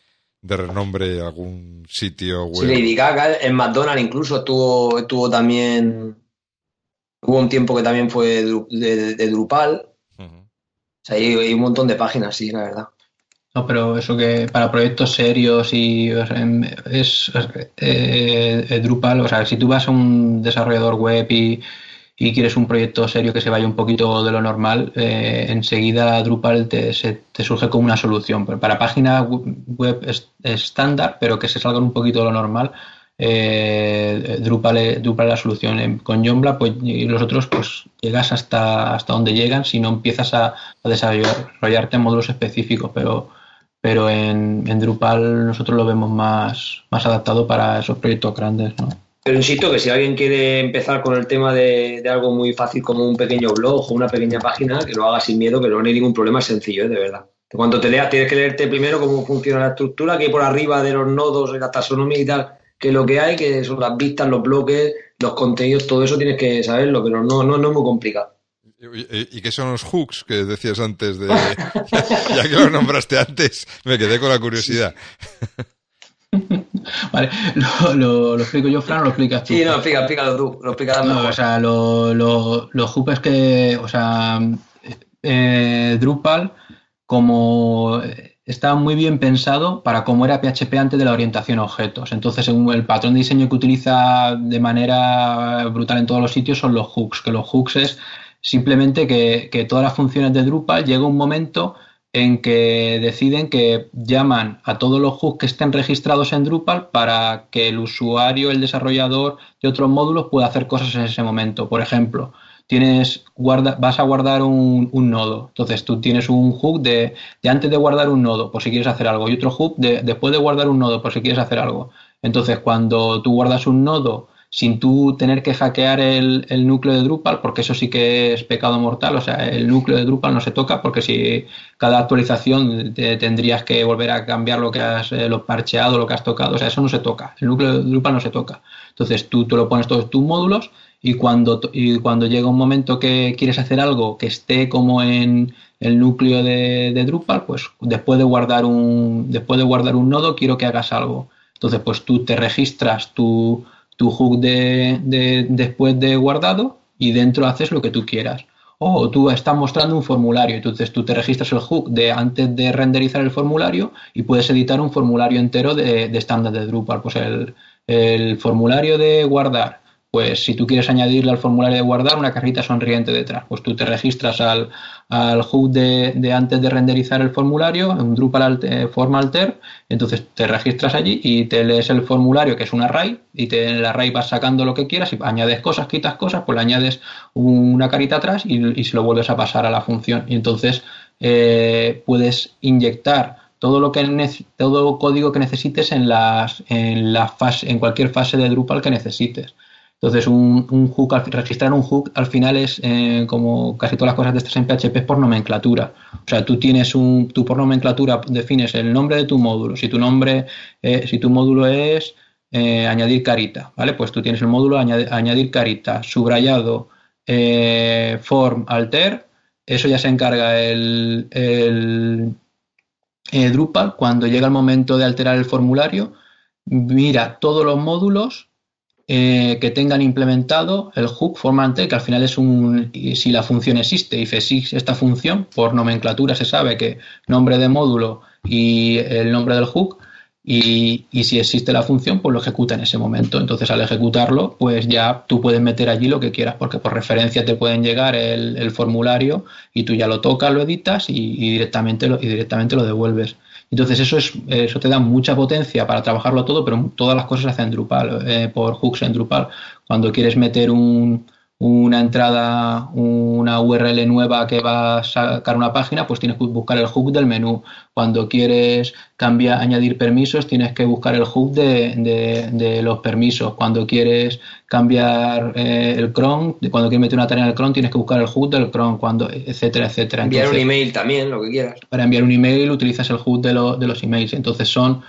de renombre, algún sitio web. Sí, Lady Gaga, en McDonald's incluso estuvo, estuvo también. Hubo un tiempo que también fue de, Drupal. O sea, hay, un montón de páginas, sí, la verdad. No, pero eso que para proyectos serios y es, eh, Drupal, o sea, si tú vas a un desarrollador web y, quieres un proyecto serio que se vaya un poquito de lo normal, eh, enseguida Drupal te, te, surge como una solución. Para página web estándar, pero que se salgan un poquito de lo normal, eh, Drupal, es, Drupal la solución. Con Joomla, pues y los otros, pues llegas hasta, hasta donde llegan si no empiezas a, a desarrollarte módulos específicos, pero pero en, Drupal nosotros lo vemos más, más adaptado para esos proyectos grandes, ¿no? Pero insisto que si alguien quiere empezar con el tema de, algo muy fácil como un pequeño blog o una pequeña página, que lo haga sin miedo, que no hay ningún problema, es sencillo, ¿eh? de verdad. Cuando te leas tienes que leerte primero cómo funciona la estructura, que hay por arriba de los nodos, la taxonomía y tal, que lo que hay, que son las vistas, los bloques, los contenidos, todo eso tienes que saberlo, pero no, no, no es muy complicado. ¿Y qué son los hooks que decías antes? De, ya que lo nombraste antes, me quedé con la curiosidad. Vale, lo, explico yo, Fran, o lo explicas tú. Sí, no, explica, explícalo tú, lo explicas no, O sea, los hooks es que, o sea, eh, Drupal, como está muy bien pensado para cómo era PHP antes de la orientación a objetos. Entonces, según el patrón de diseño que utiliza de manera brutal en todos los sitios son los hooks, que los hooks es Simplemente que, todas las funciones de Drupal llega un momento en que deciden que llaman a todos los hooks que estén registrados en Drupal para que el usuario, el desarrollador de otros módulos pueda hacer cosas en ese momento. Por ejemplo, tienes guarda, vas a guardar un, nodo. Entonces tú tienes un hook de, antes de guardar un nodo, por si quieres hacer algo, y otro hook de, después de guardar un nodo, por si quieres hacer algo. Entonces, cuando tú guardas un nodo sin tú tener que hackear el, núcleo de Drupal, porque eso sí que es pecado mortal, o sea, el núcleo de Drupal no se toca, porque si cada actualización te, tendrías que volver a cambiar lo que has eh, lo parcheado, lo que has tocado, o sea, eso no se toca, el núcleo de Drupal no se toca. Entonces tú, tú lo pones todos tus módulos y cuando, y cuando llega un momento que quieres hacer algo que esté como en el núcleo de, de Drupal, pues después de guardar un, después de guardar un nodo, quiero que hagas algo. Entonces, pues tú te registras tu tu hook de, después de guardado y dentro haces lo que tú quieras. O tú estás mostrando un formulario, entonces tú te registras el hook de antes de renderizar el formulario y puedes editar un formulario entero de, estándar de Drupal. Pues el, formulario de guardar, pues si tú quieres añadirle al formulario de guardar una carrita sonriente detrás, pues tú te registras al, al hook de, antes de renderizar el formulario, un Drupal eh, form alter, entonces te registras allí y te lees el formulario que es un array y te, en el array vas sacando lo que quieras y añades cosas, quitas cosas, pues le añades una carita atrás y, se lo vuelves a pasar a la función. Y entonces eh, puedes inyectar todo lo que todo código que necesites en las en la fase en cualquier fase de Drupal que necesites entonces, un, hook, registrar un hook al final es, eh, como casi todas las cosas de estas en PHP, es por nomenclatura. O sea, tú tienes un, tú por nomenclatura defines el nombre de tu módulo. Si tu nombre, eh, si tu módulo es eh, añadir carita, ¿vale? Pues tú tienes el módulo añadir, carita, subrayado, form, alter. Eso ya se encarga el, el Drupal. Cuando llega el momento de alterar el formulario, mira todos los módulos eh, que tengan implementado el hook formante, que al final es un, si la función existe, y existe esta función, por nomenclatura se sabe que nombre de módulo y el nombre del hook, y, si existe la función, pues lo ejecuta en ese momento. Entonces, al ejecutarlo, pues ya tú puedes meter allí lo que quieras, porque por referencia te pueden llegar el, formulario y tú ya lo tocas, lo editas y, directamente, lo, y directamente lo devuelves. Entonces eso, es, eso te da mucha potencia para trabajarlo todo, pero todas las cosas se hacen en Drupal, eh, por hooks en Drupal. Cuando quieres meter un, una entrada, una URL nueva que va a sacar una página, pues tienes que buscar el hook del menú. Cuando quieres cambiar, añadir permisos, tienes que buscar el hook de, los permisos. Cuando quieres cambiar eh, el cron, cuando quieres meter una tarea en el cron, tienes que buscar el hook del cron, cuando, etcétera, etcétera. Enviar un email también, lo que quieras. Para enviar un email utilizas el hook de, de los emails. Entonces son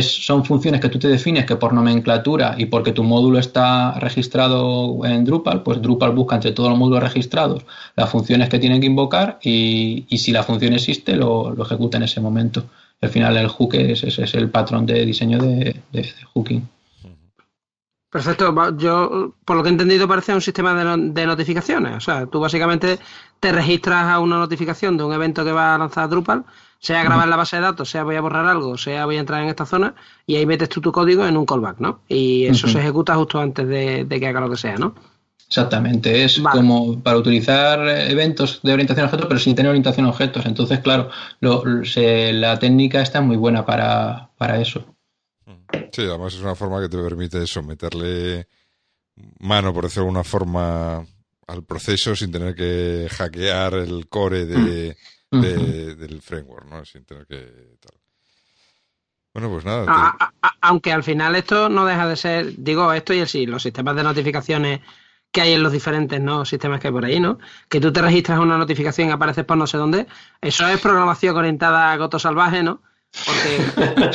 son funciones que tú te defines que por nomenclatura y porque tu módulo está registrado en Drupal, pues Drupal busca entre todos los módulos registrados las funciones que tienen que invocar y, si la función existe lo, ejecuta en ese momento. Al final el hook es, es, el patrón de diseño de, hooking. Perfecto. Yo, por lo que he entendido, parece un sistema de, de, notificaciones. O sea, tú básicamente te registras a una notificación de un evento que va a lanzar Drupal sea grabar la base de datos, sea voy a borrar algo, sea voy a entrar en esta zona y ahí metes tú tu código en un callback, ¿no? Y eso se ejecuta justo antes de, que haga lo que sea, ¿no? Exactamente, es como para utilizar eventos de orientación a objetos, pero sin tener orientación a objetos. Entonces, claro, la técnica está muy buena para, eso. Sí, además es una forma que te permite someterle mano, por decirlo de alguna forma, al proceso sin tener que hackear el core de, del framework, ¿no? Sin tener que Bueno, pues nada. aunque al final esto no deja de ser, digo, esto y el sí, los sistemas de notificaciones que hay en los diferentes ¿no? sistemas que hay por ahí, ¿no? Que tú te registras una notificación y apareces por no sé dónde. Eso es programación orientada a goto salvaje, ¿no? Porque,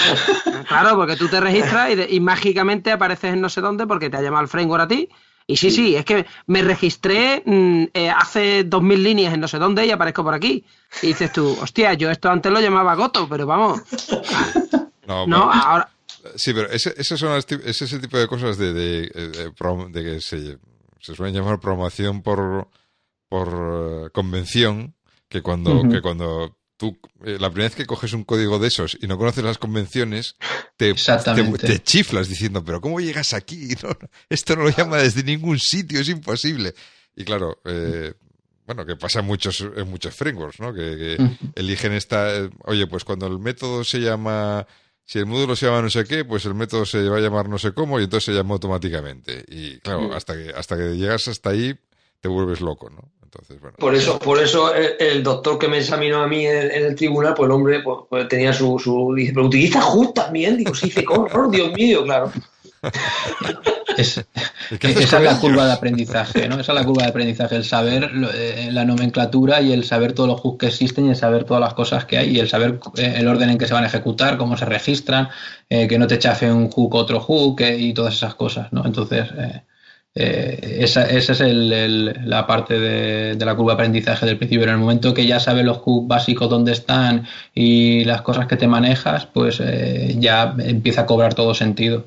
claro, porque tú te registras y, y, mágicamente apareces en no sé dónde porque te ha llamado el framework a ti y sí, sí, es que me registré mm, eh, hace dos mil líneas en no sé dónde y aparezco por aquí. Y dices tú, hostia, yo esto antes lo llamaba Goto, pero vamos. No, ahora. Sí, pero ese, ese, son ese tipo de cosas de, de, que se, se, suelen llamar programación por, por eh, convención, que cuando, que cuando tú, eh, la primera vez que coges un código de esos y no conoces las convenciones, te, te, chiflas diciendo, pero ¿cómo llegas aquí? esto no lo llama desde ningún sitio, es imposible. Y claro, eh, bueno, que pasa en muchos, en muchos frameworks, ¿no? Que, eligen esta, eh, oye, pues cuando el método se llama, si el módulo se llama no sé qué, pues el método se va a llamar no sé cómo y entonces se llama automáticamente. Y claro, hasta que, hasta que llegas hasta ahí, te vuelves loco, ¿no? Por eso, por eso el, doctor que me examinó a mí en, el tribunal, pues el hombre pues, pues tenía su, su, Dice, pero utiliza HUD también. Digo, sí, dice, ¿cómo? Dios mío, claro. esa es la curva de aprendizaje, ¿no? Esa es la curva de aprendizaje, el saber eh, la nomenclatura y el saber todos los hooks que existen y el saber todas las cosas que hay y el saber eh, el orden en que se van a ejecutar, cómo se registran, eh, que no te chafe un hook otro hook y todas esas cosas, ¿no? Entonces, eh, esa, esa, es la parte de, la curva de aprendizaje del principio. En el momento que ya sabes los hooks básicos dónde están y las cosas que te manejas, pues eh, ya empieza a cobrar todo sentido.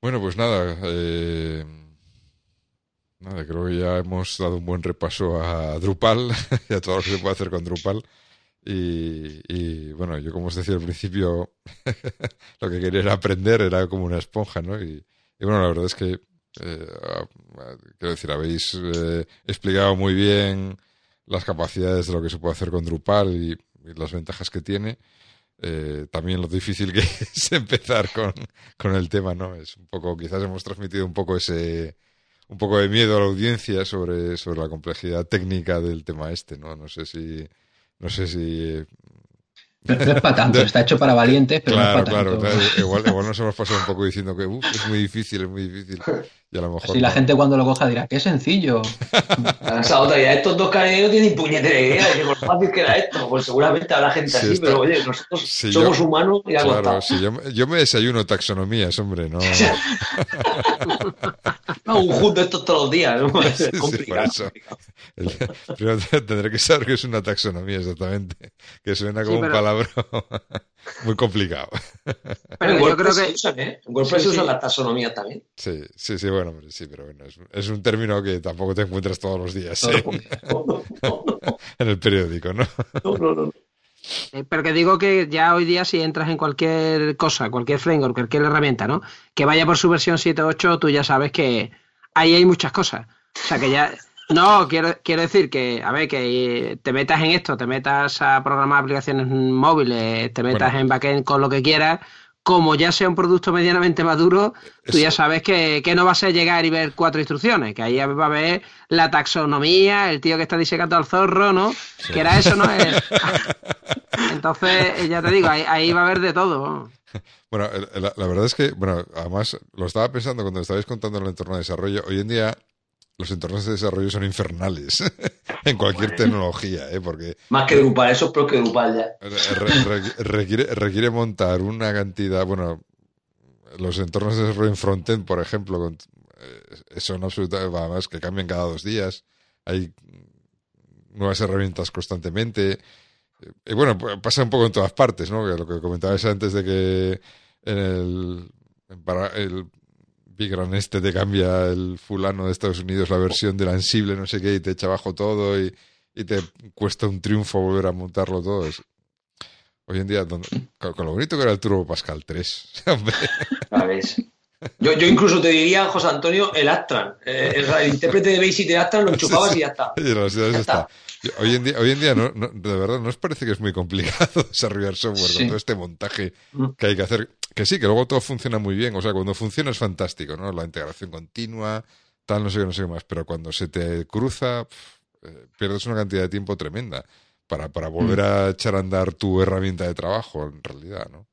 Bueno, pues nada, eh, nada, creo que ya hemos dado un buen repaso a Drupal y a todo lo que se puede hacer con Drupal. Y, bueno, yo como os decía al principio, lo que quería era aprender, era como una esponja, ¿no? Y, bueno, la verdad es que, eh, quiero decir, habéis eh, explicado muy bien las capacidades de lo que se puede hacer con Drupal y, las ventajas que tiene. Eh, también lo difícil que es empezar con, con, el tema, ¿no? Es un poco, quizás hemos transmitido un poco ese, un poco de miedo a la audiencia sobre, sobre la complejidad técnica del tema este, ¿no? No sé si no sé si no, es para tanto, está hecho para valientes, pero claro, no es para claro, tanto. Claro, igual, igual nos hemos pasado un poco diciendo que es muy difícil, es muy difícil. Y a lo mejor. Si la gente cuando lo coja dirá, qué sencillo. Esa otra ya, estos dos caneros tienen puñetera idea de lo fácil que era esto. Pues seguramente habrá gente así, pero oye, nosotros somos humanos y algo Claro, si yo, yo, me desayuno taxonomías, hombre, no. No, un junto esto todos los días, ¿no? Es complicado. Sí, por eso. Primero tendré que saber qué es una taxonomía exactamente, que suena como sí, pero... un palabra muy complicado. Pero yo creo que usan, ¿eh? En WordPress sí, usan la taxonomía también. Sí, sí, sí, bueno, sí, pero bueno, es, es, un término que tampoco te encuentras todos los días ¿eh? en el periódico, ¿no? No, no, no. Eh, pero que digo que ya hoy día si entras en cualquier cosa, cualquier framework, cualquier herramienta, ¿no? Que vaya por su versión 7.8, tú ya sabes que ahí hay muchas cosas. O sea que ya... No, quiero, quiero decir que, a ver, que te metas en esto, te metas a programar aplicaciones móviles, te metas bueno. en backend con lo que quieras, como ya sea un producto medianamente maduro, tú ya sabes que, que, no vas a llegar y ver cuatro instrucciones, que ahí va a ver la taxonomía, el tío que está disecando al zorro, ¿no? Sí. Que era eso, ¿no? Entonces, ya te digo, ahí, ahí, va a haber de todo. Bueno, la, la, verdad es que, bueno, además lo estaba pensando cuando estabais contando en el entorno de desarrollo, hoy en día los entornos de desarrollo son infernales en cualquier bueno. tecnología, ¿eh? Porque más que Drupal, eso es peor que Drupal ya. Re, re, requiere, requiere, montar una cantidad, bueno, los entornos de desarrollo en frontend, por ejemplo, con, eh, son absolutamente, además que cambian cada dos días, hay nuevas herramientas constantemente. Y bueno, pasa un poco en todas partes, ¿no? Lo que comentabas antes de que en el, para el Big Gran este te cambia el fulano de Estados Unidos la versión del Ansible, no sé qué, y te echa abajo todo y, y te cuesta un triunfo volver a montarlo todo. Es, hoy en día, con, con, lo bonito que era el Turbo Pascal 3. ¿Sabes? Yo, yo incluso te diría, José Antonio, el Astran. Eh, el, el, intérprete de Basic de Astran lo enchufabas sí, sí. y ya está. Ya está. está. Hoy en día, hoy en día no, no, de verdad, ¿no os parece que es muy complicado desarrollar software sí. con todo este montaje que hay que hacer? Que sí, que luego todo funciona muy bien. O sea, cuando funciona es fantástico, ¿no? La integración continua, tal, no sé qué, no sé qué más. Pero cuando se te cruza, pff, eh, pierdes una cantidad de tiempo tremenda para, para volver a echar a andar tu herramienta de trabajo, en realidad, ¿no?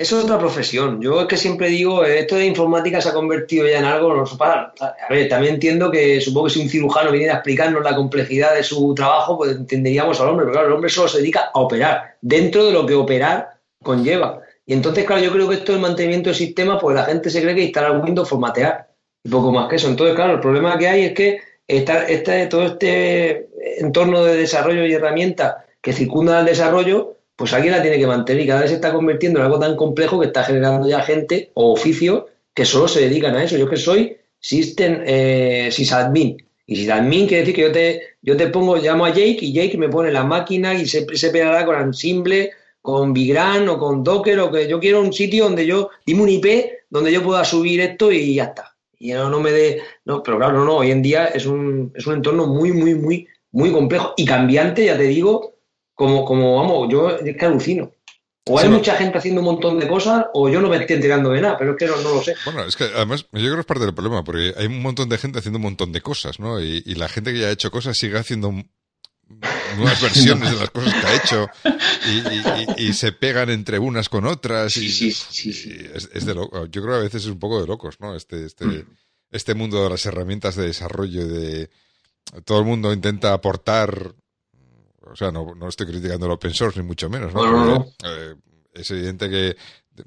Es otra profesión. Yo es que siempre digo, esto de informática se ha convertido ya en algo, no para. A ver, también entiendo que supongo que si un cirujano viniera a explicarnos la complejidad de su trabajo, pues entenderíamos al hombre, pero claro, el hombre solo se dedica a operar, dentro de lo que operar conlleva. Y entonces, claro, yo creo que esto del mantenimiento del sistema, pues la gente se cree que instalar Windows, formatear, y poco más que eso. Entonces, claro, el problema que hay es que esta, todo este entorno de desarrollo y herramientas que circundan al desarrollo, pues alguien la tiene que mantener y cada vez se está convirtiendo en algo tan complejo que está generando ya gente o oficios que solo se dedican a eso. Yo que soy System eh, sysadmin. Y sysadmin quiere decir que yo te, yo te pongo, llamo a Jake y Jake me pone la máquina y se, se pegará con Ansible, con Bigran o con Docker o que yo quiero un sitio donde yo, dime un IP donde yo pueda subir esto y ya está. Y no, no me dé, no, pero claro, no, no, hoy en día es un, es un entorno muy, muy, muy, muy complejo y cambiante, ya te digo, como, como vamos, yo es que alucino. O hay sí, mucha gente haciendo un montón de cosas, o yo no me estoy enterando de nada, pero es que no, no, lo sé. Bueno, es que además, yo creo que es parte del problema, porque hay un montón de gente haciendo un montón de cosas, ¿no? Y, y la gente que ya ha hecho cosas sigue haciendo nuevas versiones de las cosas que ha hecho y, y, y, se pegan entre unas con otras. Sí, sí, sí, sí. Es, es, de loco. Yo creo que a veces es un poco de locos, ¿no? Este, este, mm. este mundo de las herramientas de desarrollo, de todo el mundo intenta aportar o sea, no, no estoy criticando el open source, ni mucho menos, ¿no? no, no. Eh, es evidente que de,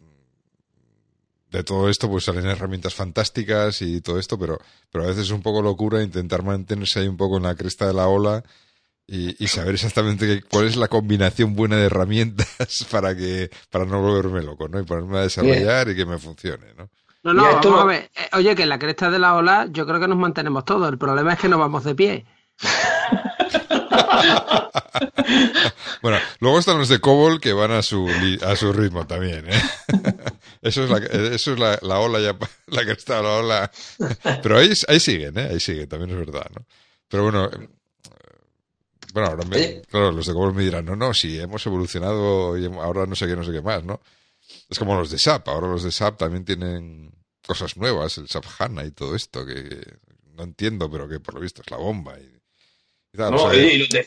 de, todo esto pues salen herramientas fantásticas y todo esto, pero, pero a veces es un poco locura intentar mantenerse ahí un poco en la cresta de la ola y, y saber exactamente qué, cuál es la combinación buena de herramientas para que para no volverme loco, ¿no? Y ponerme a desarrollar Bien. y que me funcione, ¿no? No, no, vamos a ver. Eh, oye, que en la cresta de la ola yo creo que nos mantenemos todos. El problema es que no vamos de pie. bueno, luego están los de Cobol que van a su, a su ritmo también, ¿eh? Eso es la, eso es la, la ola ya, la que está la ola. Pero ahí, ahí siguen, ¿eh? Ahí siguen, también es verdad, ¿no? Pero bueno, bueno, ahora me, claro, los de Cobol me dirán, no, no, si hemos evolucionado y ahora no sé qué, no sé qué más, ¿no? Es como los de SAP, ahora los de SAP también tienen cosas nuevas, el SAP HANA y todo esto, que, no entiendo, pero que por lo visto es la bomba. Y, no, y los de,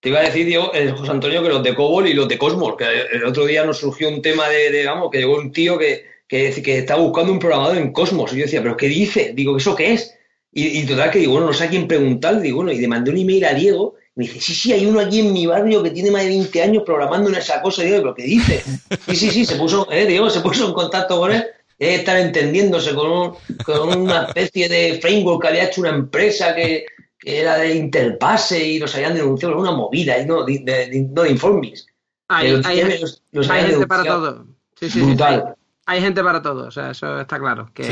te iba a decir, Diego, eh, José Antonio, que los de Cobol y los de Cosmos, que el otro día nos surgió un tema de, vamos, que llegó un tío que, que, que estaba buscando un programador en Cosmos. Y yo decía, ¿pero qué dice? Digo, ¿eso qué es? Y, y total que digo, bueno, no sé a quién preguntar. Digo, bueno, y le mandé un email a Diego. Y me dice, sí, sí, hay uno aquí en mi barrio que tiene más de 20 años programando en esa cosa. Y digo, ¿pero qué dice? Sí, sí, sí, se puso, eh, Diego, se puso en contacto con él. Debe estar entendiéndose con, con una especie de framework que había hecho una empresa que era de Interpase y los habían denunciado, una movida, y no de, de, no de Informix. Hay, gente para todo. Sí, sí, Brutal. hay gente para todo, o sea, eso está claro. Que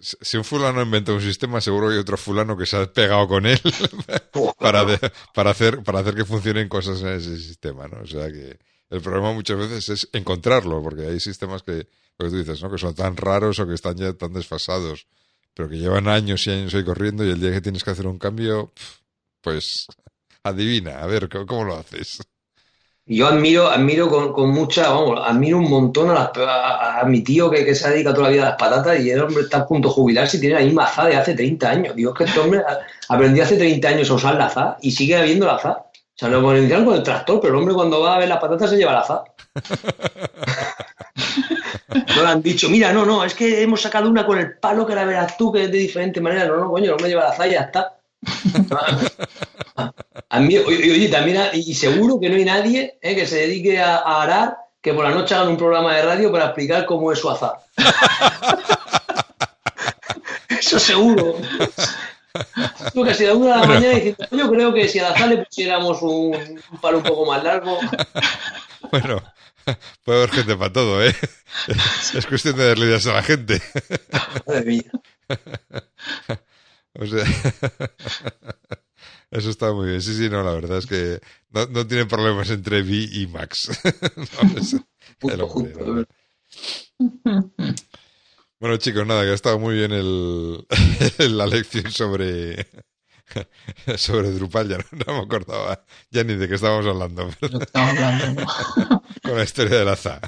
si, un fulano inventa un sistema, seguro hay otro fulano que se ha pegado con él para, para, hacer, para hacer que funcionen cosas en ese sistema, ¿no? O sea que el problema muchas veces es encontrarlo, porque hay sistemas que, lo que tú dices, ¿no? Que son tan raros o que están ya tan desfasados pero que llevan años y años ahí corriendo y el día que tienes que hacer un cambio, pues adivina, a ver, ¿cómo, lo haces? Yo admiro, admiro con, mucha, vamos, admiro un montón a, mi tío que, se ha dedicado toda la vida a las patatas y el hombre está a punto de jubilarse y tiene la misma azar de hace 30 años. Digo, es que este hombre aprendió hace 30 años a usar la azar y sigue habiendo la azar. O sea, lo ponen con el tractor, pero el hombre cuando va a ver las patatas se lleva la azar. No le han dicho, mira, no, no, es que hemos sacado una con el palo que la verás tú, que es de diferente manera. No, no, coño, no me lleva la zalla, está. A mí, oye, también, y seguro que no hay nadie eh, que se dedique a, arar que por la noche hagan un programa de radio para explicar cómo es su azar. Eso seguro. Porque si a una de la mañana diciendo, yo creo que si al azar le pusiéramos un, un palo un poco más largo. Bueno, Puede haber gente para todo, ¿eh? Es cuestión de darle ideas a la gente. Madre mía. O sea, eso está muy bien. Sí, sí, no, la verdad es que no, no tienen problemas entre Vi y Max. bueno, chicos, nada, que ha estado muy bien el, la lección sobre sobre Drupal, ya no, me acordaba ya ni de qué estábamos hablando. Con la historia de la ZA.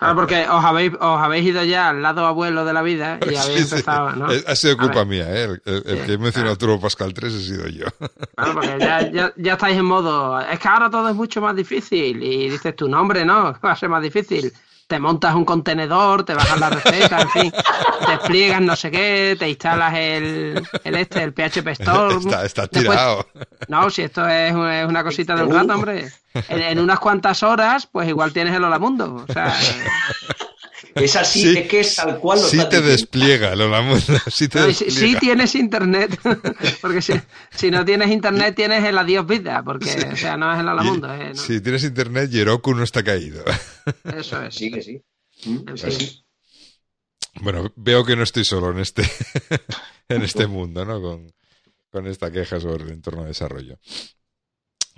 Ah, porque os habéis, os habéis ido ya al lado abuelo de la vida y habéis empezado, ¿no? Ha sido culpa mía, ¿eh? El, que he mencionado Turbo Pascal 3 he sido yo. Claro, porque ya, ya, ya, estáis en modo, es que ahora todo es mucho más difícil y dices tu nombre, ¿no? Va a ser más difícil te montas un contenedor, te bajas la receta, en fin, despliegas no sé qué, te instalas el, el este, el PHP Store. Está, tirado. no, si esto es, una cosita de un rato, hombre. En, unas cuantas horas, pues igual tienes el Hola Mundo. O sea, es así, es que es tal cual lo Sí te despliega, Lola Mundo. Sí, te sí, tienes internet. porque si, si, no tienes internet, tienes el adiós vida. Porque, o sea, no es el Hola Mundo. Eh, Si tienes internet, Yeroku no está caído. Eso es. Sí, que sí. Bueno, veo que no estoy solo en este, en este mundo, ¿no? Con, con esta queja sobre el entorno de desarrollo.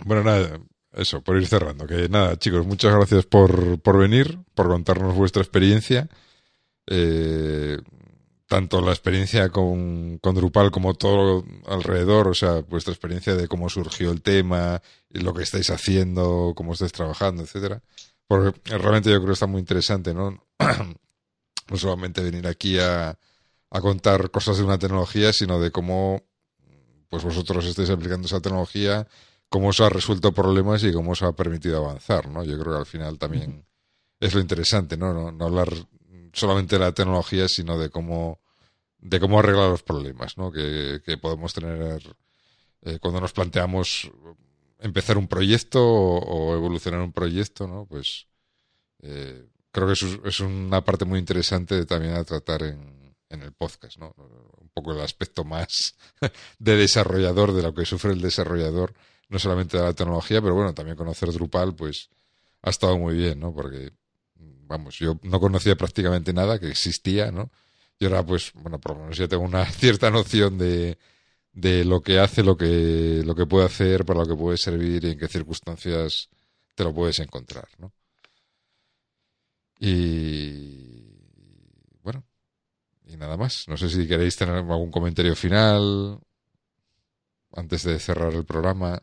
Bueno, nada, eso, por ir cerrando. Que nada, chicos, muchas gracias por, por venir, por contarnos vuestra experiencia. Eh, tanto la experiencia con, con, Drupal como todo alrededor, o sea, vuestra experiencia de cómo surgió el tema, lo que estáis haciendo, cómo estáis trabajando, etcétera. Porque realmente yo creo que está muy interesante, ¿no? no solamente venir aquí a, a contar cosas de una tecnología, sino de cómo pues vosotros estáis aplicando esa tecnología cómo os ha resuelto problemas y cómo os ha permitido avanzar, ¿no? Yo creo que al final también es lo interesante, ¿no? No, hablar solamente de la tecnología, sino de cómo, de cómo arreglar los problemas, ¿no? Que, podemos tener eh, cuando nos planteamos empezar un proyecto o, evolucionar un proyecto, ¿no? Pues eh, creo que es, es, una parte muy interesante también a tratar en, en el podcast, ¿no? Un poco el aspecto más de desarrollador, de lo que sufre el desarrollador no solamente de la tecnología, pero bueno, también conocer Drupal, pues ha estado muy bien, ¿no? Porque, vamos, yo no conocía prácticamente nada que existía, ¿no? Y ahora, pues, bueno, por lo menos ya tengo una cierta noción de, de lo que hace, lo que, lo que puede hacer, para lo que puede servir y en qué circunstancias te lo puedes encontrar, ¿no? Y bueno, y nada más. No sé si queréis tener algún comentario final antes de cerrar el programa.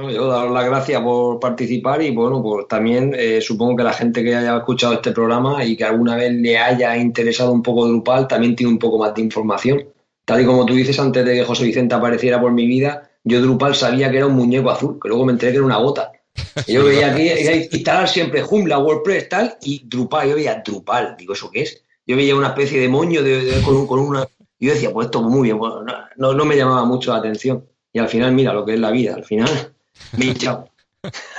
Bueno, yo daros las gracias por participar y bueno, pues también eh, supongo que la gente que haya escuchado este programa y que alguna vez le haya interesado un poco Drupal también tiene un poco más de información. Tal y como tú dices, antes de que José Vicente apareciera por mi vida, yo Drupal sabía que era un muñeco azul, que luego me enteré que era una gota. Y yo veía aquí instalar siempre Joomla, WordPress, tal, y Drupal, yo veía Drupal, digo, ¿eso qué es? Yo veía una especie de moño de, con, con, una... Y yo decía, pues esto muy bien, no, no me llamaba mucho la atención. Y al final, mira lo que es la vida, al final hinchado.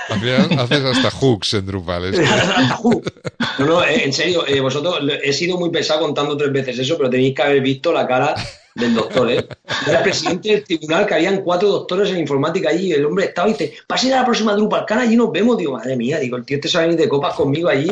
Al final haces hasta hooks en Drupal. ¿es? hasta hooks. No, no, eh, en serio, eh, vosotros, he sido muy pesado contando tres veces eso, pero tenéis que haber visto la cara del doctor, ¿eh? Era el presidente del tribunal, que habían cuatro doctores en informática allí, y el hombre estaba y dice, pase a la próxima DrupalCon, allí nos vemos. Digo, madre mía, digo, el tío este se va a venir de copas conmigo allí,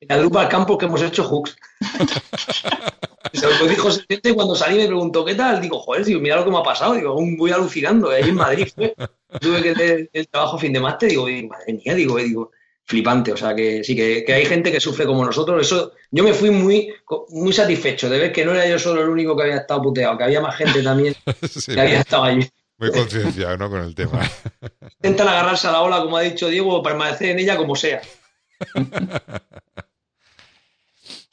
en la DrupalCon porque hemos hecho hooks. Se lo dijo Vicente cuando salí me preguntó, ¿qué tal? Digo, joder, digo, mira lo que me ha pasado, digo, aún voy alucinando, ahí en Madrid fue. Tuve que hacer el trabajo fin de máster, digo, madre mía, digo, digo, flipante. O sea, que sí, que, que, hay gente que sufre como nosotros. Eso, yo me fui muy, muy satisfecho de ver que no era yo solo el único que había estado puteado, que había más gente también sí, que había estado allí. Muy concienciado, ¿no? Con el tema. Intentan agarrarse a la ola, como ha dicho Diego, permanecer en ella como sea.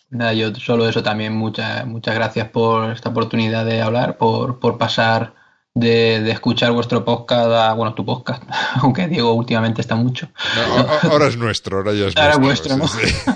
Nada, yo solo eso también, muchas muchas gracias por esta oportunidad de hablar, por, por pasar de, de, escuchar vuestro podcast a, bueno, tu podcast, aunque Diego últimamente está mucho. No, ahora es nuestro, ahora ya es ahora nuestro. vuestro, ¿no? Sí, sí.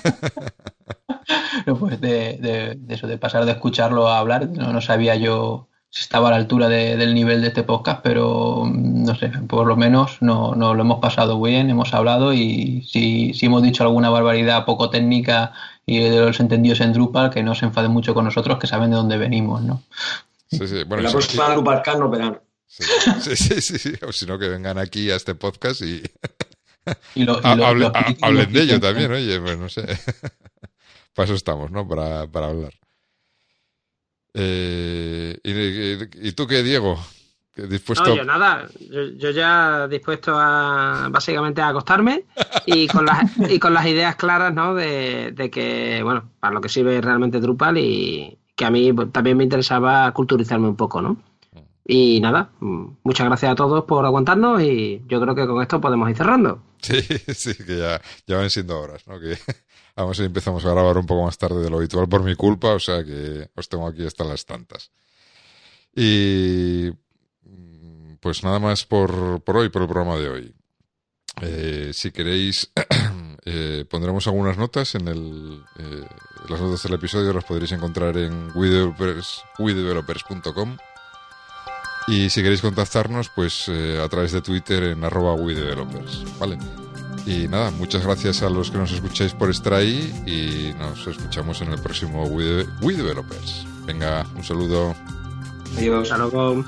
pues de, de, de, eso, de pasar de escucharlo a hablar, no, no sabía yo estaba a la altura del nivel de este podcast, pero no sé, por lo menos no, no lo hemos pasado bien, hemos hablado y si, si hemos dicho alguna barbaridad poco técnica y de los entendidos en Drupal, que no se enfaden mucho con nosotros, que saben de dónde venimos, ¿no? Sí, sí. Bueno, la próxima DrupalCon no verán. Sí, sí, sí, sí, sí. O si no, que vengan aquí a este podcast y, y lo, y Ha- lo- hable- lo ha- expliquen, hablen lo de ello también, oye, pues no sé. Para eso estamos, ¿no? Para, para hablar. Eh, y, y tú qué, Diego? ¿Qué dispuesto? No, yo nada, yo, yo ya dispuesto a básicamente a acostarme y con las, y con las ideas claras, ¿no? De, de que, bueno, para lo que sirve realmente Drupal y que a mí también me interesaba culturizarme un poco, ¿no? Y nada, muchas gracias a todos por aguantarnos y yo creo que con esto podemos ir cerrando. Sí, sí, que ya, ya van siendo horas, ¿no? Que vamos, empezamos a grabar un poco más tarde de lo habitual por mi culpa, o sea que os tengo aquí hasta las tantas. Y mm, pues nada más por, por hoy, por el programa de hoy. Eh, si queréis, eh, pondremos algunas notas en el, eh, las notas del episodio, las podréis encontrar en WeDevelopers.com. Y si queréis contactarnos, pues eh, a través de Twitter en arroba ¿vale? Y nada, muchas gracias a los que nos escucháis por estar ahí y nos escuchamos en el próximo We, Developers. Venga, un saludo. Adiós, hasta.